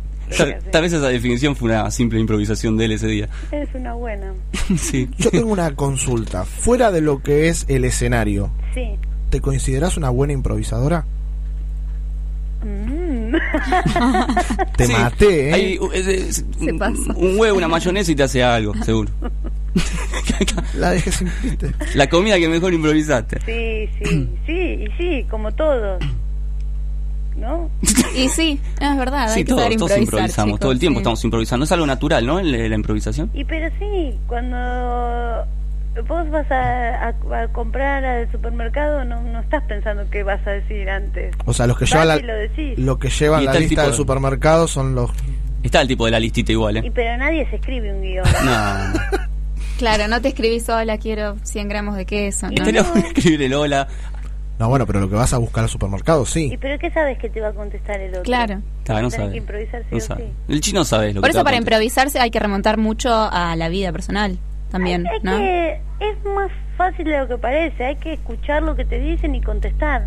Speaker 9: Tal, vez esa definición fue una simple improvisación de él ese día.
Speaker 19: es una buena. (laughs)
Speaker 9: sí.
Speaker 11: Yo tengo una consulta. Fuera de lo que es el escenario,
Speaker 19: Sí.
Speaker 11: ¿te consideras una buena improvisadora?
Speaker 19: Mm. (laughs)
Speaker 11: Te
Speaker 9: Sí,
Speaker 11: maté, ¿eh?
Speaker 9: hay, es- es-
Speaker 19: Se
Speaker 9: un,
Speaker 19: pasa.
Speaker 9: un huevo, una mayonesa y te hace algo, seguro.
Speaker 11: La dejé sin piste.
Speaker 9: La comida que mejor improvisaste.
Speaker 19: Sí, sí, sí, y sí, como todos. ¿No?
Speaker 10: Y sí, es verdad,
Speaker 9: Sí,
Speaker 10: hay que
Speaker 9: todos,
Speaker 10: saber
Speaker 9: todos
Speaker 10: improvisar,
Speaker 9: improvisamos,
Speaker 10: chicos,
Speaker 9: todo el tiempo
Speaker 10: sí.
Speaker 9: estamos improvisando. Es algo natural, ¿no? La, la improvisación.
Speaker 19: Y pero sí, cuando vos vas a, a- a comprar al supermercado, no, no estás pensando qué vas a decir antes.
Speaker 11: O sea, los que llevan la,
Speaker 19: y lo
Speaker 11: que llevan
Speaker 9: Y
Speaker 11: la lista del
Speaker 9: de-
Speaker 11: supermercado son los...
Speaker 9: Está el tipo de la listita igual,
Speaker 19: Y
Speaker 9: ¿eh?
Speaker 19: pero nadie se escribe un guion.
Speaker 9: No. (laughs)
Speaker 10: Claro, no te escribís sola, quiero 100 gramos de queso. ¿no?
Speaker 9: Tenemos que escribir el hola.
Speaker 11: No, bueno, pero lo que vas a buscar al supermercado, sí.
Speaker 19: ¿Y pero qué sabes que te va a contestar el otro?
Speaker 10: Claro.
Speaker 9: Claro, no
Speaker 19: Tenés
Speaker 9: sabe.
Speaker 19: que improvisar sí
Speaker 9: No
Speaker 19: o
Speaker 9: sabe.
Speaker 19: sí.
Speaker 9: El chino sabe lo
Speaker 10: Por
Speaker 9: que
Speaker 10: eso para improvisarse hay que remontar mucho a la vida personal también,
Speaker 19: Es
Speaker 10: ¿no?
Speaker 19: que es más fácil de lo que parece, hay que escuchar lo que te dicen y contestar.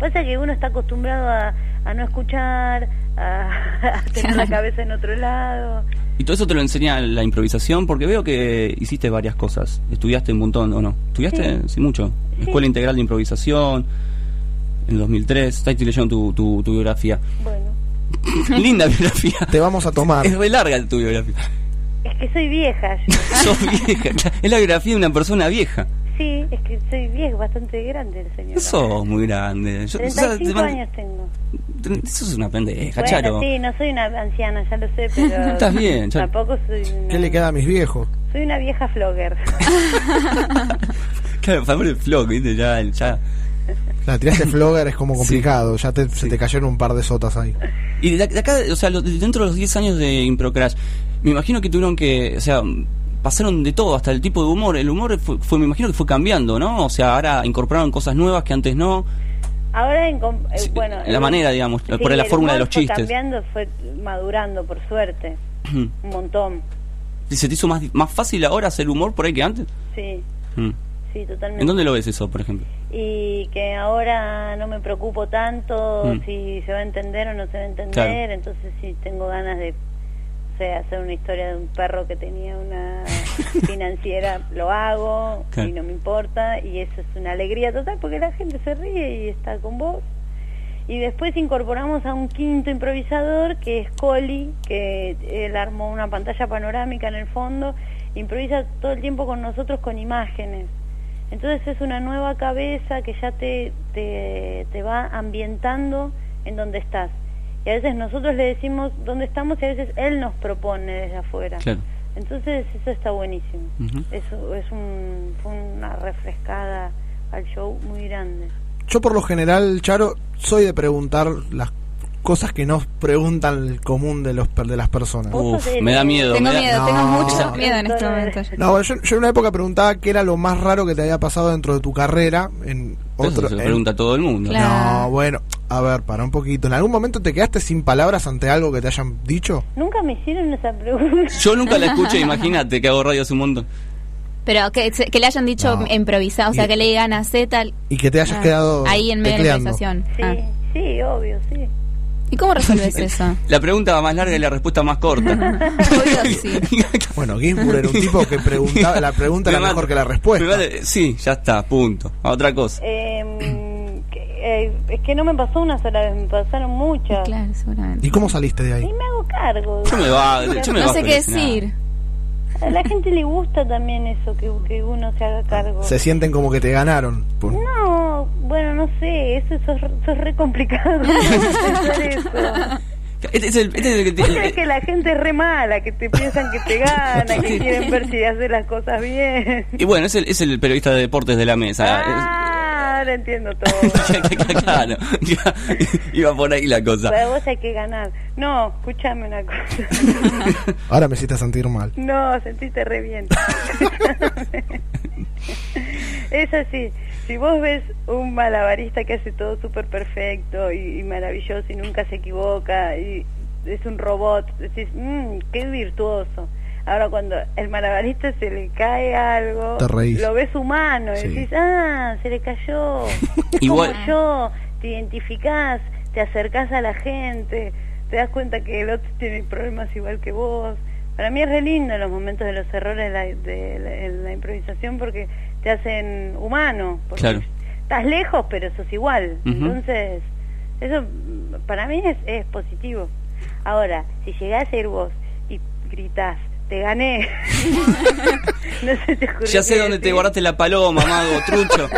Speaker 19: Pasa que uno está acostumbrado a, a no escuchar, a, a (laughs) tener la cabeza en otro lado.
Speaker 9: Y todo eso te lo enseña la improvisación, porque veo que hiciste varias cosas. Estudiaste un montón, ¿o no? ¿Estudiaste? Sí, mucho. Escuela Integral de Improvisación, en 2003. Está leyendo tu, tu, tu biografía.
Speaker 19: Bueno, (laughs)
Speaker 9: Linda biografía.
Speaker 11: Te vamos a tomar.
Speaker 9: Es re larga tu biografía.
Speaker 19: es que soy vieja. yo. (laughs)
Speaker 9: Sos vieja. Es la biografía de una persona vieja.
Speaker 19: Sí, es que soy vieja, bastante grande el señor.
Speaker 9: Sos muy grande. Yo- o sea,
Speaker 19: 35
Speaker 9: te man-
Speaker 19: años tengo.
Speaker 9: Eso es una pendeja,
Speaker 19: Bueno,
Speaker 9: Charo.
Speaker 19: sí, no soy una anciana, ya lo sé, (laughs) pero
Speaker 9: Estás bien, Charo.
Speaker 19: tampoco soy una,
Speaker 11: ¿Qué le queda a mis viejos?
Speaker 19: soy una vieja flogger. (laughs)
Speaker 9: Claro, favor el flock, ¿viste? Ya, ya.
Speaker 11: La tiraste flogger es como complicado, ya te, se te cayeron un par de sotas ahí.
Speaker 9: Y de, acá, o sea, lo- dentro de los 10 años de Improcrash, me imagino que tuvieron que, o sea, pasaron de todo, hasta el tipo de humor. El humor fue, fue- me imagino que fue cambiando, ¿no? O sea, ahora incorporaron cosas nuevas que antes no.
Speaker 19: Ahora, en, eh, bueno,
Speaker 9: la manera, digamos, por la fórmula de los
Speaker 19: fue
Speaker 9: chistes.
Speaker 19: cambiando, fue madurando, por suerte, un montón.
Speaker 9: ¿Y ¿Se te hizo más, más fácil ahora hacer humor por ahí que antes?
Speaker 19: Sí,
Speaker 9: Mm.
Speaker 19: sí, totalmente.
Speaker 9: ¿En dónde lo ves eso, por ejemplo?
Speaker 19: Y que ahora no me preocupo tanto
Speaker 9: Mm.
Speaker 19: si se va a entender o no se va a entender,
Speaker 9: Claro.
Speaker 19: entonces si tengo ganas de hacer una historia de un perro que tenía una (laughs) financiera, lo hago
Speaker 9: Claro.
Speaker 19: y no me importa y eso es una alegría total porque la gente se ríe y está con vos. Y después incorporamos a un quinto improvisador que es Coli, que él armó una pantalla panorámica en el fondo, improvisa todo el tiempo con nosotros con imágenes. Entonces es una nueva cabeza que ya te, te, te va ambientando en donde estás. Y a veces nosotros le decimos dónde estamos y a veces él nos propone desde afuera.
Speaker 9: Claro.
Speaker 19: Entonces eso está buenísimo. Eso es un, fue una refrescada al show muy grande.
Speaker 11: Yo por lo general, Charo, soy de preguntar las cosas que no preguntan el común de los per- de las personas.
Speaker 9: Uf, me da miedo.
Speaker 10: Tengo
Speaker 9: me da-
Speaker 10: miedo, tengo
Speaker 11: No.
Speaker 10: mucho miedo en este momento.
Speaker 11: No, bueno, yo, yo en una época preguntaba qué era lo más raro que te había pasado dentro de tu carrera. En
Speaker 9: Eso
Speaker 11: otro,
Speaker 9: se lo
Speaker 11: en-
Speaker 9: pregunta todo el mundo.
Speaker 11: No, bueno, a ver, para un poquito. ¿En algún momento te quedaste sin palabras ante algo que te hayan dicho?
Speaker 19: Nunca me hicieron esa pregunta.
Speaker 9: Yo nunca la escuché, (laughs) imagínate que hago radio hace un montón.
Speaker 10: Pero que, le hayan dicho
Speaker 11: No.
Speaker 10: improvisado, o sea,
Speaker 11: Y-
Speaker 10: que le digan a Z
Speaker 11: Y que te hayas
Speaker 10: Ah,
Speaker 11: quedado
Speaker 10: ahí en medio de la
Speaker 11: tecleando.
Speaker 10: improvisación.
Speaker 19: Sí,
Speaker 10: Ah.
Speaker 19: sí, obvio, sí.
Speaker 10: ¿Y cómo resuelves (laughs) eso?
Speaker 9: La pregunta va más larga y la respuesta más corta. (laughs)
Speaker 10: Obvio, sí.
Speaker 11: Bueno, Ginsburg era un tipo que preguntaba, la pregunta era
Speaker 9: Me
Speaker 11: mejor que la respuesta.
Speaker 9: Sí, ya está, punto. A otra cosa.
Speaker 19: Que, eh, es que no me pasó una sola vez, me pasaron muchas.
Speaker 10: Claro, seguramente.
Speaker 11: ¿Y cómo saliste de ahí?
Speaker 19: Y me hago cargo.
Speaker 9: Yo me va, yo me
Speaker 10: No sé qué decir.
Speaker 19: A la gente le gusta también eso, que, que uno se haga cargo.
Speaker 11: Se sienten como que te ganaron. Por-
Speaker 19: No, bueno, no sé, eso, eso, es- eso es re complicado. (laughs) eso.
Speaker 9: Este es el, este es el que
Speaker 19: Vos
Speaker 9: te-
Speaker 19: sabés que la gente es re mala, que te piensan que te gana, que quieren ver si haces las cosas bien.
Speaker 9: Y bueno, es el, es el periodista de deportes de la mesa.
Speaker 19: Ah, ahora entiendo (laughs) todo.
Speaker 9: Claro, (laughs) iba por ahí la cosa.
Speaker 19: Para vos hay que ganar. No, escúchame una cosa. (laughs)
Speaker 11: Ahora me hiciste sentir mal.
Speaker 19: No, sentiste re bien. es así. Si vos ves un malabarista que hace todo súper perfecto y, y maravilloso y nunca se equivoca y es un robot, decís, mmm, qué virtuoso. Ahora cuando el malabarista se le cae algo,
Speaker 11: Te reís.
Speaker 19: lo ves humano y
Speaker 11: Sí.
Speaker 19: decís, ah, se le cayó. (laughs) Es
Speaker 9: Igual-
Speaker 19: como yo, te identificás, te acercás a la gente, te das cuenta que el otro tiene problemas igual que vos. Para mí es re lindo los momentos de los errores de la, de la- en la improvisación porque te hacen humano. Porque
Speaker 9: Claro.
Speaker 19: Estás lejos, pero sos igual.
Speaker 9: Ujú.
Speaker 19: Entonces, eso mm, para mí es, es positivo. Ahora, si llegás a ir vos y gritás, te gané. (laughs) no se te
Speaker 9: Ya sé dónde te guardaste la paloma, mago, trucho.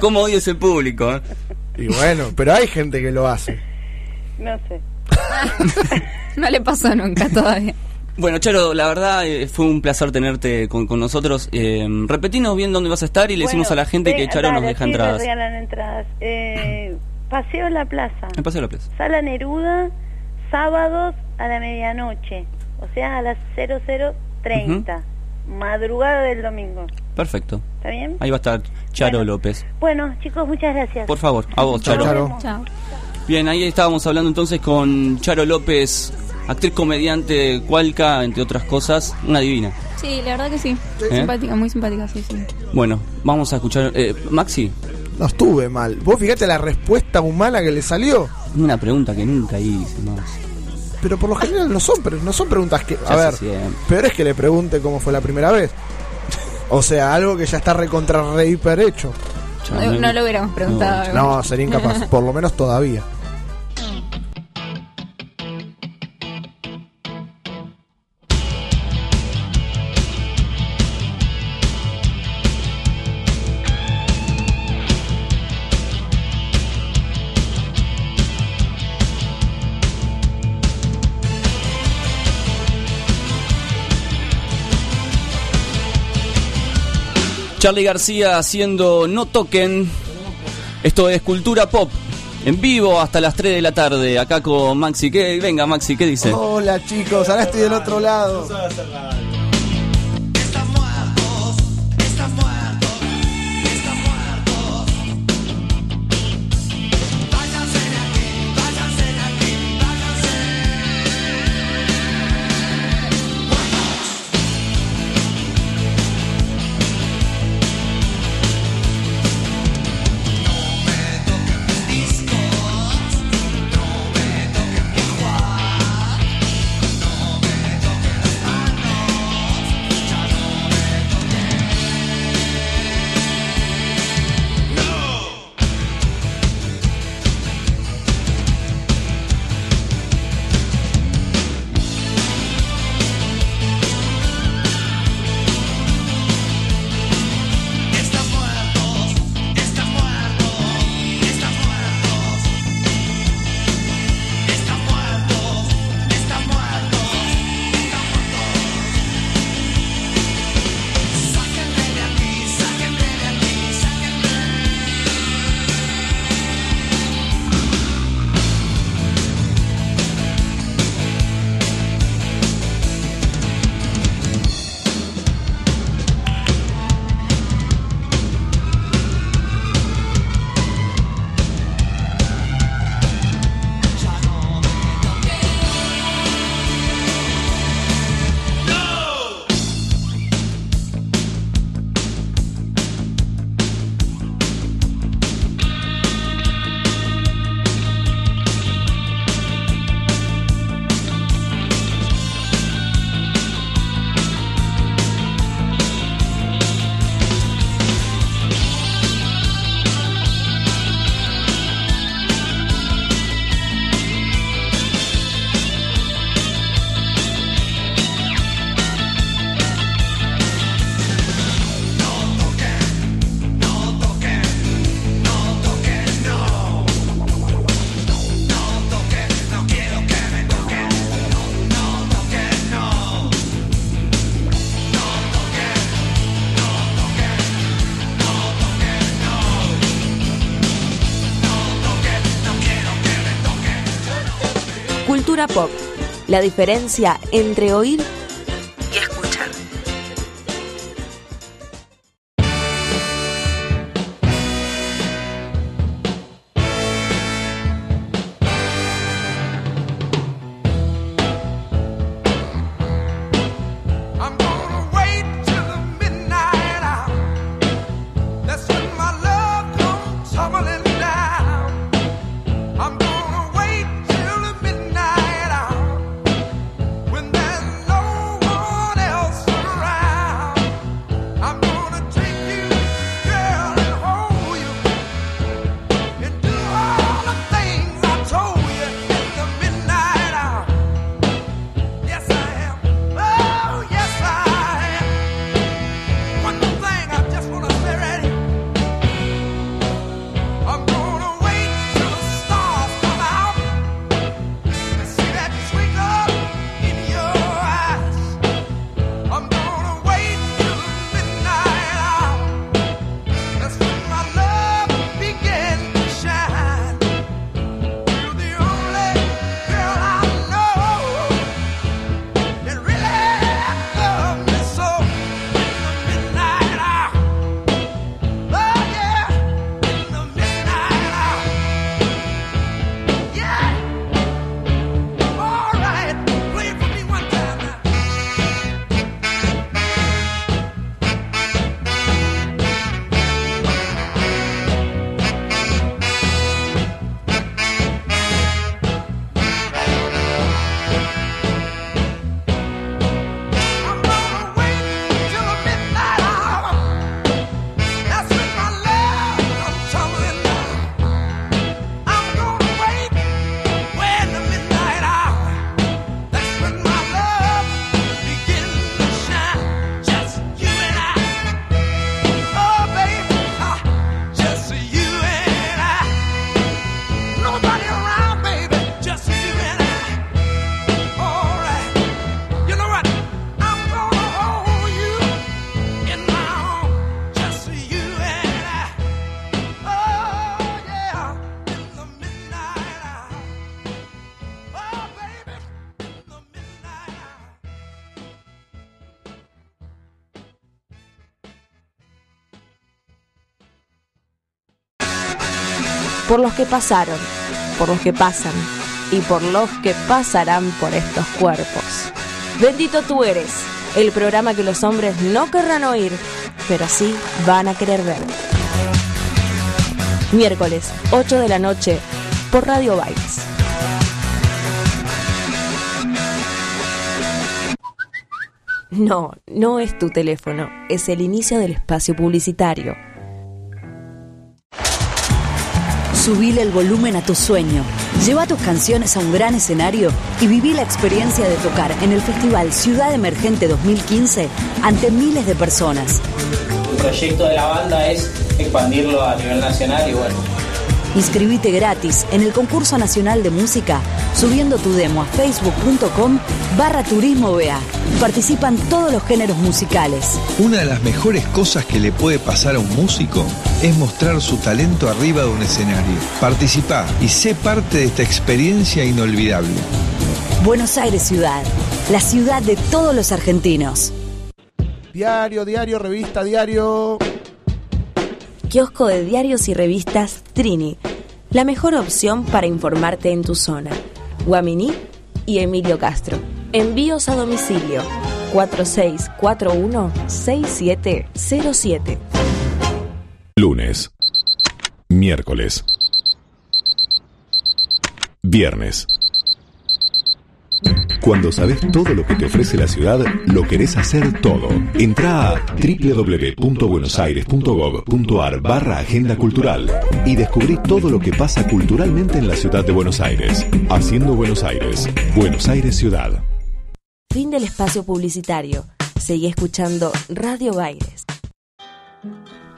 Speaker 9: ¿Cómo odio ese público? eh?
Speaker 11: Y bueno, pero hay gente que lo hace.
Speaker 19: No sé. (laughs)
Speaker 10: No le pasó nunca todavía.
Speaker 9: Bueno, Charo, la verdad eh, fue un placer tenerte con, con nosotros. Eh, repetinos bien dónde vas a estar y le decimos a
Speaker 19: Bueno,
Speaker 9: la gente que Charo nos deja
Speaker 19: sí,
Speaker 9: entradas.
Speaker 19: regalan entradas. Eh, (clears throat) Paseo en la Plaza.
Speaker 9: Me pasé la plaza.
Speaker 19: Sala Neruda, sábados a la medianoche. O sea, a las 0030. Madrugada del domingo.
Speaker 9: Perfecto.
Speaker 19: ¿Está bien?
Speaker 9: Ahí va a estar Charo López.
Speaker 19: Bueno, chicos, muchas gracias.
Speaker 9: Por favor, a vos, Charo.
Speaker 11: Charo.
Speaker 10: Chao.
Speaker 9: Bien, ahí estábamos hablando entonces con Charo López, actriz comediante, cualca, entre otras cosas, una divina.
Speaker 10: Sí, la verdad que sí.
Speaker 9: ¿Eh?
Speaker 10: Simpática, muy simpática, sí, sí.
Speaker 9: Bueno, vamos a escuchar. Eh, Maxi,
Speaker 11: No estuve mal. Vos fíjate la respuesta humana que le salió.
Speaker 9: una pregunta que nunca hice, Max.
Speaker 11: Pero por lo general no son, pero no son preguntas que. A ver, peor es que le pregunte cómo fue la primera vez. O sea, algo que ya está recontra re hiper hecho.
Speaker 10: No, no lo hubiéramos preguntado.
Speaker 11: No, sería incapaz. (laughs) Por lo menos todavía.
Speaker 9: Charlie García haciendo No Token. Esto es Cultura Pop. En vivo hasta las 3 de la tarde. Acá con Maxi. ¿Qué? Venga, Maxi, ¿qué dice?
Speaker 11: Hola chicos, ahora estoy del otro lado.
Speaker 20: Cultura Pop. La diferencia entre oír Por los que pasaron, por los que pasan y por los que pasarán por estos cuerpos. Bendito tú eres, el programa que los hombres no querrán oír, pero sí van a querer ver. Miércoles, 8 de la noche, por Radio Bailes. No, no es tu teléfono, es el inicio del espacio publicitario.
Speaker 6: Subile el volumen a tu sueño. Lleva tus canciones a un gran escenario y viví la experiencia de tocar en el Festival Ciudad Emergente 2015 ante miles de personas.
Speaker 7: El proyecto de la banda es expandirlo a nivel nacional y bueno,
Speaker 6: Inscribite gratis en el concurso nacional de música subiendo tu demo a facebook.com barra turismo BA. Participan todos los géneros musicales.
Speaker 22: Una de las mejores cosas que le puede pasar a un músico es mostrar su talento arriba de un escenario. Participa y sé parte de esta experiencia inolvidable.
Speaker 6: Buenos Aires Ciudad, la ciudad de todos los argentinos.
Speaker 11: Diario, diario, revista, diario.
Speaker 20: Kiosco de diarios y revistas Trini. La mejor opción para informarte en tu zona. Guaminí y Emilio Castro. Envíos a domicilio 4641-6707.
Speaker 23: Lunes. Miércoles. Viernes. Cuando sabes todo lo que te ofrece la ciudad, lo querés hacer todo. Entra a www.buenosaires.gov.ar barra Agenda Cultural y descubrí todo lo que pasa culturalmente en la ciudad de Buenos Aires. Haciendo Buenos Aires. Buenos Aires Ciudad.
Speaker 20: Fin del espacio publicitario. Seguí escuchando Radio Bailes.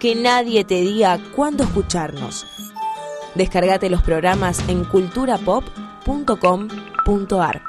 Speaker 20: Que nadie te diga cuándo escucharnos. Descargate los programas en culturapop.com.ar.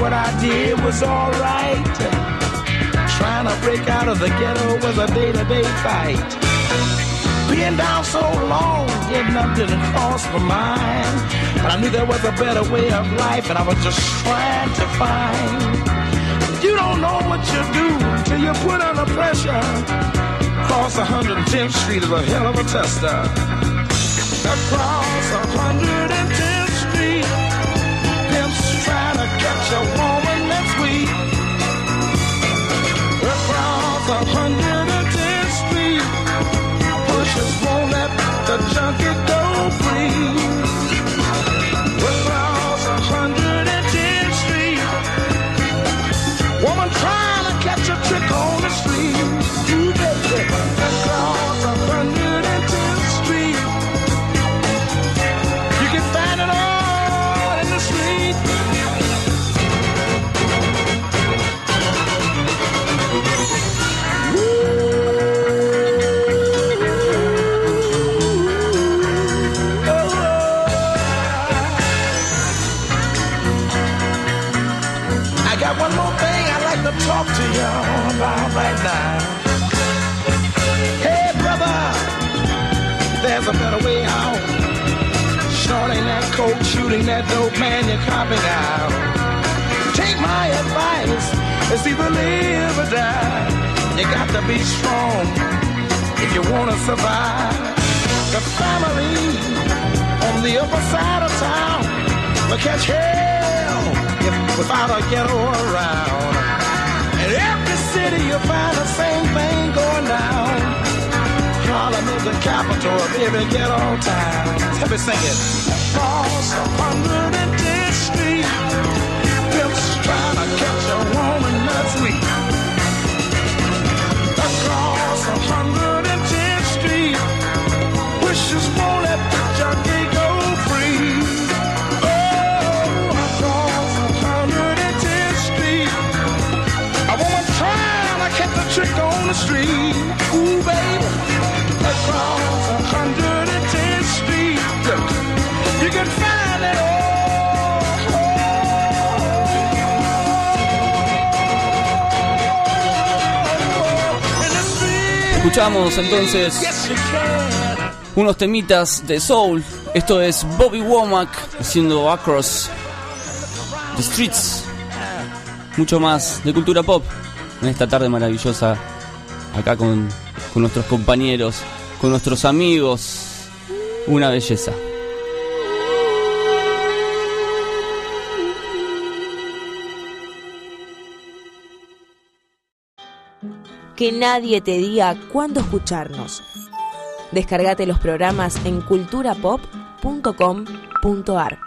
Speaker 20: What I did was alright. Trying to break out of the ghetto was a day-to-day fight. Being down so long, getting up didn't cross my mind. But I knew there was a better way of life, and I was just trying to find. You don't know what you do till you put under pressure. Cross 110th Street is a hell of a tester. Across 110th copping out. Take my advice, it's either live or die. You got to be strong if you want to survive. The family on the upper side of town will catch hell if without a ghetto around. In every city you'll find the same thing going down. Harlem is the capital of every ghetto town. Help me sing it. Across 110th Street, pimps trying to catch a woman that's weak. Across 110th Street, wishes won't let the junkie go free. Oh, across 110th Street, a woman trying to catch a trick on the street. Ooh, baby, across 110th Street, you can find it
Speaker 9: Escuchamos entonces unos temitas de Soul. Esto es Bobby Womack haciendo Across the Streets. Mucho más de cultura pop en esta tarde maravillosa acá con, con nuestros compañeros, con nuestros amigos. Una belleza.
Speaker 3: Que nadie te diga cuándo escucharnos. Descargate los programas en culturapop.com.ar.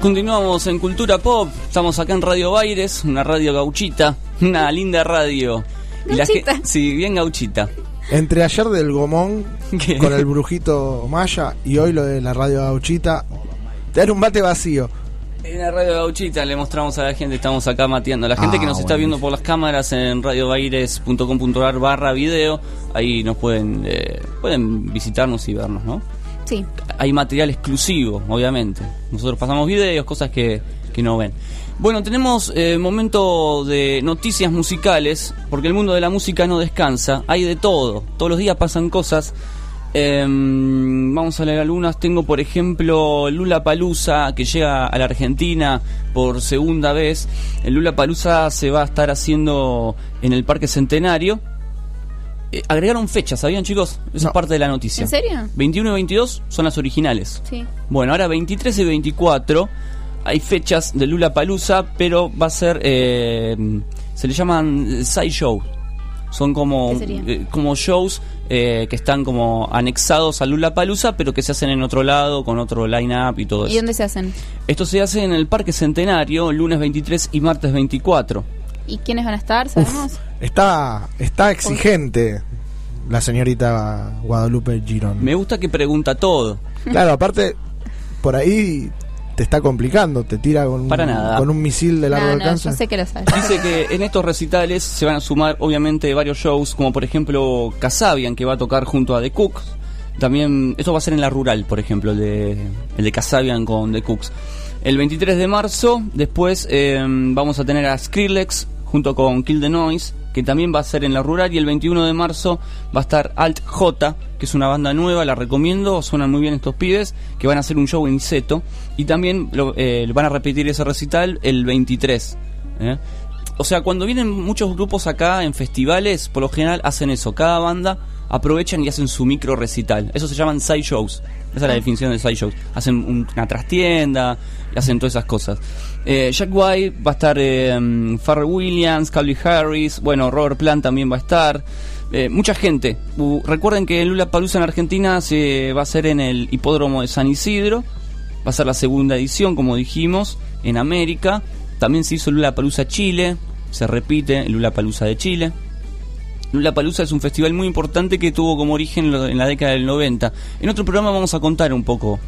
Speaker 9: Continuamos en Cultura Pop. Estamos acá en Radio Baires, una radio gauchita, (laughs) una linda radio. Y la sí, bien gauchita.
Speaker 11: Entre ayer del Gomón con el brujito Maya y hoy lo de la radio gauchita, te dan un bate vacío.
Speaker 9: En la radio gauchita le mostramos a la gente, estamos acá mateando. La gente
Speaker 11: Ah,
Speaker 9: que nos está viendo por las cámaras en radiobaires.com.ar barra video, ahí nos pueden, eh, pueden visitarnos y vernos, ¿no?
Speaker 10: Sí.
Speaker 9: Hay material exclusivo, obviamente. Nosotros pasamos videos, cosas que, que no ven. Bueno, tenemos eh, momento de noticias musicales, porque el mundo de la música no descansa, hay de todo, todos los días pasan cosas. Em, vamos a leer algunas. Tengo, por ejemplo, Lula Palusa que llega a la Argentina por segunda vez. Lula Palusa se va a estar haciendo en el Parque Centenario. Eh, agregaron fechas, ¿sabían, chicos? Eso es parte de la noticia.
Speaker 10: ¿En serio?
Speaker 9: 21 y 22 son las originales.
Speaker 10: Sí.
Speaker 9: Bueno, ahora 23 y 24 hay fechas de Lula Palusa, pero va a ser. eh, se le llaman eh, side show. Son como, eh, como shows eh, que están como anexados a Lula Palusa, pero que se hacen en otro lado, con otro line-up y todo
Speaker 10: ¿Y
Speaker 9: eso.
Speaker 10: dónde se hacen?
Speaker 9: Esto se hace en el Parque Centenario, lunes 23 y martes 24.
Speaker 10: ¿Y quiénes van a estar? ¿Sabemos?
Speaker 11: Está, está exigente la señorita Guadalupe Girón.
Speaker 9: Me gusta que pregunta todo.
Speaker 11: Claro, aparte, por ahí te está complicando, te tira con,
Speaker 9: Para
Speaker 11: un,
Speaker 9: nada.
Speaker 11: con un misil de largo
Speaker 10: No, no,
Speaker 11: alcance.
Speaker 10: yo sé que lo sabes.
Speaker 9: Dice que en estos recitales se van a sumar obviamente varios shows, como por ejemplo Casabian, que va a tocar junto a The Cooks. También, esto va a ser en la rural, por ejemplo, el de, el de Casabian con The Cooks. El 23 de marzo, después eh, vamos a tener a Skrillex junto con Kill the Noise, que también va a ser en la rural. Y el 21 de marzo va a estar Alt J, que es una banda nueva, la recomiendo, suenan muy bien estos pibes, que van a hacer un show en Iseto. Y también lo- eh, van a repetir ese recital el 23. ¿eh? O sea, cuando vienen muchos grupos acá en festivales, por lo general hacen eso. Cada banda aprovechan y hacen su micro recital. Eso se llaman side shows. Esa es la definición de side shows. Hacen un- una trastienda, y hacen todas esas cosas. Eh, Jack White va a estar, eh, Pharrell Williams, Calvin Harris, bueno, Robert Plant también va a estar. Eh, mucha gente. Uh, recuerden que Lula Palusa en Argentina se va a hacer en el hipódromo de San Isidro. Va a ser la segunda edición, como dijimos, en América. También se hizo Lula Palusa Chile. Se repite el Lula Palusa de Chile. Lula Palusa es un festival muy importante que tuvo como origen en la década del 90. En otro programa vamos a contar un poco,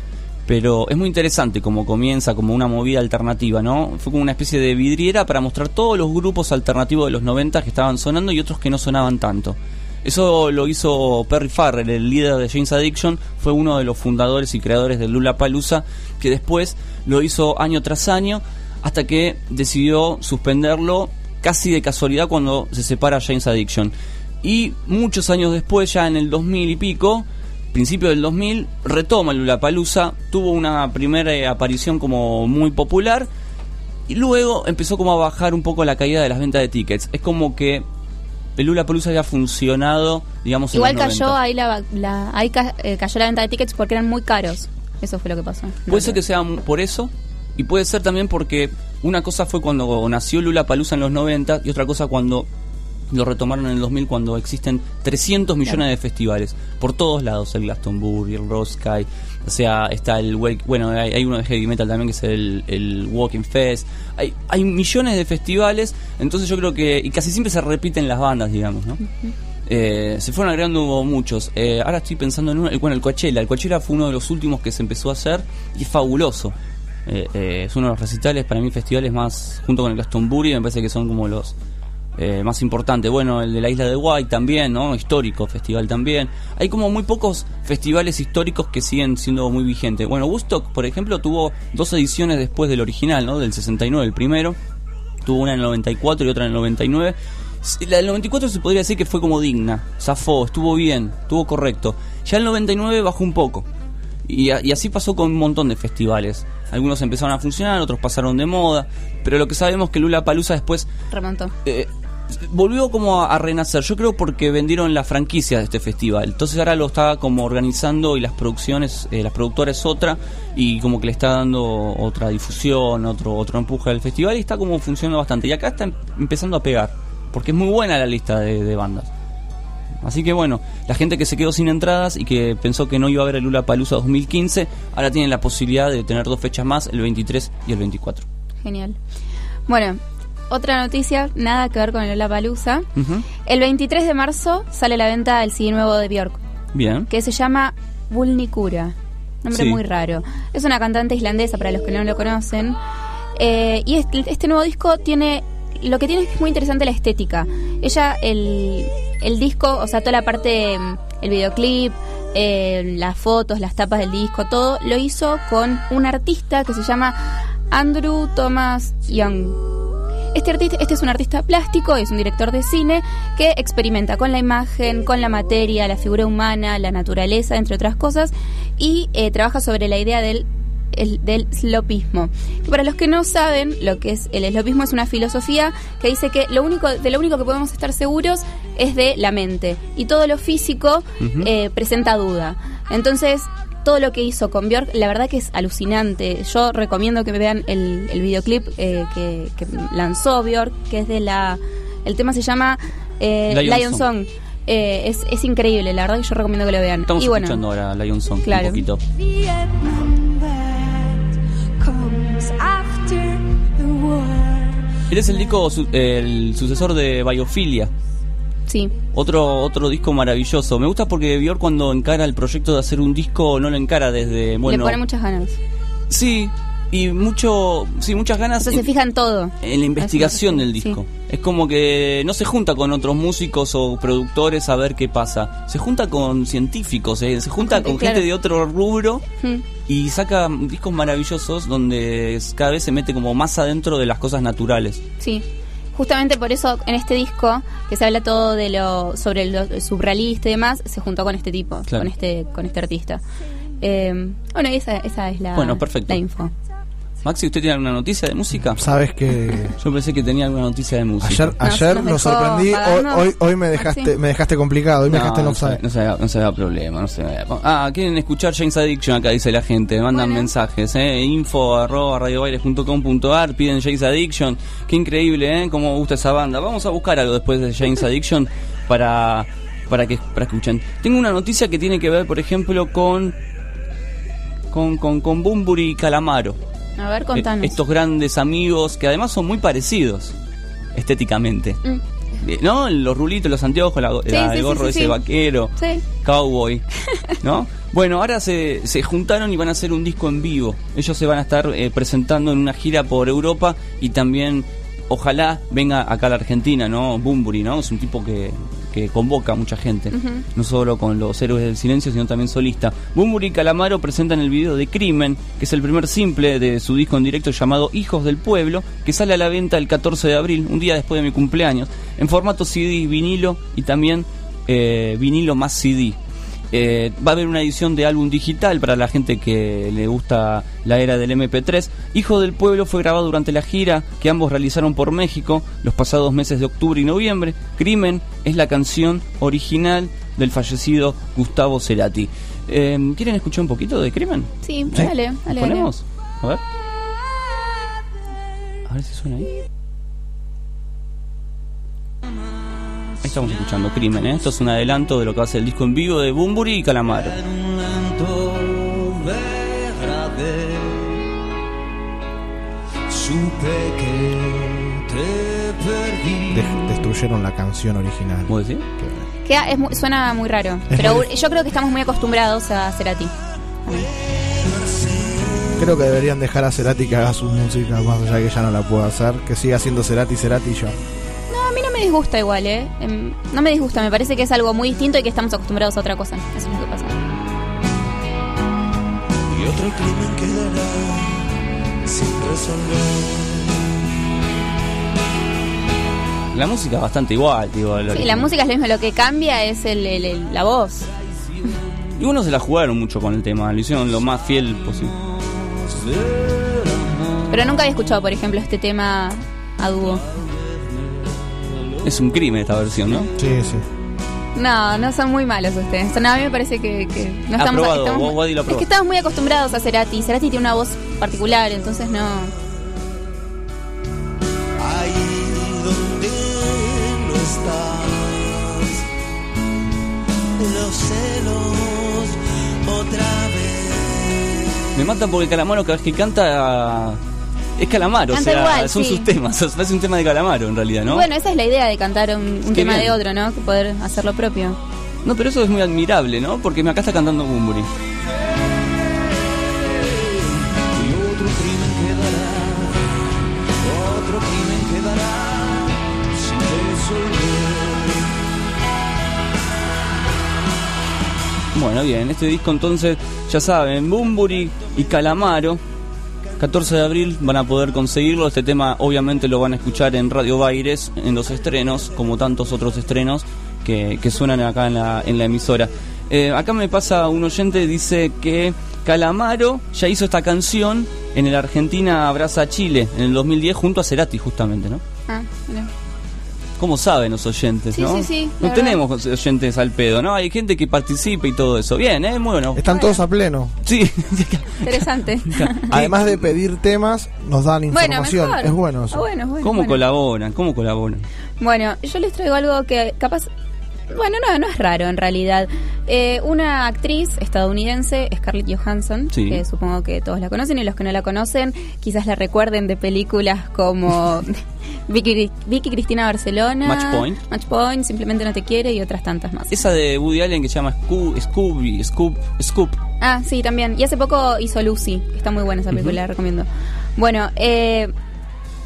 Speaker 9: pero es muy interesante cómo comienza como una movida alternativa, ¿no? Fue como una especie de vidriera para mostrar todos los grupos alternativos de los 90 que estaban sonando y otros que no sonaban tanto. Eso lo hizo Perry Farrell, el líder de James Addiction, fue uno de los fundadores y creadores de Lula Palusa, que después lo hizo año tras año hasta que decidió suspenderlo casi de casualidad cuando se separa James Addiction. Y muchos años después, ya en el 2000 y pico, principio del 2000, retoma el Palusa, tuvo una primera eh, aparición como muy popular y luego empezó como a bajar un poco la caída de las ventas de tickets. Es como que el Lula Palusa había funcionado, digamos, en
Speaker 10: Igual
Speaker 9: los
Speaker 10: cayó
Speaker 9: 90.
Speaker 10: ahí la, la- ahí ca- eh, cayó la venta de tickets porque eran muy caros. Eso fue lo que pasó.
Speaker 9: Puede ser que sea por eso y puede ser también porque una cosa fue cuando nació Lula Palusa en los 90 y otra cosa cuando lo retomaron en el 2000 cuando existen 300 millones
Speaker 10: Claro.
Speaker 9: de festivales por todos lados, el Glastonbury, el Roskilde, o sea, está el Wake- bueno, hay, hay uno de heavy metal también que es el, el Walking Fest. Hay, hay millones de festivales, entonces yo creo que y casi siempre se repiten las bandas, digamos, ¿no? Eh, se fueron agregando muchos. Eh, ahora estoy pensando en uno, bueno, el Coachella. El Coachella fue uno de los últimos que se empezó a hacer y es fabuloso. Eh, eh, es uno de los recitales, para mí, festivales más, junto con el Glastonbury, me parece que son como los eh, más importantes. Bueno, el de la isla de White también, ¿no? Histórico festival también. Hay como muy pocos festivales históricos que siguen siendo muy vigentes. Bueno, Woodstock, por ejemplo, tuvo dos ediciones después del original, ¿no? Del 69, el primero. Tuvo una en el 94 y otra en el 99. Sí, La del 94 se podría decir que fue como digna, zafó, estuvo bien, estuvo correcto. Ya el 99 bajó un poco. Y, y así pasó con un montón de festivales. Algunos empezaron a funcionar, otros pasaron de moda. Pero lo que sabemos es que Lula Palusa después
Speaker 10: Remontó.
Speaker 9: eh, volvió como a, a renacer. Yo creo porque vendieron la franquicia de este festival. Entonces ahora lo está como organizando y las producciones, eh, las productoras otra y como que le está dando otra difusión, otro otro empuje al festival y está como funcionando bastante. Y acá está em- empezando a pegar porque es muy buena la lista de, de bandas. Así que bueno, la gente que se quedó sin entradas y que pensó que no iba a ver el Lula Palusa 2015, ahora tienen la posibilidad de tener dos fechas más, el 23 y el 24.
Speaker 10: Genial. Bueno, otra noticia, nada que ver con el Palusa.
Speaker 9: Ujú.
Speaker 10: El 23 de marzo sale a la venta el CD nuevo de Björk,
Speaker 9: Bien.
Speaker 10: que se llama Vulnicura. Nombre
Speaker 9: Sí.
Speaker 10: muy raro. Es una cantante islandesa, para los que no lo conocen. Eh, y este, este nuevo disco tiene. Lo que tiene es que es muy interesante la estética. Ella, el, el disco, o sea, toda la parte. El videoclip, eh, las fotos, las tapas del disco, todo, lo hizo con un artista que se llama Andrew Thomas Young. Este artista, este es un artista plástico, es un director de cine que experimenta con la imagen, con la materia, la figura humana, la naturaleza, entre otras cosas, y eh, trabaja sobre la idea del el- del slopismo. Que para los que no saben, lo que es el slopismo es una filosofía que dice que lo único de lo único que podemos estar seguros es de la mente y todo lo físico eh, presenta duda. Entonces todo lo que hizo con Björk, la verdad que es alucinante. Yo recomiendo que vean el, el videoclip eh, que, que lanzó Björk, que es de la... El tema se llama eh,
Speaker 9: Lion
Speaker 10: Lion,
Speaker 9: Song.
Speaker 10: Song. Eh, es, es increíble, la verdad que yo recomiendo que lo vean.
Speaker 9: Estamos
Speaker 10: y bueno,
Speaker 9: escuchando ahora Lion Song
Speaker 10: Claro.
Speaker 9: un poquito. Él es el disco, el sucesor de Biofilia.
Speaker 10: Sí.
Speaker 9: Otro, otro disco maravilloso. Me gusta porque Björk cuando encara el proyecto de hacer un disco no lo encara desde, bueno,
Speaker 10: Le pone muchas ganas.
Speaker 9: sí, y mucho, sí, muchas ganas
Speaker 10: se
Speaker 9: en,
Speaker 10: fija en todo.
Speaker 9: en la investigación del
Speaker 10: Sí.
Speaker 9: disco. Es como que no se junta con otros músicos o productores a ver qué pasa. Se junta con científicos, eh, se junta
Speaker 10: Con-
Speaker 9: con
Speaker 10: claro.
Speaker 9: gente de otro rubro
Speaker 10: Mm.
Speaker 9: y saca discos maravillosos donde cada vez se mete como más adentro de las cosas naturales.
Speaker 10: Sí. Justamente por eso en este disco, que se habla todo de lo sobre lo surrealista y demás, se juntó con este tipo,
Speaker 9: Claro.
Speaker 10: con este con este artista. Eh, bueno, y esa, esa es la,
Speaker 9: Bueno, perfecto.
Speaker 10: la info.
Speaker 9: Maxi, ¿usted tiene alguna noticia de música?
Speaker 11: Sabes que
Speaker 9: Yo pensé que tenía alguna noticia de música.
Speaker 11: ayer, ayer
Speaker 10: nos
Speaker 11: lo
Speaker 10: dejó
Speaker 11: sorprendí, hoy, hoy, hoy me dejaste,
Speaker 10: Maxi.
Speaker 11: me dejaste complicado, hoy me dejaste en
Speaker 9: no, se, no, se haga, no se haga problema, no se haga- Ah, quieren escuchar James Addiction acá, dice la gente. Mandan mensajes, ¿eh? Info arroba radiobaires.com.ar, piden James Addiction. Qué increíble, ¿eh? Cómo me gusta esa banda. Vamos a buscar algo después de James Addiction para, para, que, para escuchen. Tengo una noticia que tiene que ver, por ejemplo, con. con, con, con Bumburi y Calamaro.
Speaker 10: A ver, contanos.
Speaker 9: Eh, Estos grandes amigos que además son muy parecidos estéticamente.
Speaker 10: Mm.
Speaker 9: Eh, ¿No? Los rulitos, los anteojos, la,
Speaker 10: Sí,
Speaker 9: la-
Speaker 10: sí,
Speaker 9: el gorro
Speaker 10: sí,
Speaker 9: ese vaquero,
Speaker 10: Sí.
Speaker 9: cowboy, (laughs) ¿no? Bueno, ahora se, se juntaron y van a hacer un disco en vivo. Ellos se van a estar eh, presentando en una gira por Europa y también, ojalá, venga acá a la Argentina, ¿no? Bumburi, ¿no? Es un tipo que, que convoca a mucha gente. No solo con los héroes del silencio, sino también solista. Bumburi y Calamaro presentan el video de Crimen, que es el primer simple de su disco en directo llamado Hijos del Pueblo, que sale a la venta el 14 de abril, un día después de mi cumpleaños, en formato CD, vinilo y también eh, vinilo más CD. Eh, va a haber una edición de álbum digital para la gente que le gusta la era del MP3. Hijo del Pueblo fue grabado durante la gira que ambos realizaron por México los pasados meses de octubre y noviembre. Crimen es la canción original del fallecido Gustavo Cerati. Eh, ¿Quieren escuchar un poquito de Crimen?
Speaker 10: Sí, dale.
Speaker 9: ¿Ponemos? A ver. A ver si suena ahí. Estamos escuchando Crimen, ¿eh? Esto es un adelanto de lo que va a ser el disco en vivo de Bumburi y Calamaro.
Speaker 20: Supe que te perdí.
Speaker 11: De- destruyeron la canción original.
Speaker 9: ¿Vos decís?
Speaker 10: Queda- es muy- suena muy raro.
Speaker 11: Es
Speaker 10: pero
Speaker 11: muy-
Speaker 10: yo creo que estamos muy acostumbrados a hacer a ti.
Speaker 11: Creo que deberían dejar a Cerati que haga su música, más allá de que ya no la pueda hacer, que siga siendo Cerati, Cerati y yo.
Speaker 10: Disgusta igual, ¿eh? Em, No me disgusta, me parece que es algo muy distinto y que estamos acostumbrados a otra cosa. Eso es lo que pasa.
Speaker 20: Y otro crimen quedará sin resolver.
Speaker 9: La música es bastante igual, digo.
Speaker 10: Sí, la música es lo mismo, lo que cambia es el, el- el- la voz.
Speaker 9: Y unos se la jugaron mucho con el tema, lo hicieron lo más fiel posible.
Speaker 10: Pero nunca había escuchado, por ejemplo, este tema a dúo.
Speaker 9: Es un crimen esta versión, ¿no?
Speaker 11: Sí, sí.
Speaker 10: No, no son muy malos ustedes. No, a mí me parece que, que no estamos,
Speaker 9: Aprobado,
Speaker 10: estamos-
Speaker 9: vos, Wadi, lo
Speaker 10: Es que estamos muy acostumbrados a Cerati. Cerati tiene una voz particular, entonces no.
Speaker 20: Ahí donde no estás. Los celos otra vez.
Speaker 9: Me matan porque Calamaro cada vez que canta es Calamaro,
Speaker 10: Canta
Speaker 9: o sea,
Speaker 10: igual,
Speaker 9: son
Speaker 10: sí.
Speaker 9: sus temas, (laughs) o sea, es un tema de Calamaro en realidad, ¿no?
Speaker 10: Bueno, esa es la idea de cantar un, tema
Speaker 9: bien.
Speaker 10: de otro, ¿no? Poder hacer lo propio.
Speaker 9: No, pero eso es muy admirable, ¿no? Porque acá está cantando Bumburi.
Speaker 20: Y otro crimen quedará. Otro crimen quedará sin resolver.
Speaker 9: Bueno, bien, este disco entonces, ya saben, Bumburi y Calamaro, 14 de abril van a poder conseguirlo. Este tema obviamente lo van a escuchar en Radio Baires, en los estrenos, como tantos otros estrenos que, suenan acá en la, emisora. Eh, acá me pasa un oyente, dice que Calamaro ya hizo esta canción en el Argentina Abraza Chile, en el 2010, junto a Cerati justamente, ¿no?
Speaker 10: Ah.
Speaker 9: ¿Cómo saben los oyentes,
Speaker 10: Sí,
Speaker 9: no?
Speaker 10: sí, sí,
Speaker 9: No tenemos oyentes al pedo, ¿no? Hay gente que participa y todo eso. Bien, ¿eh? Muy bueno.
Speaker 11: Están todos a pleno.
Speaker 9: Sí. (laughs)
Speaker 10: Interesante. (laughs)
Speaker 11: Además de pedir temas, nos dan
Speaker 10: Bueno,
Speaker 11: información.
Speaker 10: mejor.
Speaker 11: es bueno eso.
Speaker 10: Ah, bueno, es bueno,
Speaker 9: ¿Cómo
Speaker 10: bueno.
Speaker 9: colaboran? ¿Cómo colaboran?
Speaker 10: Bueno, yo les traigo algo que capaz... Bueno, no, no es raro en realidad. Eh, una actriz estadounidense, Scarlett Johansson,
Speaker 9: Sí.
Speaker 10: que supongo que todos la conocen y los que no la conocen quizás la recuerden de películas como (laughs) Vicky, Vicky Cristina Barcelona.
Speaker 9: Match Point.
Speaker 10: Match Point, Simplemente No Te Quiere y otras tantas más.
Speaker 9: Esa de Woody Allen que se llama Scoo- Scooby, Scoop, Scoop.
Speaker 10: Ah, sí, también. Y hace poco hizo Lucy, que está muy buena esa película, la recomiendo. Bueno, eh,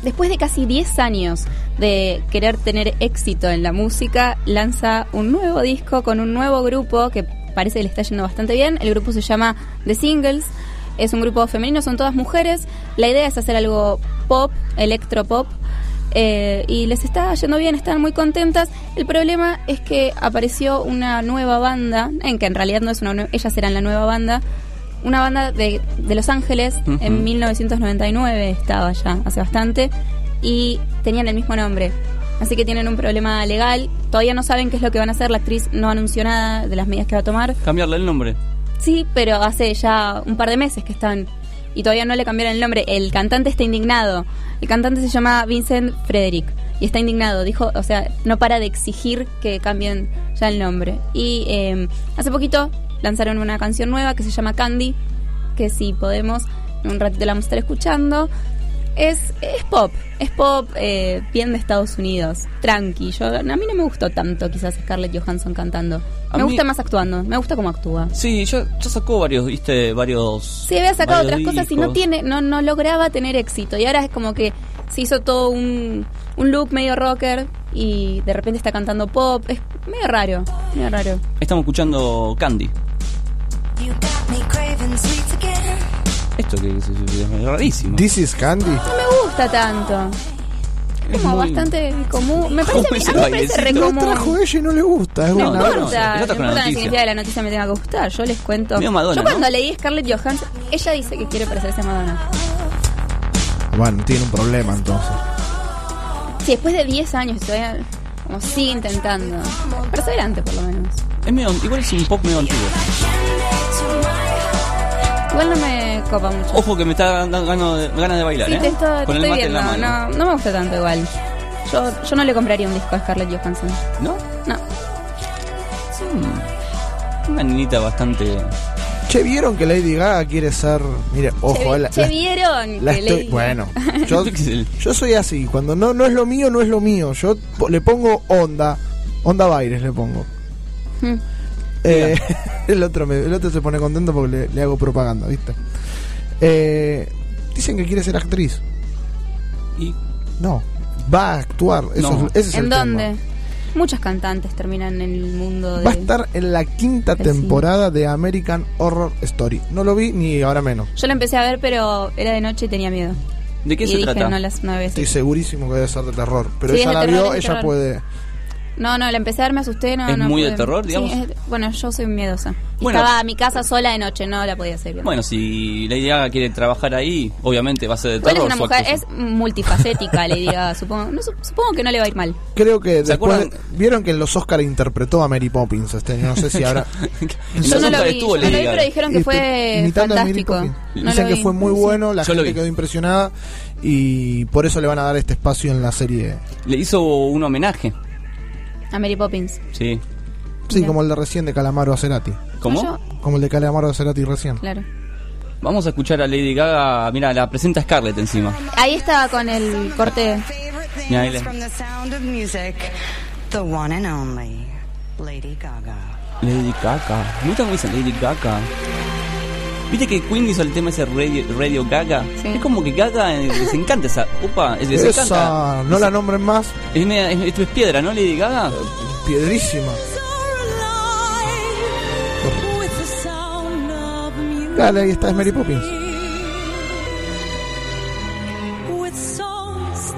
Speaker 10: después de casi 10 años de querer tener éxito en la música, lanza un nuevo disco con un nuevo grupo que parece que le está yendo bastante bien. El grupo se llama The Singles. Es un grupo femenino, son todas mujeres. La idea es hacer algo pop, electropop. eh, y les está yendo bien, están muy contentas. El problema es que apareció una nueva banda, en que en realidad no es una ellas eran la nueva banda, una banda de, de Los Ángeles,
Speaker 9: Ujú.
Speaker 10: en 1999 estaba ya, hace bastante, y tenían el mismo nombre. Así que tienen un problema legal, todavía no saben qué es lo que van a hacer, la actriz no anunció nada de las medidas que va a tomar.
Speaker 9: Cambiarle el nombre.
Speaker 10: Sí, pero hace ya un par de meses que están y todavía no le cambiaron el nombre. El cantante está indignado. El cantante se llama Vincent Frederick y está indignado. Dijo, o sea, no para de exigir que cambien ya el nombre. Y eh, hace poquito lanzaron una canción nueva que se llama Candy, que si podemos, en un ratito la vamos a estar escuchando. Es, es pop, es pop eh, bien de Estados Unidos, tranqui. Yo, a mí no me gustó tanto quizás Scarlett Johansson cantando.
Speaker 9: A
Speaker 10: Me
Speaker 9: mí-
Speaker 10: gusta más actuando, me gusta cómo actúa.
Speaker 9: Sí, ya, ya sacó varios, viste, varios.
Speaker 10: Sí, había sacado
Speaker 9: varios
Speaker 10: otras cosas y no tiene, no, no lograba tener éxito. Y ahora es como que se hizo todo un, un look medio rocker y de repente está cantando pop. Es medio raro, medio raro.
Speaker 9: Estamos escuchando Candy. Esto que es, es- es rarísimo.
Speaker 11: This is Candy.
Speaker 10: No me gusta tanto. Es como
Speaker 9: muy-
Speaker 10: bastante común. Me parece, a mí, a mí me parece re común.
Speaker 11: trajo ella y no le gusta. Es
Speaker 10: No
Speaker 11: una-
Speaker 9: no,
Speaker 10: importa,
Speaker 9: no,
Speaker 10: no,
Speaker 9: es otra
Speaker 10: importa la
Speaker 9: noticia.
Speaker 10: significación de la noticia me tenga que gustar. Yo les cuento.
Speaker 9: Madonna,
Speaker 10: Yo cuando
Speaker 9: ¿no?
Speaker 10: leí Scarlett Johansson, ella dice que quiere parecerse a Madonna.
Speaker 11: Bueno, tiene un problema entonces.
Speaker 10: Sí, después de 10 años todavía como sigue intentando. Perseverante por lo menos.
Speaker 9: Es medio, igual es un pop medio antiguo.
Speaker 10: Igual no me copa mucho.
Speaker 9: Ojo que me está dando ganas de, ganas de bailar,
Speaker 10: Sí,
Speaker 9: ¿eh?
Speaker 10: te, estoy- te
Speaker 9: Con el
Speaker 10: estoy
Speaker 9: mate en
Speaker 10: viendo.
Speaker 9: la mano.
Speaker 10: No, no me gusta tanto igual. Yo, yo no le compraría un disco a Scarlett Johansson.
Speaker 9: ¿No?
Speaker 10: No.
Speaker 9: Una niñita bastante.
Speaker 11: Che, ¿vieron que Lady Gaga quiere ser... Mire, ojo,
Speaker 10: che,
Speaker 11: la,
Speaker 10: che,
Speaker 11: la-
Speaker 10: vieron
Speaker 11: la
Speaker 10: que
Speaker 11: estoy-
Speaker 10: le-
Speaker 11: Bueno, (laughs) yo, yo soy así. Cuando no, no es lo mío, no es lo mío. Yo po- le pongo onda. Onda Baires le pongo.
Speaker 10: Mm.
Speaker 11: Eh, (laughs) el, otro me- el otro se pone contento porque le, le hago propaganda, ¿viste? Eh, dicen que quiere ser actriz.
Speaker 9: ¿Y?
Speaker 11: No, va a actuar. Eso
Speaker 9: No.
Speaker 11: es- ese es
Speaker 10: ¿En
Speaker 11: el
Speaker 10: dónde?
Speaker 11: tema.
Speaker 10: Muchas cantantes terminan en el mundo de...
Speaker 11: Va a estar en la quinta
Speaker 10: cine.
Speaker 11: temporada de American Horror Story. No lo vi ni ahora menos.
Speaker 10: Yo la empecé a ver, pero era de noche y tenía miedo.
Speaker 9: ¿De qué
Speaker 10: y
Speaker 9: se
Speaker 10: dije,
Speaker 9: trata?
Speaker 10: no las nueve veces.
Speaker 11: Estoy segurísimo que debe ser de terror. Pero
Speaker 10: Sí,
Speaker 11: ella la
Speaker 10: terror,
Speaker 11: vio, ella
Speaker 10: terror.
Speaker 11: puede.
Speaker 10: No, no, la empecé a ver, me asusté, no,
Speaker 9: ¿Es
Speaker 10: no
Speaker 9: muy de terror,
Speaker 10: Sí,
Speaker 9: digamos?
Speaker 10: es- bueno, yo soy miedosa. Y
Speaker 9: Bueno.
Speaker 10: estaba a mi casa sola de noche, no la podía hacer bien.
Speaker 9: Bueno, si Lady Gaga quiere trabajar ahí, obviamente va a ser de terror.
Speaker 10: es una
Speaker 9: su
Speaker 10: mujer, es multifacética, le diga, (laughs) supongo. No, supongo que no le va a ir mal.
Speaker 11: Creo que
Speaker 9: ¿Se
Speaker 11: después.
Speaker 9: acuerdan?
Speaker 11: Vieron que en los Oscars interpretó a Mary Poppins este. No sé si ahora. (laughs)
Speaker 10: Yo no lo vi,
Speaker 9: estuvo
Speaker 10: yo no lo
Speaker 9: Lady
Speaker 10: vi,
Speaker 9: Gaga.
Speaker 10: pero dijeron que fue
Speaker 11: a Mary
Speaker 10: fantástico.
Speaker 11: Dicen que fue muy
Speaker 10: Sí.
Speaker 11: bueno, la
Speaker 9: Yo lo
Speaker 11: gente quedó impresionada y por eso le van a dar este espacio en la serie.
Speaker 9: Le hizo un homenaje.
Speaker 10: A Mary Poppins.
Speaker 9: Sí.
Speaker 11: Sí,
Speaker 10: Mira.
Speaker 11: como el de recién de Calamaro a Cerati.
Speaker 9: ¿Cómo?
Speaker 10: yo-
Speaker 11: Como el de Calamaro a Cerati recién.
Speaker 10: Claro.
Speaker 9: Vamos a escuchar a Lady Gaga. Mira, la presenta Scarlett encima.
Speaker 10: Ahí estaba con el corte.
Speaker 9: Mira, ahí le-
Speaker 24: From the sound of music, the one and only Lady Gaga.
Speaker 9: Lady Gaga. Me gusta cómo dicen Lady Gaga. ¿Viste que Queen hizo el tema ese Radio, Radio Gaga? Es como que Gaga eh, les encanta esa. Upa, les
Speaker 11: Esa,
Speaker 9: encanta.
Speaker 11: no la nombren más.
Speaker 9: Es, media- es- esto es piedra, ¿no, Lady Gaga?
Speaker 11: Piedrísima. Dale, ahí está, es Mary Poppins.
Speaker 20: With songs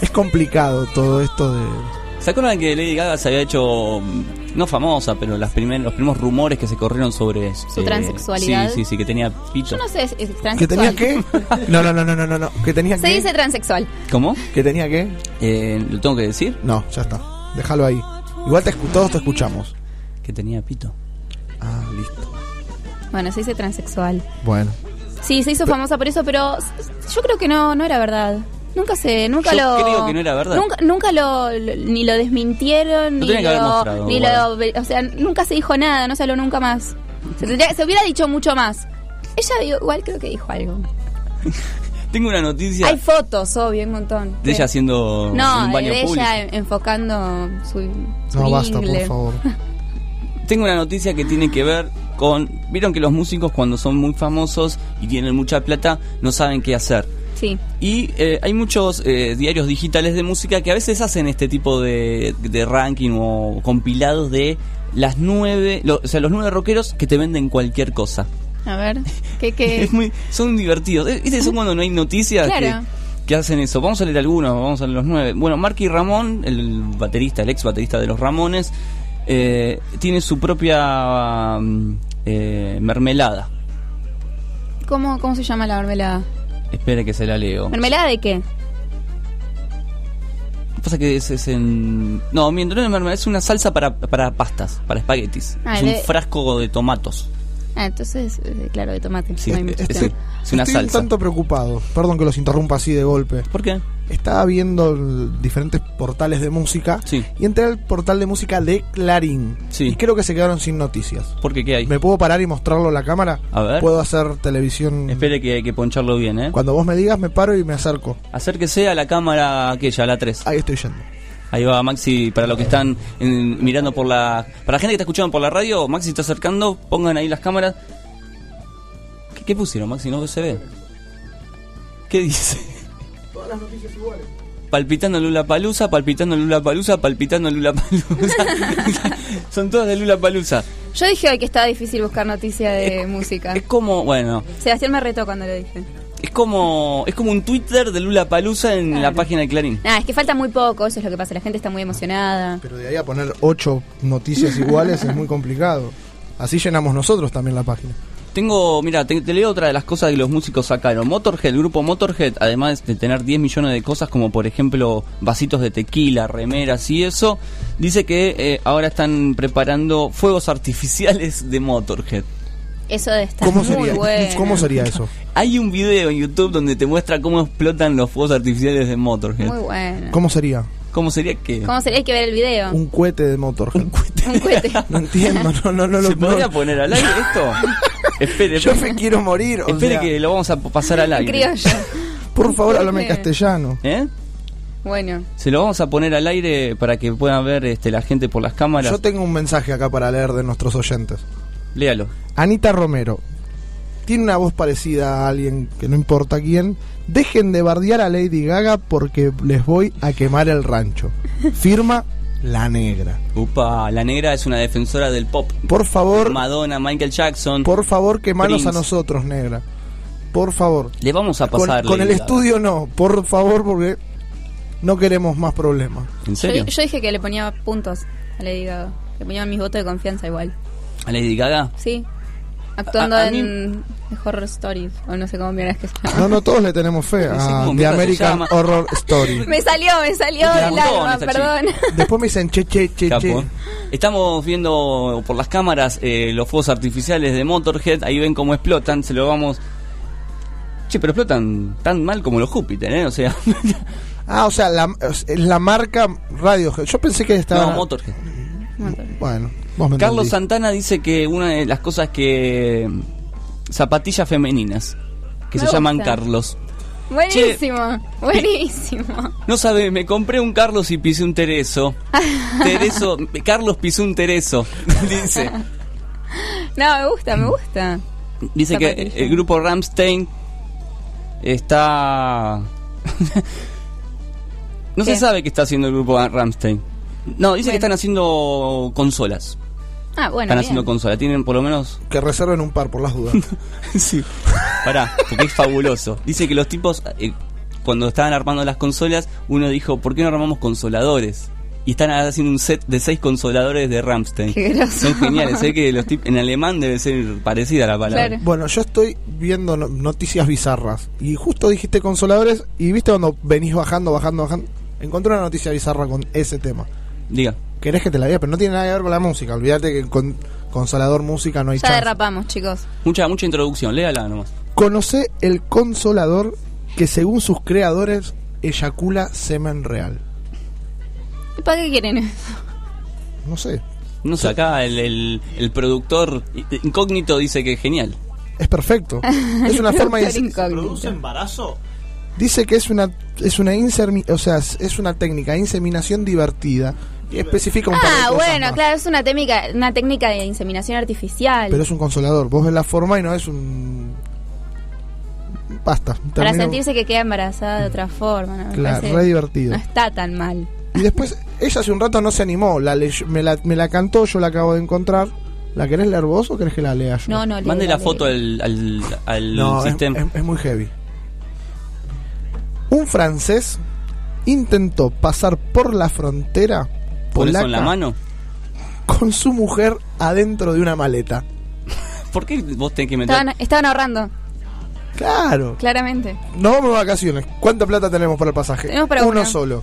Speaker 11: es complicado todo esto de.
Speaker 9: ¿Se acuerdan que Lady Gaga se había hecho, mm, no famosa, pero las primer- los primeros rumores que se corrieron sobre...
Speaker 10: Su transexualidad.
Speaker 9: Sí, sí, sí, que tenía pito.
Speaker 10: Yo no sé, es, es
Speaker 11: ¿Que tenía
Speaker 10: transexual.
Speaker 11: qué? (laughs) No, no, no, no, no, no. ¿Que tenía
Speaker 10: Se
Speaker 11: qué?
Speaker 10: dice transexual.
Speaker 9: ¿Cómo?
Speaker 11: ¿Que tenía qué?
Speaker 9: Eh, ¿Lo tengo que decir?
Speaker 11: No, ya está. Déjalo ahí. Igual te escu- todos te escuchamos.
Speaker 9: Que tenía pito.
Speaker 11: Ah, listo.
Speaker 10: Bueno, se dice transexual.
Speaker 11: Bueno.
Speaker 10: Sí, se hizo famosa por eso, pero yo creo que no, no era verdad. Nunca se, nunca
Speaker 9: Yo
Speaker 10: lo.
Speaker 9: creo que no era verdad.
Speaker 10: Nunca, nunca lo, lo- ni lo desmintieron,
Speaker 9: Lo
Speaker 10: ni
Speaker 9: tenía que haber
Speaker 10: lo,
Speaker 9: mostrado,
Speaker 10: ni lo, o sea, nunca se dijo nada, no se habló nunca más. Se, tendría- se hubiera dicho mucho más. Ella igual creo que dijo algo. (laughs)
Speaker 9: Tengo una noticia
Speaker 10: Hay fotos, obvio, un montón.
Speaker 9: de ella haciendo
Speaker 10: no,
Speaker 9: un baño
Speaker 10: de
Speaker 9: público.
Speaker 10: ella en- enfocando su, su
Speaker 11: No, basta, por
Speaker 10: ingle.
Speaker 11: favor. (laughs)
Speaker 9: Tengo una noticia que tiene que ver con... Vieron que los músicos cuando son muy famosos y tienen mucha plata no saben qué hacer.
Speaker 10: Sí.
Speaker 9: Y eh, hay muchos eh, diarios digitales de música que a veces hacen este tipo de, de ranking o compilados de las nueve, lo- o sea, los nueve rockeros que te venden cualquier cosa.
Speaker 10: A ver, ¿qué, qué? (laughs)
Speaker 9: Es muy, son divertidos. ¿Viste? Son cuando no hay noticias
Speaker 10: Claro.
Speaker 9: que, que hacen eso. Vamos a leer algunos, vamos a leer los nueve. Bueno, Marky Ramón, el baterista, el ex baterista de los Ramones, eh, tiene su propia mm, eh, mermelada.
Speaker 10: ¿Cómo, ¿Cómo se llama la mermelada?
Speaker 9: Espere que se la leo.
Speaker 10: ¿Mermelada de qué?
Speaker 9: Pasa que es, es en... No, miento, no es mermelada, es una salsa para, para pastas, para espaguetis.
Speaker 10: Ah,
Speaker 9: es un frasco de tomatos.
Speaker 10: Ah, entonces, eh, claro, de tomate.
Speaker 9: Sí,
Speaker 10: No hay
Speaker 9: es, es una
Speaker 11: Estoy un tanto preocupado. Perdón que los interrumpa así de golpe.
Speaker 9: ¿Por qué?
Speaker 11: Estaba viendo diferentes portales de música
Speaker 9: Sí.
Speaker 11: y entré al portal de música de Clarín.
Speaker 9: Sí.
Speaker 11: Y creo que se quedaron sin noticias.
Speaker 9: ¿Por qué? ¿Qué hay?
Speaker 11: ¿Me puedo parar y mostrarlo a la cámara?
Speaker 9: A ver.
Speaker 11: ¿Puedo hacer televisión?
Speaker 9: Espere que hay que poncharlo bien, ¿eh?
Speaker 11: Cuando vos me digas, me paro y me acerco.
Speaker 9: Acérquese a la cámara aquella, a la 3.
Speaker 11: Ahí estoy yendo.
Speaker 9: Ahí va Maxi, para los que están en- mirando por la... Para la gente que está escuchando por la radio, Maxi está acercando, pongan ahí las cámaras. ¿Qué, qué pusieron, Maxi? No se ve. ¿Qué dice?
Speaker 11: Todas las noticias iguales.
Speaker 9: Palpitando Lula Palusa, palpitando Lula Palusa, palpitando Lula Palusa. (laughs) Son todas de Lula Palusa.
Speaker 10: Yo dije hoy que estaba difícil buscar noticias de música.
Speaker 9: Es como, bueno,
Speaker 10: Sebastián me retó cuando lo dije.
Speaker 9: es como es como un Twitter de Lula Palusa en la página de Clarín.
Speaker 10: Nada, es que falta muy poco, eso es lo que pasa. La gente está muy emocionada.
Speaker 11: Pero de ahí a poner ocho noticias iguales es muy complicado. Así llenamos nosotros también la página.
Speaker 9: Tengo, mira, te, te leo otra de las cosas que los músicos sacaron. Motorhead, el grupo Motorhead, además de tener 10 millones de cosas como por ejemplo vasitos de tequila, remeras y eso, dice que eh, ahora están preparando fuegos artificiales de Motorhead.
Speaker 10: Eso de estar
Speaker 11: ¿Cómo
Speaker 10: muy
Speaker 11: sería,
Speaker 10: bueno.
Speaker 11: ¿Cómo sería eso?
Speaker 9: Hay un video en YouTube donde te muestra cómo explotan los fuegos artificiales de Motorhead.
Speaker 10: Muy bueno.
Speaker 11: ¿Cómo sería?
Speaker 9: ¿Cómo sería que?
Speaker 10: ¿Cómo sería? Hay que ver el video.
Speaker 11: Un cohete de Motorhead.
Speaker 10: Un cohete. (laughs)
Speaker 11: No entiendo, no, no, no.
Speaker 9: ¿Se
Speaker 11: no,
Speaker 9: podría
Speaker 11: no.
Speaker 9: poner al aire esto? (laughs) espere,
Speaker 11: Yo me quiero morir. o
Speaker 9: Espere
Speaker 11: sea,
Speaker 9: que lo vamos a pasar al aire.
Speaker 10: Criollo.
Speaker 11: Por favor, háblame
Speaker 10: Bien.
Speaker 11: castellano.
Speaker 9: ¿Eh?
Speaker 10: Bueno.
Speaker 9: Se lo vamos a poner al aire para que puedan ver este, la gente por las cámaras.
Speaker 11: Yo tengo un mensaje acá para leer de nuestros oyentes.
Speaker 9: Léalo.
Speaker 11: Anita Romero. Tiene una voz parecida a alguien que no importa quién. Dejen de bardear a Lady Gaga porque les voy a quemar el rancho. Firma La Negra.
Speaker 9: Upa, la negra es una defensora del pop.
Speaker 11: Por favor,
Speaker 9: Madonna, Michael Jackson.
Speaker 11: por favor, quemanos
Speaker 9: Prince.
Speaker 11: a nosotros, Negra. Por favor.
Speaker 9: Le vamos a pasar.
Speaker 11: con el estudio no, por favor, porque no queremos más problemas.
Speaker 9: ¿En
Speaker 10: Yo,
Speaker 9: serio?
Speaker 10: yo dije que le ponía puntos a Lady Gaga. Le ponía mis votos de confianza igual.
Speaker 9: ¿A Lady Gaga?
Speaker 10: Sí. Actuando
Speaker 9: A- a mí-
Speaker 10: en The Horror Stories. O no sé cómo miras que se llama.
Speaker 11: No, no, todos le tenemos fe a
Speaker 9: ¿cómo
Speaker 11: The American
Speaker 9: llama?
Speaker 11: Horror Story. (laughs)
Speaker 10: Me salió, me salió
Speaker 9: gustó,
Speaker 10: alma, perdón. (laughs)
Speaker 11: Después me dicen che, che, che,
Speaker 9: Capo.
Speaker 11: che.
Speaker 9: Estamos viendo por las cámaras eh, los fuegos artificiales de Motorhead. Ahí ven cómo explotan. Se lo vamos. Che, pero explotan tan mal como los Júpiter, ¿eh? O sea. (laughs)
Speaker 11: Ah, o sea, la, es la marca Radiohead. Yo pensé que estaba.
Speaker 9: no, Motorhead.
Speaker 11: Bueno,
Speaker 9: Carlos
Speaker 11: entendí.
Speaker 9: Santana dice que una de las cosas que. Zapatillas femeninas. Que
Speaker 10: Me
Speaker 9: se llaman. Carlos.
Speaker 10: Buenísimo, buenísimo. (laughs)
Speaker 9: No sabe, me compré un Carlos y pisé un Tereso. (laughs) Tereso, Carlos pisó un Tereso. (laughs) Dice.
Speaker 10: No, me gusta, me gusta.
Speaker 9: Dice que el grupo Ramstein está. no
Speaker 10: ¿Qué?
Speaker 9: se sabe qué está haciendo el grupo Ramstein. No, dice que están haciendo consolas.
Speaker 10: Ah, bueno,
Speaker 9: están
Speaker 10: bien.
Speaker 9: haciendo consolas. Tienen por lo menos.
Speaker 11: Que reserven un par por las dudas. (laughs)
Speaker 9: sí. Pará, porque es fabuloso. Dice que los tipos, eh, cuando estaban armando las consolas, uno dijo, ¿por qué no armamos consoladores? Y están haciendo un set de seis consoladores de Ramstein.
Speaker 10: Qué.
Speaker 9: Son geniales. Sé que los tip- en alemán debe ser parecida la palabra.
Speaker 10: Claro.
Speaker 11: Bueno, yo estoy viendo no- noticias bizarras. Y justo dijiste consoladores. Y viste cuando venís bajando, bajando, bajando. Encontré una noticia bizarra con ese tema.
Speaker 9: Diga.
Speaker 11: Querés que te la diga, pero no tiene nada que ver con la música. Olvídate que con consolador música no hay
Speaker 10: Ya
Speaker 11: chance.
Speaker 10: derrapamos, chicos.
Speaker 9: Mucha, mucha introducción. Léala nomás.
Speaker 11: Conoce el consolador que según sus creadores eyacula semen real.
Speaker 10: ¿Y ¿Para qué quieren eso?
Speaker 11: No sé.
Speaker 9: No sé, acá el, el, el productor incógnito dice que es genial.
Speaker 11: Es perfecto. (laughs) Es una forma de...
Speaker 5: ¿Produce embarazo?
Speaker 11: Dice que es una es una insermi- o sea, es- una técnica de inseminación divertida especifica un par de
Speaker 10: Ah,
Speaker 11: cosas
Speaker 10: bueno,
Speaker 11: más.
Speaker 10: claro, es una técnica, una técnica de inseminación artificial.
Speaker 11: Pero es un consolador. Vos ves la forma y no es un basta.
Speaker 10: para sentirse que queda embarazada de otra forma.
Speaker 11: Claro,
Speaker 10: parece-
Speaker 11: re divertido.
Speaker 10: No está tan mal.
Speaker 11: Y después ella hace un rato no se animó, la me la me la cantó, yo la acabo de encontrar. ¿La querés leer vos o querés que la lea yo?
Speaker 10: No, no,
Speaker 9: Mande la foto al, al, al
Speaker 11: No, es,
Speaker 9: sistema.
Speaker 11: es- es muy heavy. Un francés intentó pasar por la frontera
Speaker 9: ¿Por eso en la
Speaker 11: polaca
Speaker 9: mano?
Speaker 11: con su mujer adentro de una maleta. (laughs)
Speaker 9: ¿Por qué vos tenés que meter?
Speaker 10: Estaban, estaban ahorrando,
Speaker 11: Claro.
Speaker 10: claramente.
Speaker 11: Nos vamos de vacaciones. ¿Cuánta plata tenemos para el pasaje?
Speaker 10: Tenemos para
Speaker 11: Uno solo.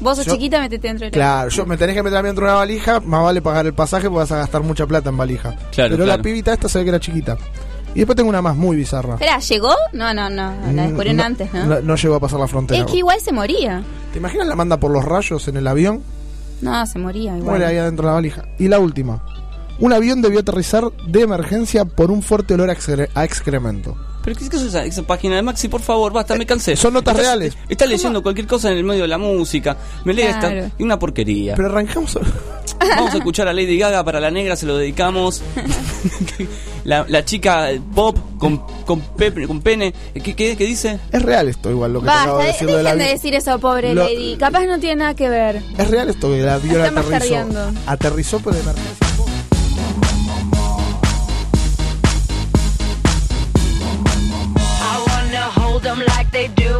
Speaker 10: Vos sos
Speaker 11: Yo-
Speaker 10: chiquita, metete dentro de la-
Speaker 11: Claro, yo me tenés que meter a mí dentro de una valija, más vale pagar el pasaje porque vas a gastar mucha plata en valija.
Speaker 9: Claro,
Speaker 11: Pero
Speaker 9: claro.
Speaker 11: la pibita esta se ve que era chiquita. Y después tengo una más muy bizarra.
Speaker 10: Espera, ¿llegó? No, no, no. La descubrieron
Speaker 11: Mm,
Speaker 10: antes, ¿no?
Speaker 11: No, no llegó a pasar la frontera.
Speaker 10: es que igual se moría.
Speaker 11: ¿Te imaginas la manda por los rayos en el avión?
Speaker 10: No, se moría igual.
Speaker 11: Muere ahí adentro de la valija. Y la última. Un avión debió aterrizar de emergencia por un fuerte olor a, excre- a excremento.
Speaker 9: ¿Pero qué es esa, esa página de Maxi? Por favor, basta, me cansé.
Speaker 11: son notas
Speaker 9: Estás-
Speaker 11: reales.
Speaker 9: Está leyendo cualquier cosa en el medio de la música. Me lee
Speaker 10: Claro.
Speaker 9: esta. Y una porquería.
Speaker 11: Pero arrancamos. (laughs)
Speaker 9: Vamos a escuchar a Lady Gaga para la negra, se lo dedicamos. (laughs) la, la chica pop con, con, pe- con pene. ¿Qué, qué, qué dice?
Speaker 11: Es real esto, igual lo que te acabo
Speaker 10: Basta,
Speaker 11: de
Speaker 10: de-
Speaker 11: decir
Speaker 10: dejen de
Speaker 11: avión.
Speaker 10: decir eso, pobre
Speaker 11: Lo-
Speaker 10: Lady. Capaz no tiene nada que ver.
Speaker 11: Es real esto que avión
Speaker 10: Estamos
Speaker 11: aterrizó. Aterrizó por emergencia.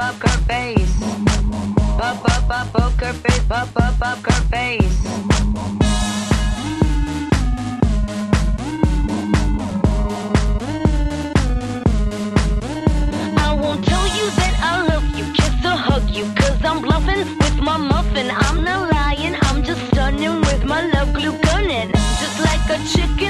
Speaker 16: poker face. Pop, pop, pop, poker face, pop, pop, poker face. I won't tell you that I love you, kiss or hug you, I'm bluffing with my muffin. I'm not lying, I'm just stunning with my love glue gunning. Just like a chick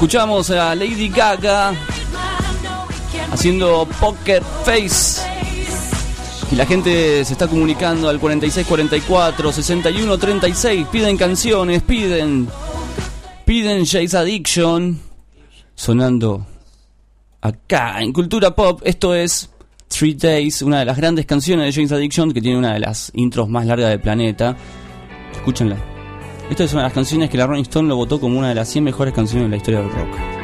Speaker 9: Escuchamos a Lady Gaga haciendo Pocket Face. Y la gente se está comunicando al 4644 6136. Piden canciones, piden. Piden Jace Addiction. Sonando acá en Cultura Pop. Esto es Three Days, una de las grandes canciones de James Addiction, que tiene una de las intros más largas del planeta. Escúchenla. Esta es una de las canciones que la Rolling Stone lo votó como una de las 100 mejores canciones de la historia del rock.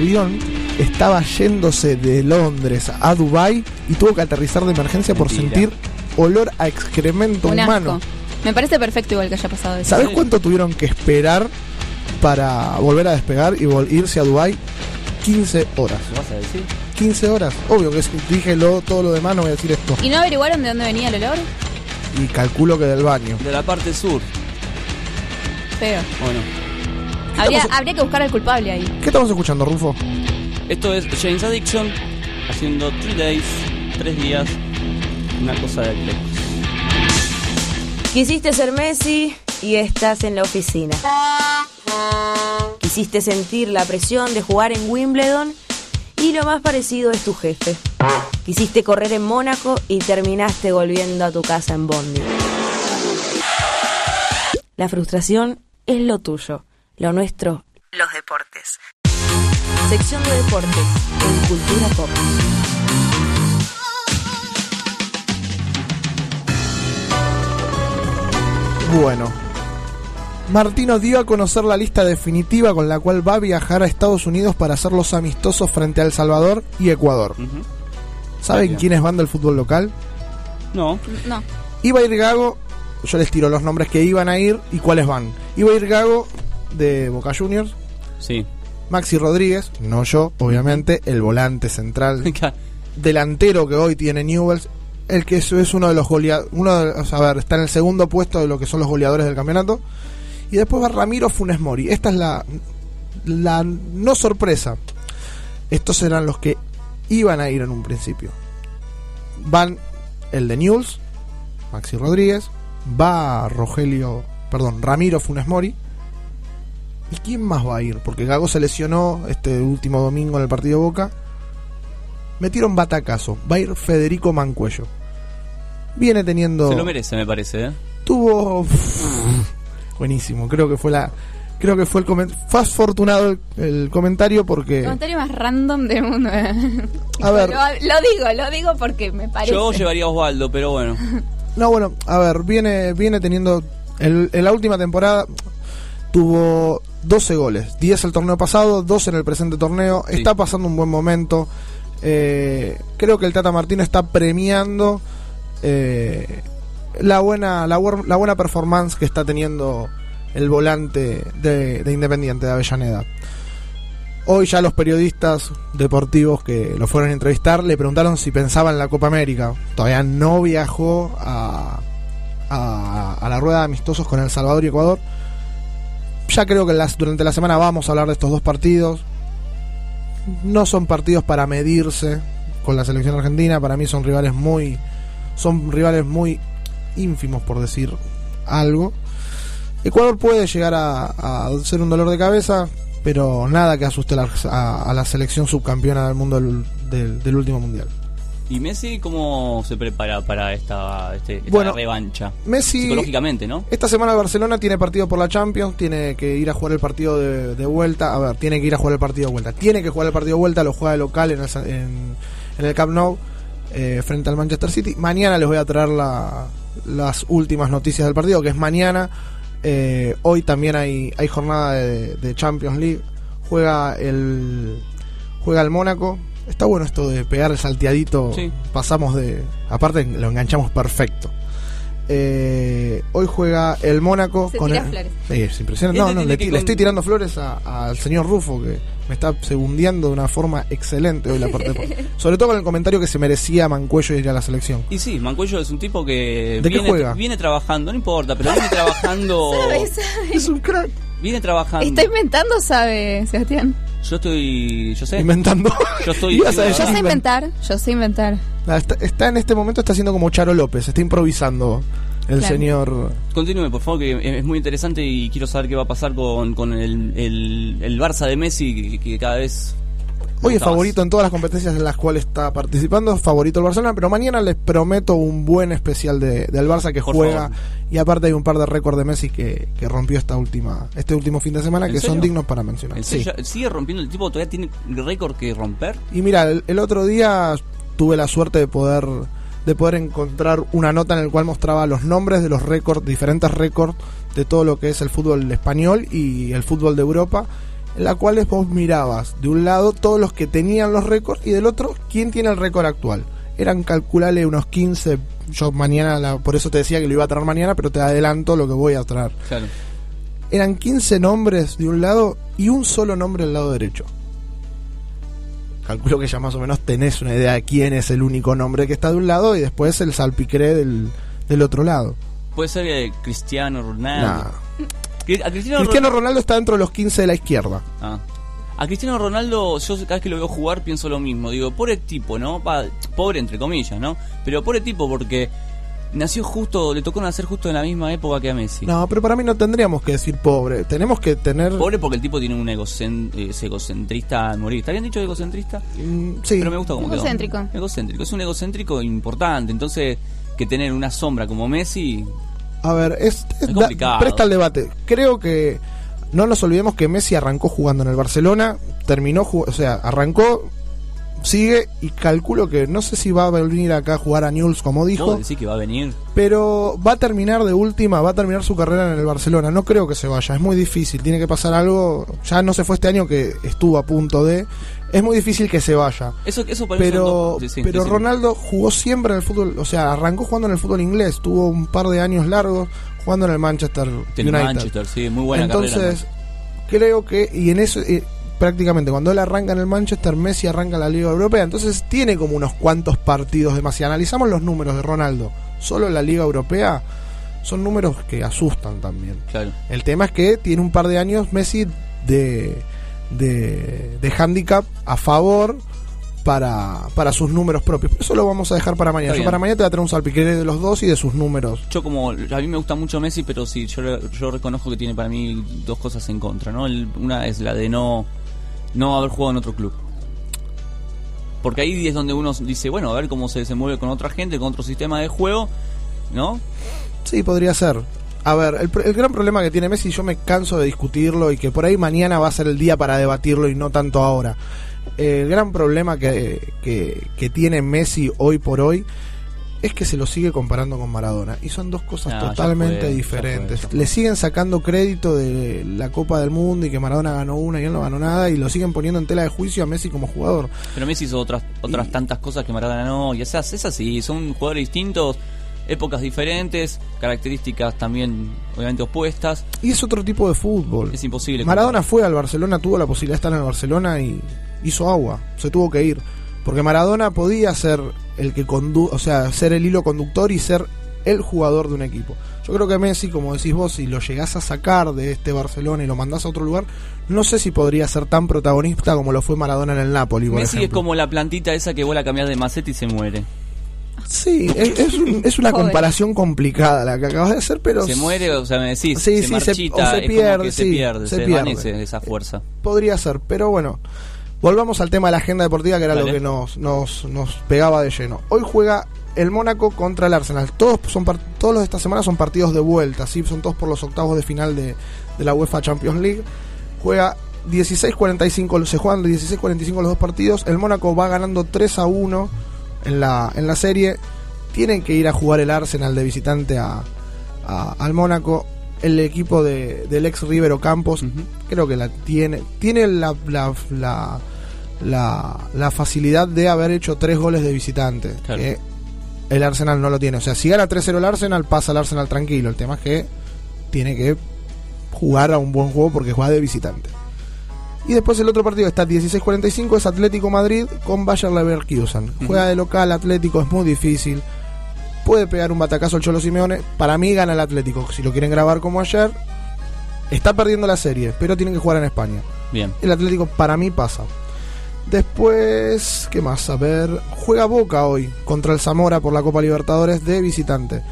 Speaker 11: Avión estaba yéndose de Londres a Dubai y tuvo que aterrizar de emergencia por
Speaker 9: Mentira.
Speaker 11: sentir olor a excremento
Speaker 10: Un
Speaker 11: humano.
Speaker 10: asco. Me parece perfecto igual que haya pasado eso.
Speaker 11: ¿Sabes cuánto tuvieron que esperar para volver a despegar y vol- irse a Dubai? 15 horas.
Speaker 9: ¿Lo vas a decir?
Speaker 11: 15 horas. Obvio que si dije lo, todo lo demás, no voy a decir esto.
Speaker 10: ¿Y no averiguaron de dónde venía el olor?
Speaker 11: Y calculo que del baño.
Speaker 9: De la parte sur.
Speaker 10: Feo.
Speaker 9: Bueno.
Speaker 10: Habría,
Speaker 11: estamos-
Speaker 10: habría que buscar al culpable ahí.
Speaker 11: ¿Qué estamos escuchando, Rufo?
Speaker 9: Esto es James Addiction haciendo 3 days, 3 días, una cosa de lejos.
Speaker 3: Quisiste ser Messi y estás en la oficina. Quisiste sentir la presión de jugar en Wimbledon y lo más parecido es tu jefe. Quisiste correr en Mónaco y terminaste volviendo a tu casa en Bondi. La frustración es lo tuyo, lo nuestro, los deportes. Sección de deportes en Cultura Pop.
Speaker 11: Bueno. Martino dio a conocer la lista definitiva con la cual va a viajar a Estados Unidos para hacer los amistosos frente a El Salvador y Ecuador. ¿Saben
Speaker 9: Bien.
Speaker 11: quiénes van del fútbol local?
Speaker 9: No.
Speaker 10: No.
Speaker 11: Iba a ir Gago, yo les tiro los nombres que iban a ir y cuáles van. Iba a ir Gago de Boca Juniors,
Speaker 9: Sí.
Speaker 11: Maxi Rodríguez, no yo, obviamente, el volante central, (laughs) delantero que hoy tiene Newells, el que es es uno de los goleadores, uno de- o sea, a ver, está en el segundo puesto de lo que son los goleadores del campeonato. Y después va Ramiro Funes Mori. Esta es la, la no sorpresa. Estos eran los que iban a ir en un principio. Van el de Newells, Maxi Rodríguez, va Rogelio, perdón, Ramiro Funes Mori. ¿Y quién más va a ir? Porque Gago se lesionó este último domingo en el partido de Boca. Metieron batacazo. Va a ir Federico Mancuello. Viene teniendo.
Speaker 9: Se lo merece, me parece, ¿eh?
Speaker 11: Tuvo. (laughs) Buenísimo. Creo que fue la. Creo que fue el comentario. Fue afortunado el, el comentario porque.
Speaker 10: El comentario más random del mundo. (laughs)
Speaker 11: A ver.
Speaker 10: Lo, lo digo, lo digo porque me parece.
Speaker 9: Yo llevaría a Osvaldo, pero bueno. (laughs)
Speaker 11: No, bueno, a ver, viene, viene teniendo. el- en la última temporada tuvo 12 goles. 10 el torneo pasado, 12 en el presente torneo. Está pasando un buen momento. Eh, creo que el Tata Martino está premiando eh, la, buena, la, la buena performance que está teniendo el volante de, de Independiente de Avellaneda. Hoy ya los periodistas deportivos que lo fueron a entrevistar le preguntaron si pensaba en la Copa América. Todavía no viajó a, a, a la rueda de amistosos con El Salvador y Ecuador. Ya creo que durante la semana vamos a hablar de estos dos partidos. No son partidos para medirse con la selección argentina. Para mí son rivales muy, son rivales muy ínfimos por decir algo. Ecuador puede llegar a, ser un dolor de cabeza, pero nada que asuste a la, selección subcampeona del mundo del último mundial.
Speaker 9: ¿Y Messi cómo se prepara para esta, este- esta
Speaker 11: Bueno,
Speaker 9: revancha?
Speaker 11: Messi-
Speaker 9: Psicológicamente, ¿no?
Speaker 11: Esta semana Barcelona tiene partido por la Champions, tiene que ir a jugar el partido de, de vuelta. A ver, tiene que ir a jugar el partido de vuelta. Tiene que jugar el partido de vuelta, lo juega de local en el, en el Camp Nou eh, frente al Manchester City. Mañana les voy a traer la- las últimas noticias del partido, que es mañana. Eh, hoy también hay, hay jornada de, de Champions League. Juega el, juega el Mónaco. Está bueno esto de pegar el salteadito.
Speaker 9: Sí.
Speaker 11: Pasamos de. Aparte, lo enganchamos perfecto. Eh, hoy juega el Mónaco
Speaker 10: Se
Speaker 11: con
Speaker 10: tira
Speaker 11: el-
Speaker 10: flores.
Speaker 11: Sí, es impresionante.
Speaker 9: Este
Speaker 11: No, no, le, le estoy tirando flores a- al señor Rufo que me está segundeando de una forma excelente hoy la parte de- (laughs) Sobre todo con el comentario que se merecía Mancuello ir a la selección.
Speaker 9: Y sí, Mancuello es un tipo que
Speaker 11: ¿De qué
Speaker 9: viene,
Speaker 11: juega?
Speaker 9: viene trabajando, no importa, pero viene trabajando. (laughs)
Speaker 10: Sabe, sabe.
Speaker 11: Es un crack.
Speaker 9: Viene trabajando.
Speaker 10: Está inventando, sabe, Sebastián.
Speaker 9: Yo estoy. Yo sé.
Speaker 11: Inventando.
Speaker 9: Yo estoy. (laughs)
Speaker 10: Yo sé
Speaker 11: invent-
Speaker 10: inventar, yo sé inventar.
Speaker 11: Ah, Está, está en este momento está haciendo como Charo López, está improvisando el
Speaker 10: Claro.
Speaker 11: señor.
Speaker 9: Continúe, por favor, que es muy interesante y quiero saber qué va a pasar con, con el, el, el Barça de Messi, que, que cada vez.
Speaker 11: Hoy es favorito en todas las competencias en las cuales está participando, favorito el Barcelona, pero mañana les prometo un buen especial de, del Barça que
Speaker 9: Por
Speaker 11: juega
Speaker 9: favor.
Speaker 11: y aparte hay un par de récords de Messi que, que rompió esta última este último fin de semana
Speaker 9: ¿En
Speaker 11: que son dignos para mencionar.
Speaker 9: ¿En
Speaker 11: Sí.
Speaker 9: serio? ¿Ya ¿Sigue rompiendo el tipo? ¿Todavía tiene récord que romper?
Speaker 11: Y mira, el, el otro día tuve la suerte de poder de poder encontrar una nota en el cual mostraba los nombres de los récords, diferentes récords de todo lo que es el fútbol español y el fútbol de Europa en la cual vos mirabas de un lado todos los que tenían los récords y del otro quién tiene el récord actual. Eran calculable unos 15, yo mañana, la- por eso te decía que lo iba a traer mañana, pero te adelanto lo que voy a traer.
Speaker 9: Claro.
Speaker 11: Eran 15 nombres de un lado y un solo nombre del lado derecho. Calculo que ya más o menos tenés una idea de quién es el único nombre que está de un lado y después el salpicré del, del otro lado.
Speaker 9: Puede ser eh, Cristiano Ronaldo.
Speaker 11: Nah.
Speaker 9: A Cristiano,
Speaker 11: Cristiano
Speaker 9: Ronaldo.
Speaker 11: Ronaldo está dentro de los 15 de la izquierda.
Speaker 9: Ah. A Cristiano Ronaldo, yo cada vez que lo veo jugar pienso lo mismo. Digo, pobre tipo, ¿no? Pa- pobre entre comillas, ¿no? Pero pobre tipo porque nació justo, le tocó nacer justo en la misma época que a Messi.
Speaker 11: No, pero para mí no tendríamos que decir pobre. Tenemos que tener.
Speaker 9: Pobre porque el tipo tiene un egocen- eh, es egocentrista a morir. ¿Está bien dicho egocentrista?
Speaker 11: sí.
Speaker 9: Pero me gusta como
Speaker 10: Egocéntrico.
Speaker 9: Egocéntrico. Es un egocéntrico importante. Entonces, que tener una sombra como Messi.
Speaker 11: A ver, es, es- da- presta el debate. Creo que no nos olvidemos que Messi arrancó jugando en el Barcelona, terminó, o sea, arrancó, sigue y calculo que no sé si va a venir acá a jugar a Newell's como
Speaker 9: ¿Vos
Speaker 11: dijo,
Speaker 9: decís que va a venir?
Speaker 11: pero va a terminar de última, va a terminar su carrera en el Barcelona. No creo que se vaya, es muy difícil, tiene que pasar algo. Ya no se fue este año que estuvo a punto de. Es muy difícil que se vaya.
Speaker 9: Eso, eso para
Speaker 11: Pero,
Speaker 9: sí, sí,
Speaker 11: pero
Speaker 9: sí.
Speaker 11: Ronaldo jugó siempre en el fútbol, o sea, arrancó jugando en el fútbol inglés, tuvo un par de años largos jugando en el Manchester United.
Speaker 9: Manchester, sí, muy buena
Speaker 11: Entonces,
Speaker 9: carrera.
Speaker 11: creo que, y en eso, eh, prácticamente cuando él arranca en el Manchester, Messi arranca en la Liga Europea, entonces tiene como unos cuantos partidos de más. Si analizamos los números de Ronaldo, solo en la Liga Europea, son números que asustan también.
Speaker 9: Claro.
Speaker 11: El tema es que tiene un par de años Messi de, de, de handicap a favor para, para sus números propios. Pero eso lo vamos a dejar para mañana. Yo para mañana te voy a traer un salpiquere de los dos y de sus números.
Speaker 9: Yo como, a mí me gusta mucho Messi, pero sí, yo, yo reconozco que tiene para mí dos cosas en contra, ¿no? El- una es la de no, no haber jugado en otro club. Porque ahí es donde uno dice, bueno, a ver cómo se desenvuelve con otra gente, con otro sistema de juego, ¿no?
Speaker 11: Sí, podría ser. A ver, el, el gran problema que tiene Messi, yo me canso de discutirlo y que por ahí mañana va a ser el día para debatirlo y no tanto ahora. El gran problema que, que, que tiene Messi hoy por hoy es que se lo sigue comparando con Maradona. Y son dos cosas
Speaker 9: Ah,
Speaker 11: totalmente
Speaker 9: fue, ya
Speaker 11: diferentes.
Speaker 9: fue, ya fue.
Speaker 11: Le siguen sacando crédito de la Copa del Mundo y que Maradona ganó una y él no ganó nada y lo siguen poniendo en tela de juicio a Messi como jugador.
Speaker 9: Pero Messi hizo otras, otras tantas cosas que Maradona no, y esas, es así, son jugadores distintos, épocas diferentes, características también obviamente opuestas.
Speaker 11: Y es otro tipo de fútbol.
Speaker 9: Es imposible.
Speaker 11: Maradona fue al Barcelona, tuvo la posibilidad de estar en el Barcelona y hizo agua, se tuvo que ir. Porque Maradona podía ser el que condu o sea, ser el hilo conductor y ser el jugador de un equipo. Yo creo que Messi, como decís vos, si lo llegás a sacar de este Barcelona y lo mandás a otro lugar, no sé si podría ser tan protagonista como lo fue Maradona en el Napoli, por
Speaker 9: Messi es como la plantita esa que vuela a cambiar de maceta y se muere.
Speaker 11: Sí, es, es un- es una (laughs)
Speaker 9: Joder.
Speaker 11: comparación complicada la que acabas de hacer, pero
Speaker 9: se muere, o sea, me decís,
Speaker 11: Sí,
Speaker 9: se
Speaker 11: sí, se-
Speaker 9: marchita,
Speaker 11: o se
Speaker 9: es como
Speaker 11: pierde,
Speaker 9: se pierde,
Speaker 11: se
Speaker 9: se,
Speaker 11: pierde.
Speaker 9: esa fuerza.
Speaker 11: podría ser, pero bueno. Volvamos al tema de la agenda deportiva, que era
Speaker 9: Dale.
Speaker 11: lo que nos, nos, nos pegaba de lleno. Hoy juega el Mónaco contra el Arsenal. Todos son par- todos los de esta semana son partidos de vuelta, ¿sí? son todos por los octavos de final de, de la UEFA Champions League. Juega 16-45, se juegan de 16-45 los dos partidos. El Mónaco va ganando 3 a 1 en la, en la serie. Tienen que ir a jugar el Arsenal de visitante a, a- al Mónaco. El equipo de, del ex Rivero Campos creo que la tiene. Tiene la, la, la, la, la facilidad de haber hecho tres goles de visitante.
Speaker 9: Claro.
Speaker 11: Que el Arsenal no lo tiene. O sea, si gana 3-0 el Arsenal, pasa el Arsenal tranquilo. El tema es que tiene que jugar a un buen juego porque juega de visitante. Y después el otro partido está 16-45, es Atlético Madrid con Bayer Leverkusen. Juega de local, Atlético es muy difícil. Puede pegar un batacazo al Cholo Simeone. Para mí gana el Atlético. Si lo quieren grabar como ayer, está perdiendo la serie, pero tienen que jugar en España.
Speaker 9: Bien.
Speaker 11: El Atlético para mí pasa. Después, ¿qué más? A ver, juega Boca hoy contra el Zamora por la Copa Libertadores de visitante.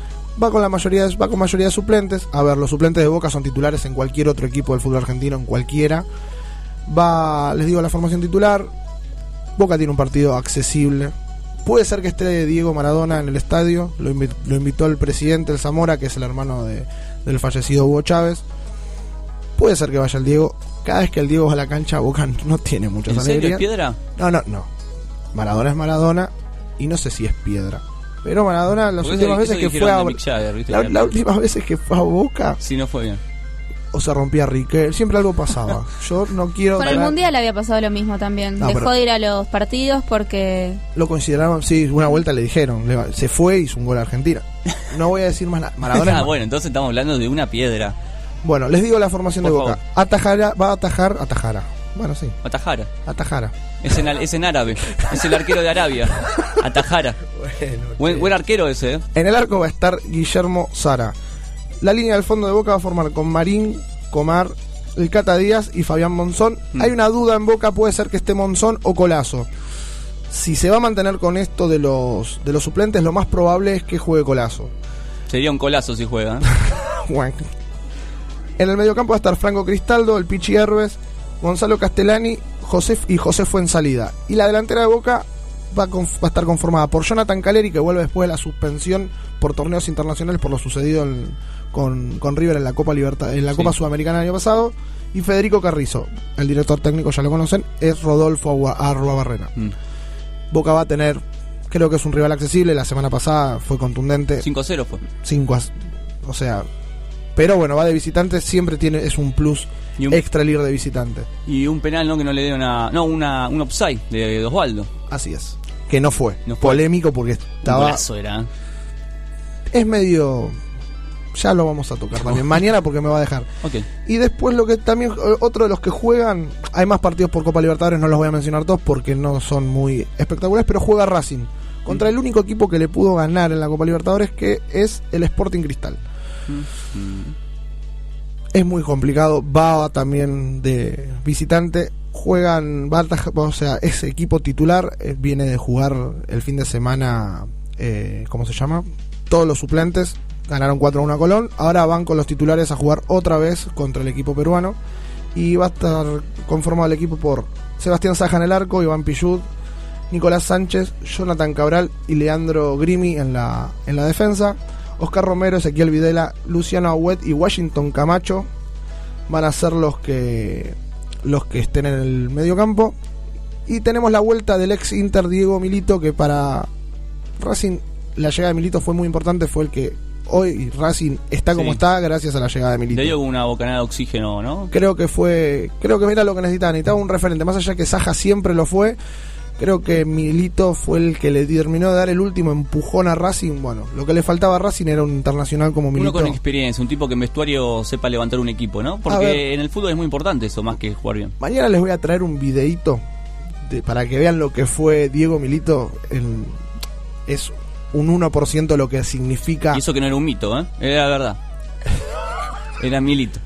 Speaker 11: Va con la mayoría de, va con mayoría de suplentes. A ver, los suplentes de Boca son titulares en cualquier otro equipo del fútbol argentino, en cualquiera. Va, les digo la formación titular. Boca tiene un partido accesible. Puede ser que esté Diego Maradona en el estadio. Lo, invi- lo invitó el presidente del Zamora, que es el hermano de- del fallecido Hugo Chávez. Puede ser que vaya el Diego. Cada vez que el Diego va a la cancha, Boca (laughs) no tiene muchas
Speaker 9: ¿En serio es piedra?
Speaker 11: No, no, no. Maradona es Maradona y no sé si es piedra. Pero Maradona las últimas veces que fue a últimas veces que fue a Boca
Speaker 9: Sí, no fue bien.
Speaker 11: O se rompía Riquel, siempre algo pasaba. (laughs) Yo no quiero...
Speaker 10: Con el Mundial había pasado lo mismo también.
Speaker 11: No,
Speaker 10: Dejó de ir a los partidos porque...
Speaker 11: Lo consideraban, sí, una vuelta le dijeron, le- se fue y hizo un gol a Argentina. No voy a decir más nada. Maradona (laughs)
Speaker 9: ah, bueno, entonces estamos hablando de una piedra.
Speaker 11: Bueno, les digo la formación de Boca.
Speaker 9: favor.
Speaker 11: Atajara, va a atajar, atajara. Bueno, sí.
Speaker 9: Atajara.
Speaker 11: Atajara.
Speaker 9: Es en, al- es en árabe. Es el arquero de Arabia. (laughs) Atajara. buen, buen arquero ese, ¿eh?
Speaker 11: En el arco va a estar Guillermo Sara. La línea del fondo de Boca va a formar con Marín, Comar, el Cata Díaz y Fabián Monzón.
Speaker 9: Mm.
Speaker 11: Hay una duda en Boca, puede ser que esté Monzón o Colazo. Si se va a mantener con esto de los, de los suplentes, lo más probable es que juegue Colazo.
Speaker 9: Sería un colazo si juega. ¿eh? (laughs)
Speaker 11: Bueno. En el mediocampo va a estar Franco Cristaldo, el Pichi Herbes, Gonzalo Castellani José, y José Fuensalida. Y la delantera de Boca va a, va a estar conformada por Jonathan Caleri, que vuelve después de la suspensión por torneos internacionales por lo sucedido en- con, con River en la Copa Libertad, en la
Speaker 9: Sí.
Speaker 11: Copa Sudamericana el año pasado. Y Federico Carrizo, el director técnico, ya lo conocen, es Rodolfo Agua- Arruabarrena.
Speaker 9: Mm.
Speaker 11: Boca va a tener, creo que es un rival accesible, la semana pasada fue contundente.
Speaker 9: 5-0 fue.
Speaker 11: 5 a- o sea pero bueno va de visitante siempre tiene es un plus
Speaker 9: Y un-
Speaker 11: extra el ir de visitante
Speaker 9: Y un penal, ¿no? Que no le dieron a. No, una, un offside de Osvaldo.
Speaker 11: así es que no fue,
Speaker 9: No fue.
Speaker 11: polémico porque estaba
Speaker 9: era. ¿eh?
Speaker 11: es medio ya lo vamos a tocar también mañana porque me va a dejar y después lo que también otro de los que juegan hay más partidos por Copa Libertadores no los voy a mencionar todos porque no son muy espectaculares pero juega Racing contra el único equipo que le pudo ganar en la Copa Libertadores que es el Sporting Cristal es muy complicado. Va también de visitante. Juegan, o sea, ese equipo titular eh, viene de jugar el fin de semana, eh, ¿cómo se llama? Todos los suplentes ganaron 4 a 1 a Colón. Ahora van con los titulares a jugar otra vez contra el equipo peruano. Y va a estar conformado el equipo por Sebastián Saja en el arco, Iván Pillud, Nicolás Sánchez, Jonathan Cabral y Leandro Grimi en la, en la defensa. Oscar Romero, Ezequiel Videla, Luciano Agüet y Washington Camacho van a ser los que los que estén en el medio campo. Y tenemos la vuelta del ex Inter Diego Milito, que para Racing la llegada de Milito fue muy importante, fue el que hoy Racing está como
Speaker 9: Sí.
Speaker 11: está gracias a la llegada de Milito.
Speaker 9: Le dio una bocanada de oxígeno, ¿no?
Speaker 11: Creo que fue, creo que era lo que necesitaba, necesitaba un referente, más allá que Saja siempre lo fue. Creo que Milito fue el que le terminó de dar el último empujón a Racing. Bueno, lo que le faltaba a Racing era un internacional como
Speaker 9: Uno
Speaker 11: Milito.
Speaker 9: con experiencia, un tipo que en vestuario sepa levantar un equipo, ¿no? Porque en el fútbol es muy importante eso, más que jugar bien.
Speaker 11: Mañana les voy a traer un videíto de- para que vean lo que fue Diego Milito. en- es un 1% lo que significa.
Speaker 9: Y eso que no era un mito, ¿eh? Era verdad. (laughs) Era Milito.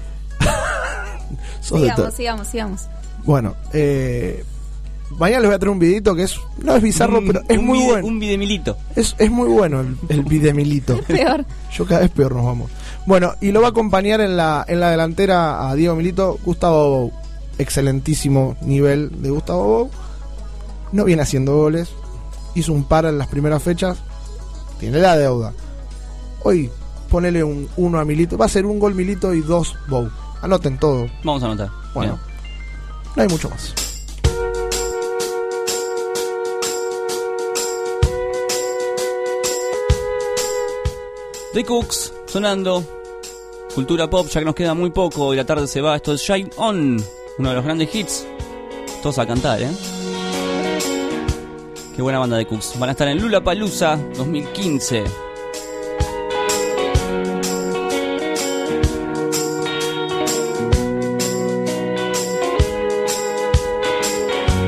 Speaker 10: Sigamos, sigamos, sigamos.
Speaker 11: Bueno, eh, mañana les voy a traer un videito que es no es bizarro,
Speaker 9: Un-
Speaker 11: pero es muy
Speaker 9: vide-
Speaker 11: bueno.
Speaker 9: Un videmilito.
Speaker 11: Es, es muy bueno el, el videmilito. (laughs)
Speaker 10: Peor.
Speaker 11: Yo cada vez peor nos vamos. Bueno, y lo va a acompañar en la, en la delantera a Diego Milito, Gustavo Bou. Excelentísimo nivel de Gustavo Bou. No viene haciendo goles. Hizo un par en las primeras fechas. Tiene la deuda. Hoy ponele un 1 a Milito. Va a ser un gol Milito y dos Bou. Anoten todo.
Speaker 9: Vamos a anotar.
Speaker 11: Bueno, no hay mucho más.
Speaker 9: The Cooks sonando. Cultura pop, ya que nos queda muy poco y la tarde se va. Esto es Shine On, uno de los grandes hits. Todos a cantar, ¿eh? Qué buena banda de Cooks. Van a estar en Lula Palusa 2015.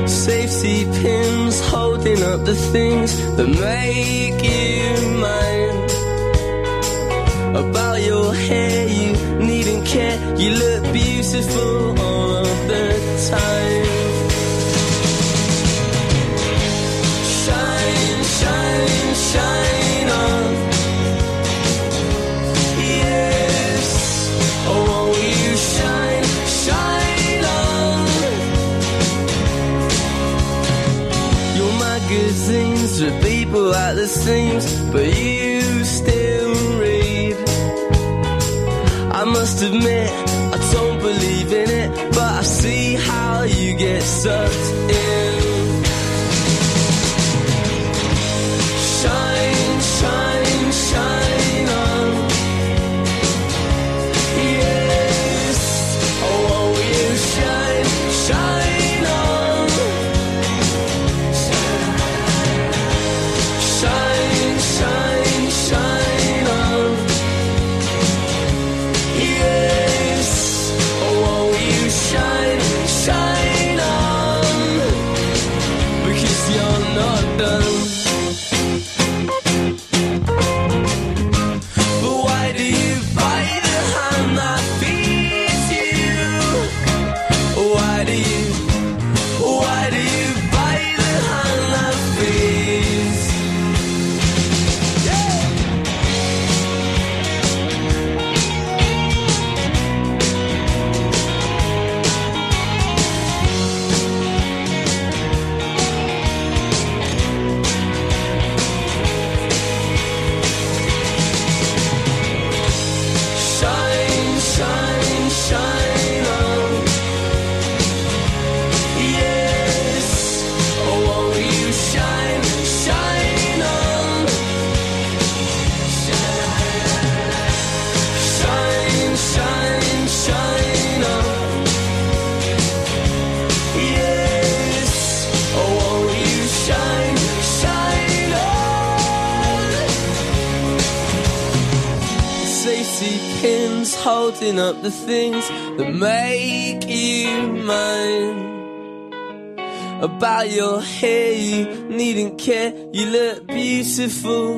Speaker 25: Safety pins holding up the things that make you mine. About your hair, you needn't care. You look beautiful all of the time. Magazines oh, with people at the seams, but you still read. I must admit, I don't believe in it, but I see how you get sucked in.
Speaker 26: The things that make you mine. About your hair, you needn't care. You look beautiful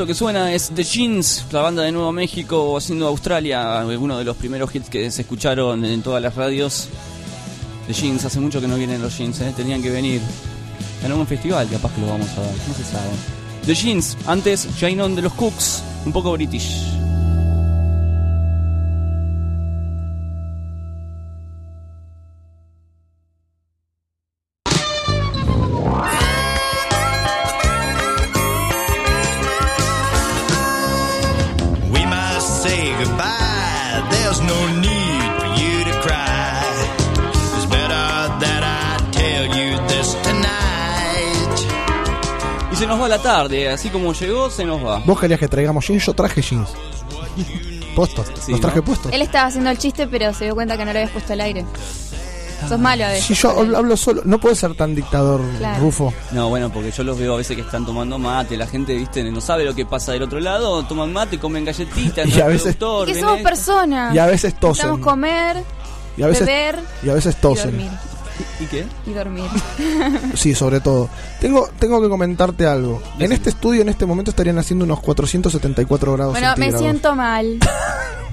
Speaker 9: Esto que suena es The Jeans, la banda de Nuevo México haciendo Australia, uno de los primeros hits que se escucharon en todas las radios. The Jeans, hace mucho que no vienen los Jeans, ¿eh? tenían que venir. En algún festival capaz que lo vamos a ver, no se sabe. The Jeans, antes Jane de los Cooks, un poco british. La tarde, así como llegó, se nos va.
Speaker 11: Vos querías que traigamos jeans, yo traje jeans. (laughs) Puestos,
Speaker 9: Sí,
Speaker 11: los traje
Speaker 9: ¿no?
Speaker 11: puestos.
Speaker 10: Él estaba haciendo el chiste, pero se dio cuenta que no lo habías puesto al aire. Sos malo a veces.
Speaker 11: Si yo hablo, hablo solo, no puedo ser tan dictador,
Speaker 10: Claro.
Speaker 11: Rufo.
Speaker 9: No, bueno, porque yo los veo a veces que están tomando mate, la gente, viste, no sabe lo que pasa del otro lado, toman mate, comen galletitas, (laughs)
Speaker 11: Y a veces-
Speaker 9: productor,
Speaker 10: que somos personas.
Speaker 11: Y a veces tosen.
Speaker 10: Necesitamos comer,
Speaker 11: Y a veces,
Speaker 10: beber
Speaker 11: y a veces
Speaker 10: y
Speaker 11: tosen.
Speaker 10: dormir.
Speaker 9: ¿Y qué?
Speaker 10: Y dormir. (laughs)
Speaker 11: Sí, sobre todo. Tengo, tengo que comentarte algo. En este estudio, en este momento, estarían haciendo unos 474 grados
Speaker 10: bueno, me siento mal. (laughs)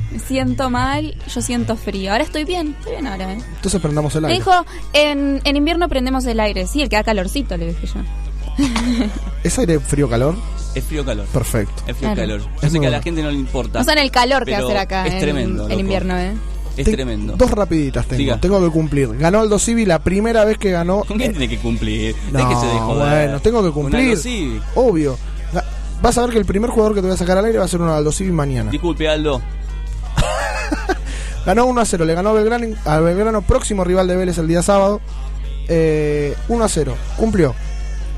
Speaker 10: Me siento mal, yo siento frío. Ahora estoy bien, estoy bien ahora. ¿eh?
Speaker 11: Entonces prendamos el
Speaker 10: Me
Speaker 11: aire.
Speaker 10: dijo, en, en invierno prendemos el aire. Sí, el que da calorcito, le dije yo. (laughs)
Speaker 11: ¿Es aire frío-calor?
Speaker 9: Es frío-calor.
Speaker 11: Perfecto.
Speaker 9: Es
Speaker 10: Claro.
Speaker 9: frío-calor. Yo
Speaker 11: Es
Speaker 9: sé que a la gente no le importa.
Speaker 10: No saben el calor que hacer acá
Speaker 9: Es
Speaker 10: en,
Speaker 9: tremendo.
Speaker 10: en
Speaker 9: loco.
Speaker 10: invierno, ¿eh?
Speaker 9: Es tremendo.
Speaker 11: Dos rapiditas tengo.
Speaker 9: Diga.
Speaker 11: Tengo que cumplir. Ganó Aldo Civi la primera vez que ganó.
Speaker 9: ¿Con qué tiene que cumplir?
Speaker 11: No,
Speaker 9: Déjese de joder.
Speaker 11: bueno, tengo que cumplir.
Speaker 9: Aldo Civi.
Speaker 11: Obvio. Ga- Vas a ver que el primer jugador que te voy a sacar al aire va a ser un Aldo Civi mañana.
Speaker 9: Disculpe, Aldo. (laughs)
Speaker 11: Ganó 1 a 0, le ganó a Belgrano, a Belgrano, próximo rival de Vélez el día sábado. Eh, 1 a 0, cumplió.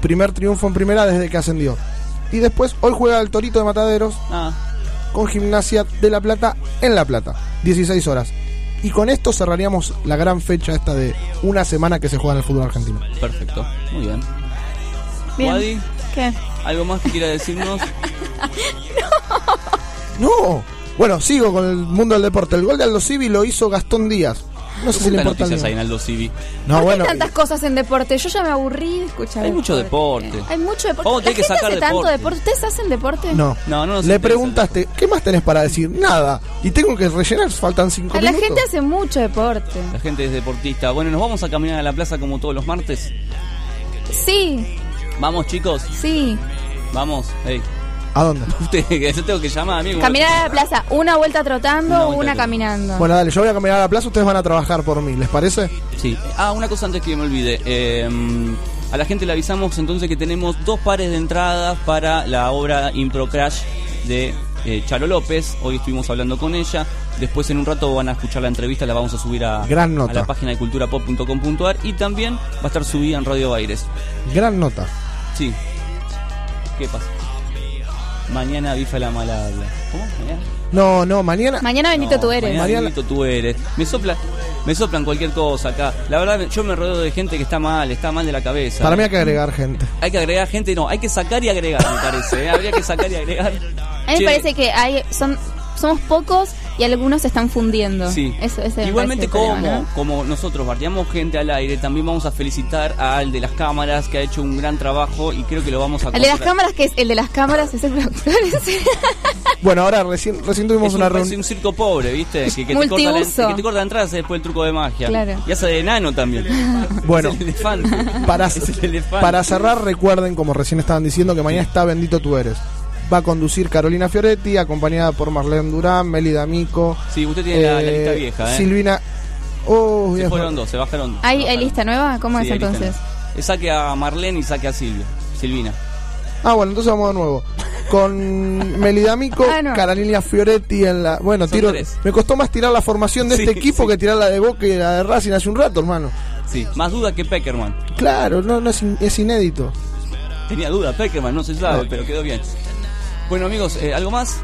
Speaker 11: Primer triunfo en primera desde que ascendió. Y después, hoy juega el Torito de Mataderos
Speaker 9: Ah,
Speaker 11: con Gimnasia de La Plata en La Plata, 16 horas. Y con esto cerraríamos la gran fecha esta de una semana que se juega en el fútbol argentino.
Speaker 9: perfecto. Muy bien.
Speaker 10: Bien.
Speaker 9: Wadi,
Speaker 10: ¿Qué?
Speaker 9: ¿algo más que quiera decirnos? (laughs)
Speaker 11: ¡No! Bueno, sigo con el mundo del deporte. El gol de Aldo Civi lo hizo Gastón Díaz. No sé si le
Speaker 9: ¿Cuántas
Speaker 11: importa al
Speaker 9: noticias hay
Speaker 11: mío.
Speaker 9: en Aldo Civi?
Speaker 11: No,
Speaker 10: ¿Por
Speaker 11: bueno.
Speaker 10: qué tantas cosas en deporte? Yo ya me aburrí de escuchar
Speaker 9: Hay mucho deporte.
Speaker 10: Hay mucho deporte.
Speaker 9: Vamos
Speaker 10: ¿La
Speaker 9: tener que
Speaker 10: gente
Speaker 9: sacar
Speaker 10: hace tanto
Speaker 9: deporte.
Speaker 10: ¿Ustedes hacen deporte?
Speaker 11: No.
Speaker 9: No, no nos
Speaker 11: Le
Speaker 9: interesa.
Speaker 11: preguntaste, ¿qué más tenés para decir? Nada. Y tengo que rellenar, faltan cinco
Speaker 10: A la
Speaker 11: minutos.
Speaker 10: gente hace mucho deporte.
Speaker 9: La gente es deportista. Bueno, nos vamos a caminar a la plaza como todos los martes.
Speaker 10: Sí,
Speaker 9: Vamos, chicos.
Speaker 10: sí.
Speaker 9: Vamos. Hey.
Speaker 11: ¿A dónde? (laughs)
Speaker 9: Usted, que yo tengo que llamar, amigo.
Speaker 10: Caminar a la plaza, una vuelta trotando
Speaker 9: Una vuelta
Speaker 10: una caminando.
Speaker 11: Bueno, dale, yo voy a caminar a la plaza, ustedes van a trabajar por mí, ¿les parece?
Speaker 9: Sí. Ah, una cosa antes que me olvide. Eh, a la gente le avisamos entonces que tenemos dos pares de entradas para la obra Impro Crash de eh, Charo López. Hoy estuvimos hablando con ella. Después en un rato van a escuchar la entrevista, la vamos a subir a,
Speaker 11: Gran
Speaker 9: a
Speaker 11: nota.
Speaker 9: la página de culturapop.com.ar y también va a estar subida en Radio Baires.
Speaker 11: Gran nota.
Speaker 9: Sí. ¿Qué pasa? Mañana bifa la mala habla. ¿Cómo? Mañana.
Speaker 11: No, no, mañana.
Speaker 10: Mañana bendito tú eres.
Speaker 9: Mañana bendito tú eres. Me sopla, me soplan cualquier cosa acá. La verdad, yo me rodeo de gente que está mal, está mal de la cabeza.
Speaker 11: Para mí hay que agregar gente.
Speaker 9: Hay que agregar gente, no, hay que sacar y agregar, me parece. ¿eh? Habría que sacar y agregar.
Speaker 10: A mí me
Speaker 9: Che,
Speaker 10: parece que hay son somos pocos y algunos se están fundiendo.
Speaker 9: Sí.
Speaker 10: Eso, ese me
Speaker 9: Igualmente como,
Speaker 10: problema, ¿no?
Speaker 9: como nosotros bardeamos gente al aire, también vamos a felicitar al de las cámaras que ha hecho un gran trabajo y creo que lo vamos a
Speaker 10: El de las cámaras, que es el de las cámaras, es el productor. (laughs)
Speaker 11: Bueno, ahora recién, recién tuvimos
Speaker 9: Es un,
Speaker 11: una reunión.
Speaker 9: un circo pobre, ¿viste? Que, que te corta la, que te corta la entrada hace después el truco de magia.
Speaker 10: Claro.
Speaker 9: Y hace de enano también. (laughs)
Speaker 11: Bueno,
Speaker 9: Es el elefante.
Speaker 11: para, (laughs)
Speaker 9: Es el elefante.
Speaker 11: para cerrar, recuerden, como recién estaban diciendo, que mañana está Bendito Tú Eres. Va a conducir Carolina Fioretti, acompañada por Marlene Durán, Meli D'Amico.
Speaker 9: Sí, usted tiene la, la
Speaker 11: eh,
Speaker 9: lista vieja, ¿eh?
Speaker 11: Silvina. Oh,
Speaker 9: se fueron dos, se bajaron dos.
Speaker 10: ¿Hay,
Speaker 9: bajaron.
Speaker 10: lista nueva? ¿Cómo
Speaker 9: Sí,
Speaker 10: es entonces?
Speaker 9: nueva. Saque a Marlene y saque a Silvia. Silvina.
Speaker 11: Ah, bueno, entonces vamos de nuevo. Con (laughs) Meli D'Amico,
Speaker 10: Ah, no.
Speaker 11: Carolina Fioretti en la. Bueno,
Speaker 9: Son
Speaker 11: tiro.
Speaker 9: tres.
Speaker 11: Me costó más tirar la formación de
Speaker 9: Sí,
Speaker 11: este equipo
Speaker 9: sí.
Speaker 11: que tirar la de Boca y la de Racing hace un rato, hermano.
Speaker 9: Sí, más duda que Peckerman.
Speaker 11: Claro, no, no es, in- es inédito.
Speaker 9: Tenía duda Peckerman, no se sabe,
Speaker 11: No.
Speaker 9: pero quedó bien. Bueno, amigos, eh, ¿algo más?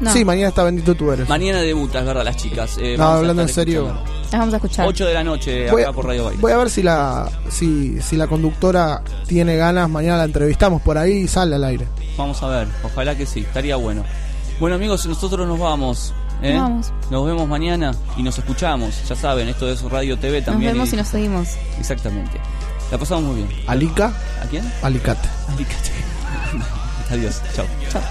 Speaker 10: No.
Speaker 11: Sí, mañana está Bendito Tú Eres.
Speaker 9: Mañana debuta, es verdad, las chicas. Eh,
Speaker 11: No,
Speaker 9: vamos a
Speaker 11: hablando en serio.
Speaker 10: Las vamos a escuchar.
Speaker 9: 8 de la noche
Speaker 11: Voy
Speaker 9: acá
Speaker 11: a,
Speaker 9: por Radio Baile.
Speaker 11: voy a ver si la si, si la conductora tiene ganas. Mañana la entrevistamos por ahí y sale al aire.
Speaker 9: Vamos a ver, ojalá que sí, estaría bueno. Bueno, amigos, nosotros nos vamos. ¿eh?
Speaker 10: Nos vamos.
Speaker 9: Nos vemos mañana y nos escuchamos. Ya saben, esto es Radio TV
Speaker 10: Nos
Speaker 9: también.
Speaker 10: vemos y nos seguimos.
Speaker 9: Exactamente. La pasamos muy bien.
Speaker 11: Alica,
Speaker 9: ¿A quién?
Speaker 11: Alicate.
Speaker 9: Alicate. Adiós, chao.
Speaker 10: Chao.